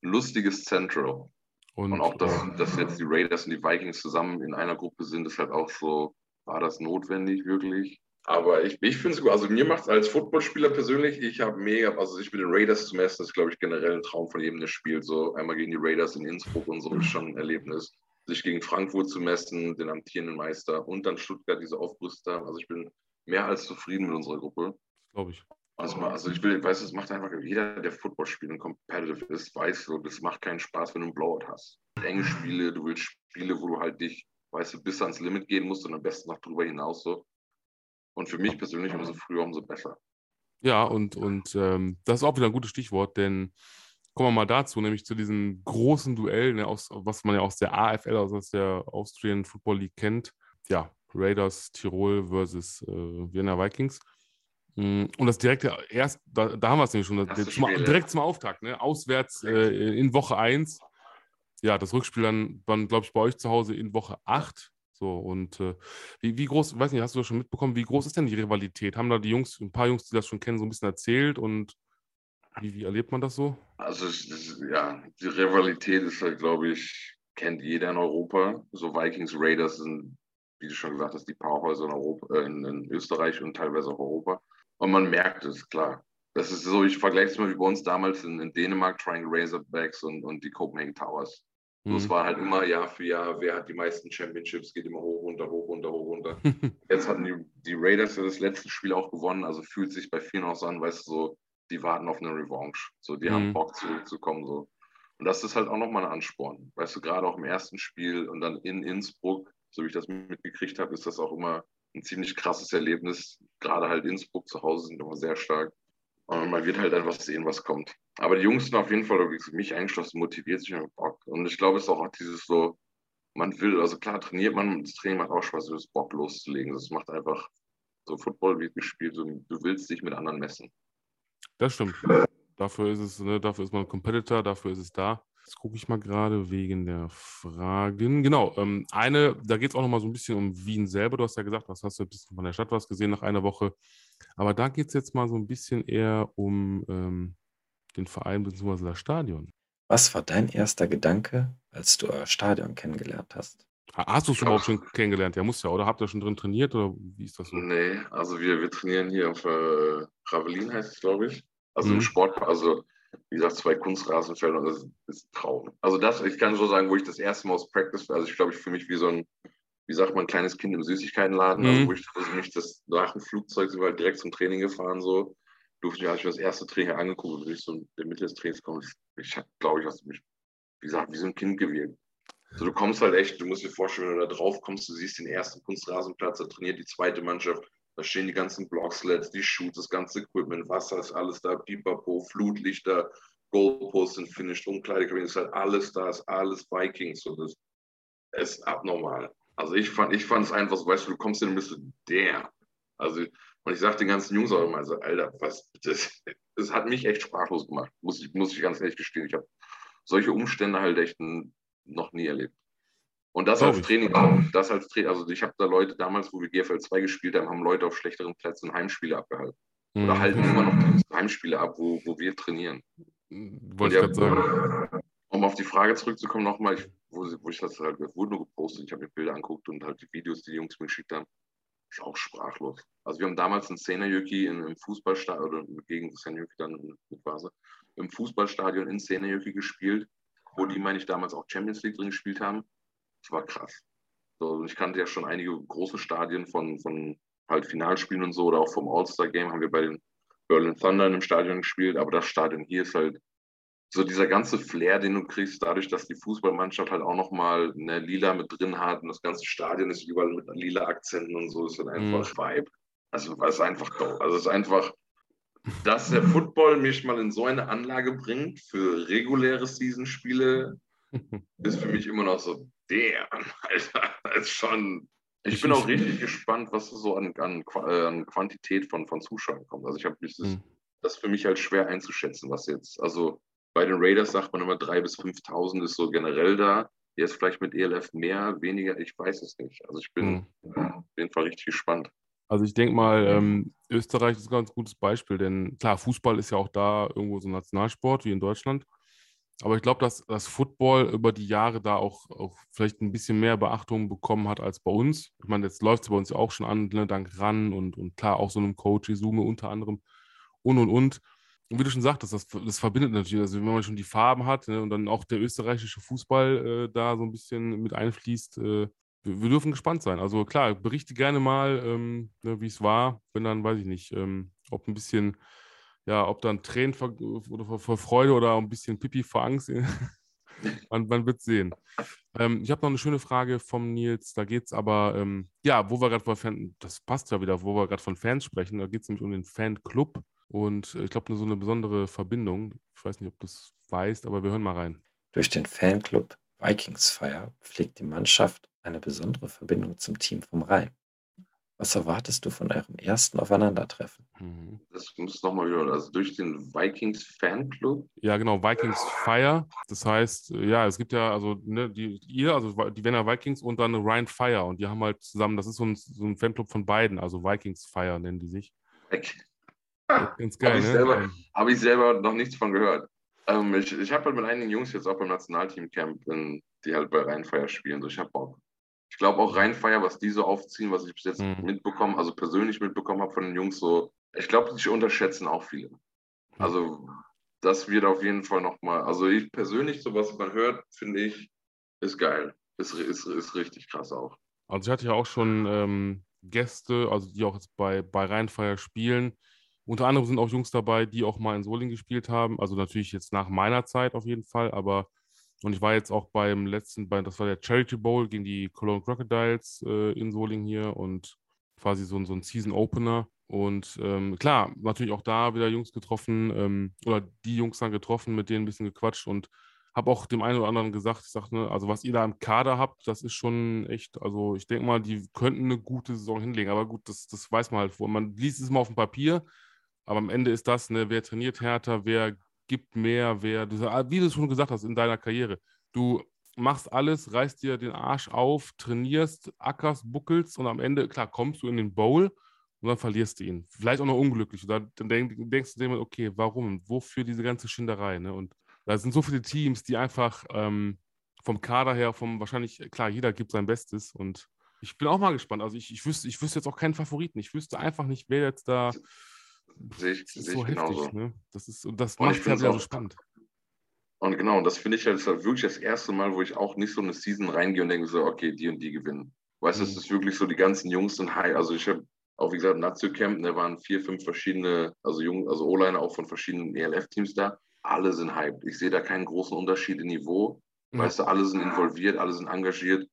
lustiges Central. Und, und auch, dass, dass jetzt die Raiders und die Vikings zusammen in einer Gruppe sind, ist halt auch so, war das notwendig wirklich? Aber ich, ich finde es gut. Also mir macht es als Footballspieler persönlich, ich habe mega, also ich mit den Raiders zum ersten, das ist glaube ich generell ein Traum von jedem, der spielt. So einmal gegen die Raiders in Innsbruck und so ist schon ein Erlebnis. sich gegen Frankfurt zu messen, den amtierenden Meister und dann Stuttgart diese Aufbrüster. Also ich bin mehr als zufrieden mit unserer Gruppe. Glaube ich. Also, also ich will, weißt du, es macht einfach, jeder, der Football spielt und competitive ist, weiß so, das macht keinen Spaß, wenn du einen Blowout hast. Enge Spiele, du willst Spiele, wo du halt dich, weißt du, bis ans Limit gehen musst und am besten noch drüber hinaus so. Und für mich persönlich umso früher, umso besser. Ja, und, und ähm, das ist auch wieder ein gutes Stichwort, denn kommen wir mal dazu, nämlich zu diesem großen Duell, ne, aus, was man ja aus der AFL, also aus der Austrian Football League kennt. Ja, Raiders Tirol versus äh, Vienna Vikings. Mm, und das direkte, erst, da, da haben wir es nämlich schon, das zum, direkt zum Auftakt, ne? auswärts äh, in Woche 1. Ja, das Rückspiel dann, dann glaube ich, bei euch zu Hause in Woche 8. So, und äh, wie, wie groß, weiß nicht, hast du das schon mitbekommen, wie groß ist denn die Rivalität? Haben da die Jungs, ein paar Jungs, die das schon kennen, so ein bisschen erzählt und wie, wie erlebt man das so? Also, ja, die Rivalität ist halt, glaube ich, kennt jeder in Europa. So Vikings, Raiders sind, wie du schon gesagt hast, die Powerhäuser in, Europa, äh, in, in Österreich und teilweise auch Europa. Und man merkt es, klar. Das ist so, ich vergleiche es mal wie bei uns damals in, in Dänemark, Triangle Razorbacks und, und die Copenhagen Towers. Mhm. Das war halt immer Jahr für Jahr, wer hat die meisten Championships, geht immer hoch, runter, hoch, runter, hoch, runter. *laughs* Jetzt hatten die, die Raiders ja das letzte Spiel auch gewonnen, also fühlt sich bei vielen auch so an, weißt du, so, die warten auf eine Revanche. So, die mhm. haben Bock zurückzukommen. So. Und das ist halt auch nochmal ein Ansporn. Weißt du, gerade auch im ersten Spiel und dann in Innsbruck, so wie ich das mitgekriegt habe, ist das auch immer ein ziemlich krasses Erlebnis. Gerade halt Innsbruck zu Hause sind immer sehr stark. Und man wird halt einfach sehen, was kommt. Aber die Jungs sind auf jeden Fall, mich eingeschlossen, motiviert sich und Bock. Und ich glaube, es ist auch dieses so, man will, also klar trainiert man, das Training macht auch Spaß, das Bock loszulegen. Das macht einfach, so Football wird gespielt, so, du willst dich mit anderen messen. Das stimmt. Dafür ist es, ne, dafür ist man Competitor, dafür ist es da. Jetzt gucke ich mal gerade wegen der Fragen. Genau, ähm, eine, da geht es auch nochmal so ein bisschen um Wien selber. Du hast ja gesagt, was hast du ein bisschen von der Stadt was gesehen nach einer Woche. Aber da geht es jetzt mal so ein bisschen eher um ähm, den Verein bzw. das Stadion. Was war dein erster Gedanke, als du euer Stadion kennengelernt hast? Hast du es überhaupt schon kennengelernt? Ja, muss ja, oder habt ihr schon drin trainiert oder wie ist das so? Nee, also wir, wir trainieren hier auf äh, Ravelin heißt es, glaube ich. Also mhm. im Sport, also wie gesagt, zwei Kunstrasenfelder und das ist ein Traum. Also das, ich kann so sagen, wo ich das erste Mal aus Practice, also ich glaube, ich für mich wie so ein, wie sagt man, kleines Kind im Süßigkeitenladen, also mhm. also wo ich also mich das nach dem Flugzeug sind wir halt direkt zum Training gefahren, so. Durfte ich, als ich das erste Training angeguckt und ich so in der Mitte des Trainings komme, ich, ich glaube, ich hast mich, wie gesagt, wie so ein Kind gewirkt. So, du kommst halt echt, du musst dir vorstellen, wenn du da drauf kommst, du siehst den ersten Kunstrasenplatz, da trainiert die zweite Mannschaft, da stehen die ganzen Blocksleds, die Shoots, das ganze Equipment, Wasser ist alles da, Pipapo, Flutlichter, Goalposts sind finished, Umkleidekabine ist halt alles da, ist alles Vikings. So das ist abnormal. Also ich fand ich es einfach so, weißt du, du kommst hin und bist der. Also, und ich sag den ganzen Jungs auch immer so, Alter, was, das, das hat mich echt sprachlos gemacht, muss ich, muss ich ganz ehrlich gestehen. Ich habe solche Umstände halt echt noch nie erlebt. Und das als Training, das als Training, also ich habe da Leute damals, wo wir GFL 2 gespielt haben, haben Leute auf schlechteren Plätzen Heimspiele abgehalten. Mhm. Oder halten immer noch Heimspiele ab, wo, wo wir trainieren. Wollte ich gerade sagen. Um auf die Frage zurückzukommen, nochmal, wo, wo ich das halt, wurde nur gepostet, ich habe mir Bilder angeguckt und halt die Videos, die die Jungs mir geschickt haben, ist auch sprachlos. Also wir haben damals in Senajöki im Fußballstadion, oder gegen Senajöki dann mit Vase, im Fußballstadion in Senajöki gespielt, wo die, meine ich, damals auch Champions League drin gespielt haben das war krass. So, ich kannte ja schon einige große Stadien von, von halt Finalspielen und so oder auch vom All-Star-Game haben wir bei den Berlin Thunder im Stadion gespielt, aber das Stadion hier ist halt so dieser ganze Flair, den du kriegst, dadurch, dass die Fußballmannschaft halt auch nochmal eine Lila mit drin hat und das ganze Stadion ist überall mit lila Akzenten und so, ist halt einfach mhm. Vibe. Also es ist einfach dope. Also es ist einfach, dass der Football mich mal in so eine Anlage bringt für reguläre Season-Spiele, *laughs* ist für mich immer noch so, der, *laughs* Alter, das ist schon. Ich bin auch richtig gespannt, was so an, an, äh, an Quantität von, von Zuschauern kommt. Also ich habe das, mhm. das für mich halt schwer einzuschätzen, was jetzt. Also bei den Raiders sagt man immer 3.000 bis 5.000 ist so generell da. Jetzt vielleicht mit ELF mehr, weniger, ich weiß es nicht. Also ich bin mhm. auf jeden Fall richtig gespannt. Also ich denke mal, ähm, Österreich ist ein ganz gutes Beispiel, denn klar, Fußball ist ja auch da irgendwo so ein Nationalsport wie in Deutschland. Aber ich glaube, dass das Football über die Jahre da auch, auch vielleicht ein bisschen mehr Beachtung bekommen hat als bei uns. Ich meine, jetzt läuft es bei uns ja auch schon an, ne, dank RAN und, und klar auch so einem Coach Isume unter anderem und und und. und wie du schon sagtest, das, das verbindet natürlich, also wenn man schon die Farben hat ne, und dann auch der österreichische Fußball äh, da so ein bisschen mit einfließt, äh, wir, dürfen gespannt sein. Also klar, berichte gerne mal, ähm, ne, wie es war, wenn dann, weiß ich nicht, ähm, ob ein bisschen, ja, ob dann Tränen vor, vor, vor, Freude oder ein bisschen Pipi vor Angst. *laughs* man, man wird sehen. Ähm, ich habe noch eine schöne Frage vom Nils. Da geht es aber, ähm, ja, wo wir gerade von Fans, das passt ja wieder, wo wir gerade von Fans sprechen. Da geht es nämlich um den Fanclub. Und äh, ich glaube, so eine besondere Verbindung. Ich weiß nicht, ob du es weißt, aber wir hören mal rein. Durch den Fanclub Vikings Fire pflegt die Mannschaft eine besondere Verbindung zum Team vom Rhein. Was erwartest du von eurem ersten Aufeinandertreffen? Mhm. Das muss nochmal wieder, also durch den Vikings Fanclub? Ja, genau, Vikings Fire. Das heißt, ja, es gibt ja, also, ne, die, ihr, also die Werner Vikings und dann Ryan Fire und die haben halt zusammen, das ist so ein, so ein Fanclub von beiden, also Vikings Fire nennen die sich. Okay. Ganz geil, Habe ich, ne? selber, hab ich selber noch nichts von gehört. Ähm, ich ich habe halt mit einigen Jungs jetzt auch beim Nationalteam-Camp, die halt bei Rheinfeier spielen. So, ich habe Bock. Ich glaube auch Rheinfeier, was die so aufziehen, was ich bis jetzt mhm. mitbekommen, also persönlich mitbekommen habe von den Jungs, so, ich glaube, die unterschätzen auch viele. Mhm. Also das wird auf jeden Fall nochmal, also ich persönlich, so was man hört, finde ich, ist geil. Ist, ist, ist richtig krass auch. Also ich hatte ja auch schon ähm, Gäste, also die auch jetzt bei, bei Rheinfeier spielen, unter anderem sind auch Jungs dabei, die auch mal in Soling gespielt haben. Also natürlich jetzt nach meiner Zeit auf jeden Fall, aber und ich war jetzt auch beim letzten, bei, das war der Charity Bowl gegen die Cologne Crocodiles äh, in Soling hier und quasi so, so ein Season Opener. Und ähm, klar, natürlich auch da wieder Jungs getroffen ähm, oder die Jungs dann getroffen, mit denen ein bisschen gequatscht und habe auch dem einen oder anderen gesagt, ich sag, ne, also was ihr da im Kader habt, das ist schon echt, also ich denke mal, die könnten eine gute Saison hinlegen. Aber gut, das, das weiß man halt, man liest es mal auf dem Papier, aber am Ende ist das, ne, wer trainiert härter, wer gibt mehr, wer, du, ah, wie du es schon gesagt hast in deiner Karriere, du machst alles, reißt dir den Arsch auf, trainierst, ackerst, buckelst und am Ende, klar, kommst du in den Bowl und dann verlierst du ihn. Vielleicht auch noch unglücklich. dann, dann denk, denkst du dir, okay, warum? Wofür diese ganze Schinderei? Ne? Und da sind so viele Teams, die einfach ähm, vom Kader her, vom wahrscheinlich, klar, jeder gibt sein Bestes und ich bin auch mal gespannt. Also ich, ich, wüsste, ich wüsste jetzt auch keinen Favoriten. Ich wüsste einfach nicht, wer jetzt da Sehe ich, sehe so ich genauso. Ne? Das, ist, und das macht es ja wieder so spannend. Und genau, und das finde ich halt, halt wirklich das erste Mal, wo ich auch nicht so eine Season reingehe und denke so, okay, die und die gewinnen. Weißt du, mhm. es ist wirklich so, die ganzen Jungs sind high. Also ich habe auch, wie gesagt, Nazio Camp, da waren vier, fünf verschiedene, also Jung, also O-Liner auch von verschiedenen ELF-Teams da. Alle sind hyped. Ich sehe da keinen großen Unterschied im Niveau. Mhm. Weißt du, alle sind involviert, alle sind engagiert.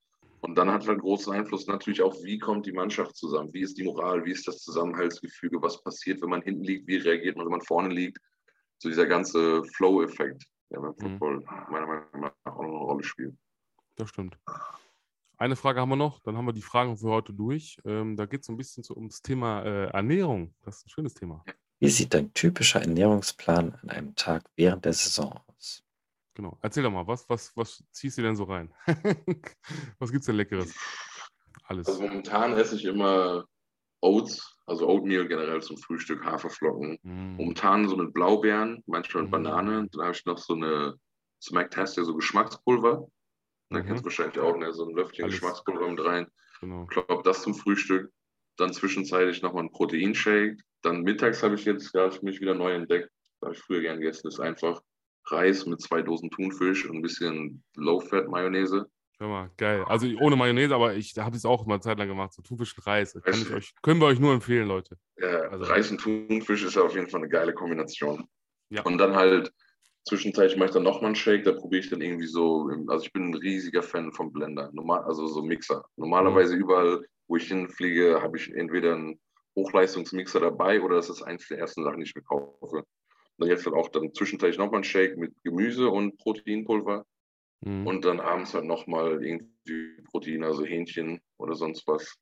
Und dann hat halt großen Einfluss natürlich auch, wie kommt die Mannschaft zusammen? Wie ist die Moral? Wie ist das Zusammenhaltsgefüge? Was passiert, wenn man hinten liegt? Wie reagiert man, wenn man vorne liegt? So dieser ganze Flow-Effekt, der beim mhm. Football mhm. meiner Meinung nach auch noch eine Rolle spielt. Das stimmt. Eine Frage haben wir noch, dann haben wir die Fragen für heute durch. Ähm, da geht es so ein bisschen so ums Thema äh, Ernährung. Das ist ein schönes Thema. Wie sieht dein typischer Ernährungsplan an einem Tag während der Saison aus? Genau. Erzähl doch mal, was, was, was ziehst du denn so rein? *laughs* was gibt's denn Leckeres? Alles. Also momentan esse ich immer Oats, also Oatmeal generell zum Frühstück, Haferflocken. Mm. Momentan so mit Blaubeeren, manchmal mit mm. Banane. Dann habe ich noch so eine Smack-Test, so Geschmackspulver. Da mhm. kennst du wahrscheinlich auch, ne? so ein Löffelchen Alles. Geschmackspulver mit rein. Genau. Ich glaube, das zum Frühstück. Dann zwischenzeitlich nochmal ein Proteinshake. Dann mittags habe ich jetzt gerade für mich wieder neu entdeckt. Da habe ich früher gern gegessen. Ist einfach Reis mit zwei Dosen Thunfisch und ein bisschen Low-Fat-Mayonnaise. Hör mal, geil. Also ohne Mayonnaise, aber ich habe es auch mal eine Zeit lang gemacht. So Thunfisch und Reis. Ich euch, können wir euch nur empfehlen, Leute. Ja, also, Reis und Thunfisch ist auf jeden Fall eine geile Kombination. Ja. Und dann halt zwischenzeitlich mache ich dann nochmal einen Shake, da probiere ich dann irgendwie so, also ich bin ein riesiger Fan vom Blender, normal, also so Mixer. Normalerweise mhm. überall, wo ich hinfliege, habe ich entweder einen Hochleistungsmixer dabei oder das ist eins der ersten Sachen, die ich mir kaufe. Und jetzt halt auch dann zwischenzeitlich nochmal ein Shake mit Gemüse und Proteinpulver. Mhm. Und dann abends halt nochmal irgendwie Protein, also Hähnchen oder sonst was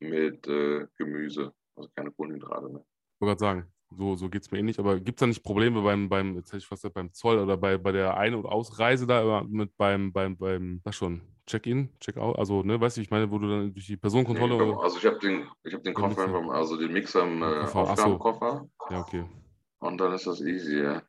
mit äh, Gemüse. Also keine Kohlenhydrate mehr. Ich wollte gerade sagen, so, so geht es mir ähnlich. Aber gibt es da nicht Probleme beim, beim, jetzt hätte ich fast beim Zoll oder bei, bei der Ein- und Ausreise da mit beim, beim, beim, was schon, Check-in, Check-out, also, ne, weißt du, ich meine, wo du dann durch die Personenkontrolle. Nee, also ich habe den, ich hab den Koffer, also den Mixer im äh, Aufgabenkoffer. Ja, okay. Und dann ist das easy, ja.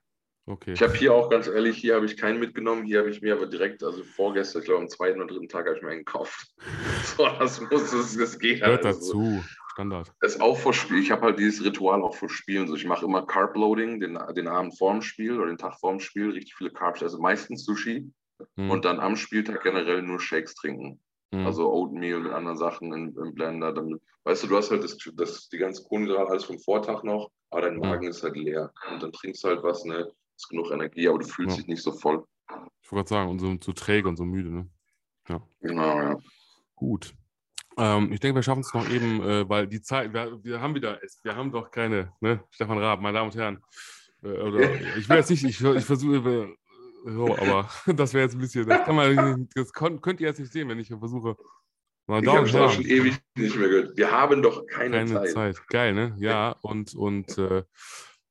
Okay. Ich habe hier auch ganz ehrlich, hier habe ich keinen mitgenommen, hier habe ich mir aber direkt, also vorgestern, ich glaube am zweiten oder dritten Tag habe ich mir einen gekauft. *laughs* so, das muss, das, das geht Hört also. dazu. Standard. Das ist auch vor Spiel. Ich habe halt dieses Ritual auch vor Spielen. So, ich mache immer Carb-Loading, den, den Abend vorm Spiel oder den Tag vorm Spiel, richtig viele Carbs, also meistens Sushi. Mhm. Und dann am Spieltag generell nur Shakes trinken. Mhm. Also Oatmeal mit anderen Sachen im, im, Blender. Dann, weißt du, du hast halt das, das, die ganze Kohlenhydrate alles vom Vortag noch, aber dein. Magen mhm. ist halt leer. Und dann trinkst du halt was, ne? Ist genug Energie, aber du fühlst ja. dich nicht so voll. Ich wollte gerade sagen, und so, so träge und so müde, ne? Ja. Genau, ja. Gut. Ähm, ich denke, wir schaffen es noch eben, äh, weil die Zeit, wir, wir, haben wieder, wir haben doch keine, ne? Stefan Raab, meine Damen und Herren. Äh, oder, *laughs* ich will jetzt nicht, ich, ich versuche, so, aber *laughs* das wäre jetzt ein bisschen, das kann man, das könnt ihr jetzt nicht sehen, wenn ich versuche. Mal ich habe es schon ewig nicht mehr gehört. Wir haben doch keine, keine Zeit. Zeit. Geil, ne? Ja, und, und äh,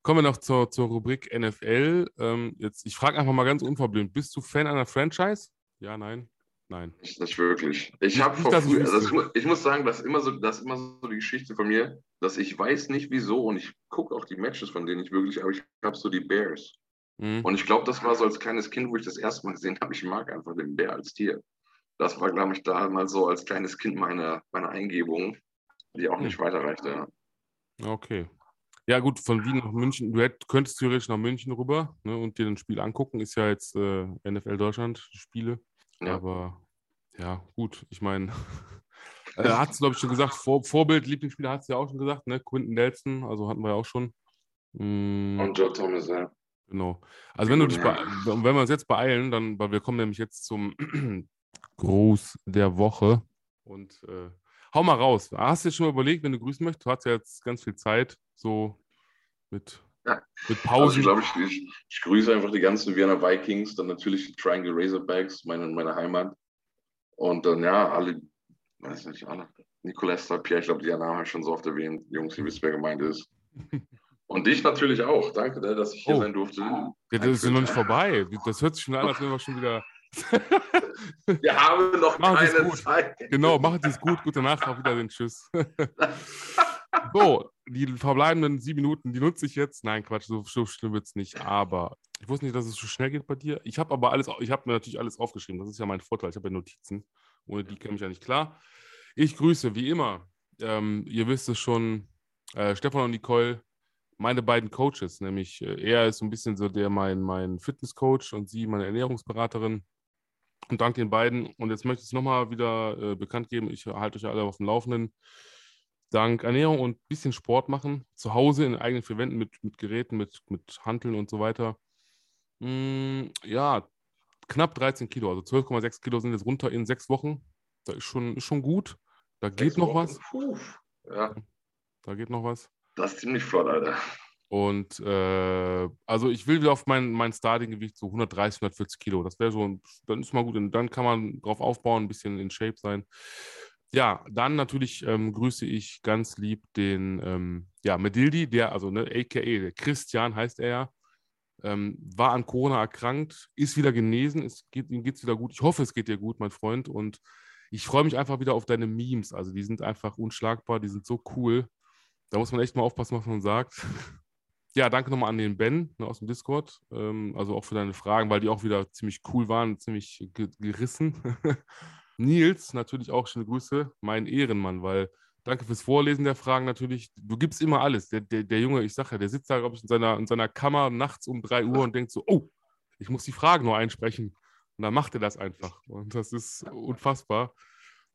kommen wir noch zur, zur Rubrik NFL. Ähm, jetzt, ich frage einfach mal ganz unverblümt: Bist du Fan einer Franchise? Ja, nein? Nein. Nicht, nicht wirklich. Ich habe vor früh, also ich muss sagen, das ist, immer so, das ist immer so die Geschichte von mir, dass ich weiß nicht wieso und ich gucke auch die Matches von denen nicht wirklich, aber ich habe so die Bears. Mhm. Und ich glaube, das war so als kleines Kind, wo ich das erste Mal gesehen habe, ich mag einfach den Bär als Tier. Das war, glaube ich, damals so als kleines Kind meine, meine Eingebung, die auch nicht mhm. weiterreichte. Ja. Okay. Ja, gut, von Wien nach München. Du hätt, könntest theoretisch nach München rüber ne, und dir ein Spiel angucken. Ist ja jetzt äh, NFL Deutschland Spiele. Ja. Aber ja, gut, ich meine, *laughs* äh, hat es, glaube ich, schon gesagt, Vor Vorbild, Lieblingsspieler hat es ja auch schon gesagt, ne? Quinton Nelson, also hatten wir ja auch schon. Mm. Und Joe Thomas, ja. Genau. Also wenn du dich wenn wir uns jetzt beeilen, dann, weil wir kommen nämlich jetzt zum *clears throat* Gruß der Woche und äh, hau mal raus. Hast du dir schon mal überlegt, wenn du grüßen möchtest? Du hast ja jetzt ganz viel Zeit, so mit ja. Mit Pausen. Also ich glaube, ich, ich, ich, grüße einfach die ganzen Vienna Vikings, dann natürlich die Triangle Razorbacks, meine, meine Heimat. Und dann ja, alle, weiß nicht, alle. Nicolas Pierre, ich glaube, die Namen habe ich schon so oft erwähnt. Jungs, ihr wisst, wer gemeint ist. *laughs* Und dich natürlich auch. Danke, ne, dass ich hier oh. sein durfte. Ja, das ist noch nicht vorbei. Das hört sich schon an, als wenn wir schon wieder. *laughs* wir haben noch machen keine Zeit. Genau, machen Sie es gut. Gute Nacht, auf Wiedersehen. Tschüss. *laughs* So, die verbleibenden sieben Minuten, die nutze ich jetzt. Nein, Quatsch, so, so schlimm wird es nicht. Aber ich wusste nicht, dass es so schnell geht bei dir. Ich habe aber alles, ich habe mir natürlich alles aufgeschrieben. Das ist ja mein Vorteil. Ich habe ja Notizen. Ohne die käme ich ja nicht klar. Ich grüße, wie immer. Ähm, ihr wisst es schon, äh, Stefan und Nicole, meine beiden Coaches. Nämlich äh, er ist so ein bisschen so der mein, mein Fitnesscoach und sie meine Ernährungsberaterin. Und dank den beiden. Und jetzt möchte ich es nochmal wieder äh, bekannt geben. Ich halte euch alle auf dem Laufenden dank Ernährung und ein bisschen Sport machen, zu Hause in eigenen vier Wänden mit, mit Geräten, mit, mit Hanteln und so weiter. Mm, ja, knapp 13 Kilo, also 12,6 Kilo sind jetzt runter in sechs Wochen. Da ist schon, ist schon gut. Da geht noch Wochen. was. Puh. Ja. Da geht noch was. Das ist ziemlich flott, Alter. Und äh, also ich will wieder auf mein, mein Starting-Gewicht so 130, 140 Kilo. Das wäre so, dann ist mal gut. Und dann kann man drauf aufbauen, ein bisschen in Shape sein. Ja, dann natürlich ähm, grüße ich ganz lieb den ähm, ja, Medildi, der, also ne, aka Christian heißt er ja, ähm, war an Corona erkrankt, ist wieder genesen, es geht, ihm geht es wieder gut. Ich hoffe, es geht dir gut, mein Freund. Und ich freue mich einfach wieder auf deine Memes. Also die sind einfach unschlagbar, die sind so cool. Da muss man echt mal aufpassen, was man sagt. *laughs* ja, danke nochmal an den Ben ne, aus dem Discord. Ähm, also auch für deine Fragen, weil die auch wieder ziemlich cool waren, ziemlich gerissen. *laughs* Nils, natürlich auch schöne Grüße, mein Ehrenmann, weil danke fürs Vorlesen der Fragen natürlich. Du gibst immer alles. Der, der, der Junge, ich sage ja, der sitzt da, glaube ich, in seiner, in seiner Kammer nachts um 3 Uhr und denkt so, oh, ich muss die Fragen nur einsprechen. Und dann macht er das einfach. Und das ist unfassbar.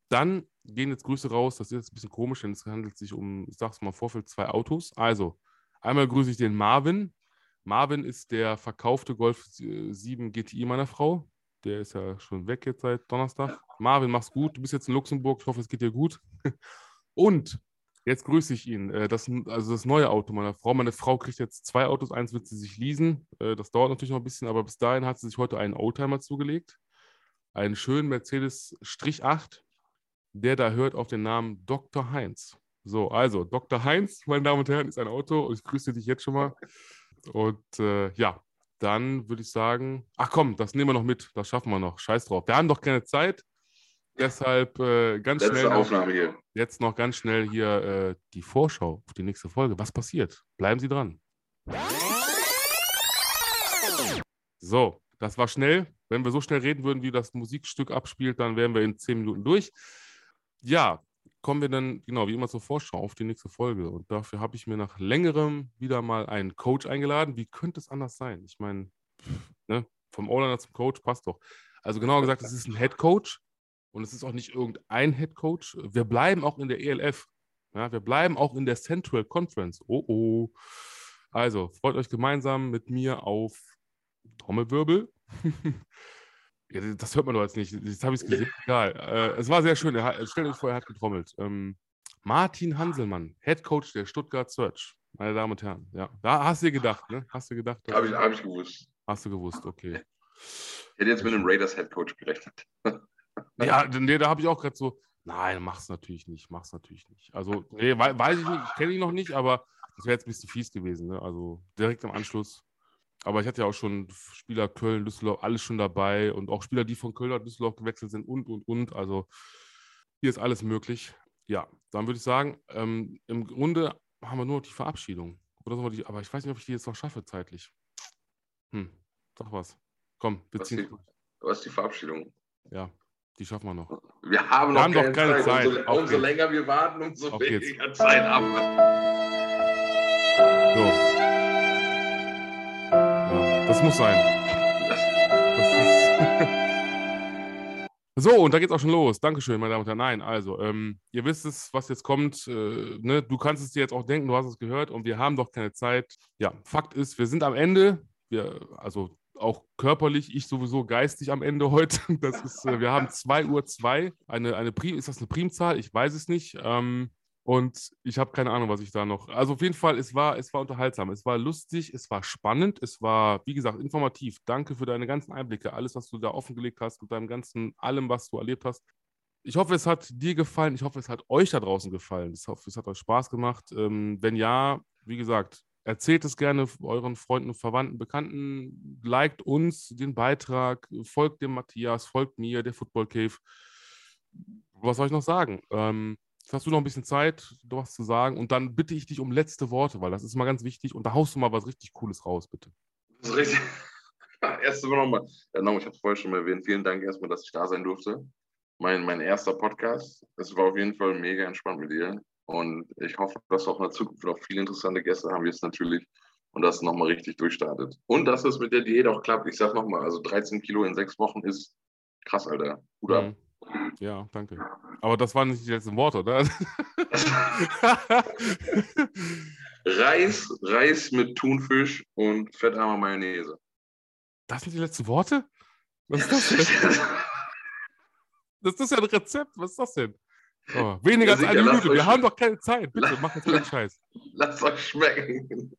Dann gehen jetzt Grüße raus. Das ist jetzt ein bisschen komisch, denn es handelt sich um, ich sag's mal, Vorfeld zwei Autos. Also, einmal grüße ich den Marvin. Marvin ist der verkaufte Golf 7 GTI meiner Frau. Der ist ja schon weg jetzt seit Donnerstag. Marvin, mach's gut. Du bist jetzt in Luxemburg. Ich hoffe, es geht dir gut. *laughs* Und jetzt grüße ich ihn. Äh, das, also das neue Auto meiner Frau. Meine Frau kriegt jetzt zwei Autos. Eins wird sie sich leasen. Äh, das dauert natürlich noch ein bisschen, aber bis dahin hat sie sich heute einen Oldtimer zugelegt. Einen schönen Mercedes Strich 8, der da hört auf den Namen Dr. Heinz. So, also Dr. Heinz, meine Damen und Herren, ist ein Auto und ich grüße dich jetzt schon mal. Und äh, ja, dann würde ich sagen, ach komm, das nehmen wir noch mit, das schaffen wir noch. Scheiß drauf. Wir haben doch keine Zeit. Deshalb äh, ganz Letzte schnell. Aufnahme hier. Jetzt noch ganz schnell hier äh, die Vorschau auf die nächste Folge. Was passiert? Bleiben Sie dran. So, das war schnell. Wenn wir so schnell reden würden, wie das Musikstück abspielt, dann wären wir in zehn Minuten durch. Ja, kommen wir dann, genau, wie immer zur Vorschau auf die nächste Folge. Und dafür habe ich mir nach längerem wieder mal einen Coach eingeladen. Wie könnte es anders sein? Ich meine, ne, vom O-Liner zum Coach passt doch. Also genauer gesagt, es ist ein Head Coach und es ist auch nicht irgendein Head Coach. Wir bleiben auch in der ELF. Ja, wir bleiben auch in der Central Conference. Oh oh. Also, freut euch gemeinsam mit mir auf Trommelwirbel. *laughs* ja, das hört man doch jetzt nicht. Jetzt habe ich es gesehen. Egal. Äh, es war sehr schön. Er, stellt euch vor, er hat getrommelt. Ähm, Martin Hanselmann, Head Coach der Stuttgart Search. Meine Damen und Herren. Ja, da hast du gedacht, ne? Hast du gedacht? Habe ich, hab ich gewusst. Hast du gewusst, okay. Ich hätte jetzt mit einem Raiders Head Coach gerechnet. *laughs* ja, nee, da habe ich auch gerade so, nein, mach's natürlich nicht, mach's natürlich nicht. Also, nee, weiß ich nicht, kenne ich noch nicht, aber das wäre jetzt ein bisschen fies gewesen. Ne? Also direkt im Anschluss. Aber ich hatte ja auch schon Spieler Köln, Düsseldorf, alles schon dabei und auch Spieler, die von Köln nach Düsseldorf gewechselt sind und, und, und. Also hier ist alles möglich. Ja, dann würde ich sagen, ähm, im Grunde haben wir nur noch die Verabschiedung. Oder die, aber ich weiß nicht, ob ich die jetzt noch schaffe zeitlich. Hm, sag was. Komm, beziehen. Was ist die Verabschiedung? Ja, die schaffen wir noch. Wir haben noch wir haben keine, keine Zeit. Zeit. Umso, umso länger wir warten, umso Auf weniger geht's. Zeit haben wir. So. Das muss sein. Das *laughs* so, und da geht's auch schon los. Dankeschön, meine Damen und Herren. Nein, also, ähm, ihr wisst es, was jetzt kommt. Äh, ne? Du kannst es dir jetzt auch denken, du hast es gehört und wir haben doch keine Zeit. Ja, Fakt ist, wir sind am Ende. Wir, also auch körperlich, ich sowieso geistig am Ende heute. *laughs* Das ist, äh, wir haben 2 Uhr 2. Eine, eine Prim, ist das eine Primzahl? Ich weiß es nicht. Ähm, und ich habe keine Ahnung, was ich da noch. Also auf jeden Fall, es war, es war unterhaltsam, es war lustig, es war spannend, es war, wie gesagt, informativ. Danke für deine ganzen Einblicke, alles, was du da offengelegt hast, mit deinem ganzen, allem, was du erlebt hast. Ich hoffe, es hat dir gefallen. Ich hoffe, es hat euch da draußen gefallen. Ich hoffe, es hat euch Spaß gemacht. Ähm, wenn ja, wie gesagt, erzählt es gerne euren Freunden, Verwandten, Bekannten. Liked uns den Beitrag, folgt dem Matthias, folgt mir, der Football Cave. Was soll ich noch sagen? Ähm, Jetzt hast du noch ein bisschen Zeit, du was zu sagen. Und dann bitte ich dich um letzte Worte, weil das ist mal ganz wichtig. Und da haust du mal was richtig Cooles raus, bitte. Das ist richtig. *laughs* Erst nochmal. Ja, nochmal, ich habe es vorher schon mal erwähnt. Vielen Dank erstmal, dass ich da sein durfte. Mein, mein erster Podcast. Es war auf jeden Fall mega entspannt mit dir. Und ich hoffe, dass auch in der Zukunft noch viele interessante Gäste haben wir jetzt natürlich und das nochmal richtig durchstartet. Und dass es mit der Diät auch klappt. Ich sag nochmal, also 13 Kilo in sechs Wochen ist krass, Alter. Gut ab. Mhm. Ja, danke. Aber das waren nicht die letzten Worte, oder? *laughs* Reis, Reis mit Thunfisch und fettarmer Mayonnaise. Das sind die letzten Worte? Was ist das denn? *laughs* Das ist ja ein Rezept. Was ist das denn? Oh, weniger ja, als eine Minute. Wir haben doch keine Zeit. Bitte, mach jetzt keinen *laughs* Scheiß. Lasst euch schmecken.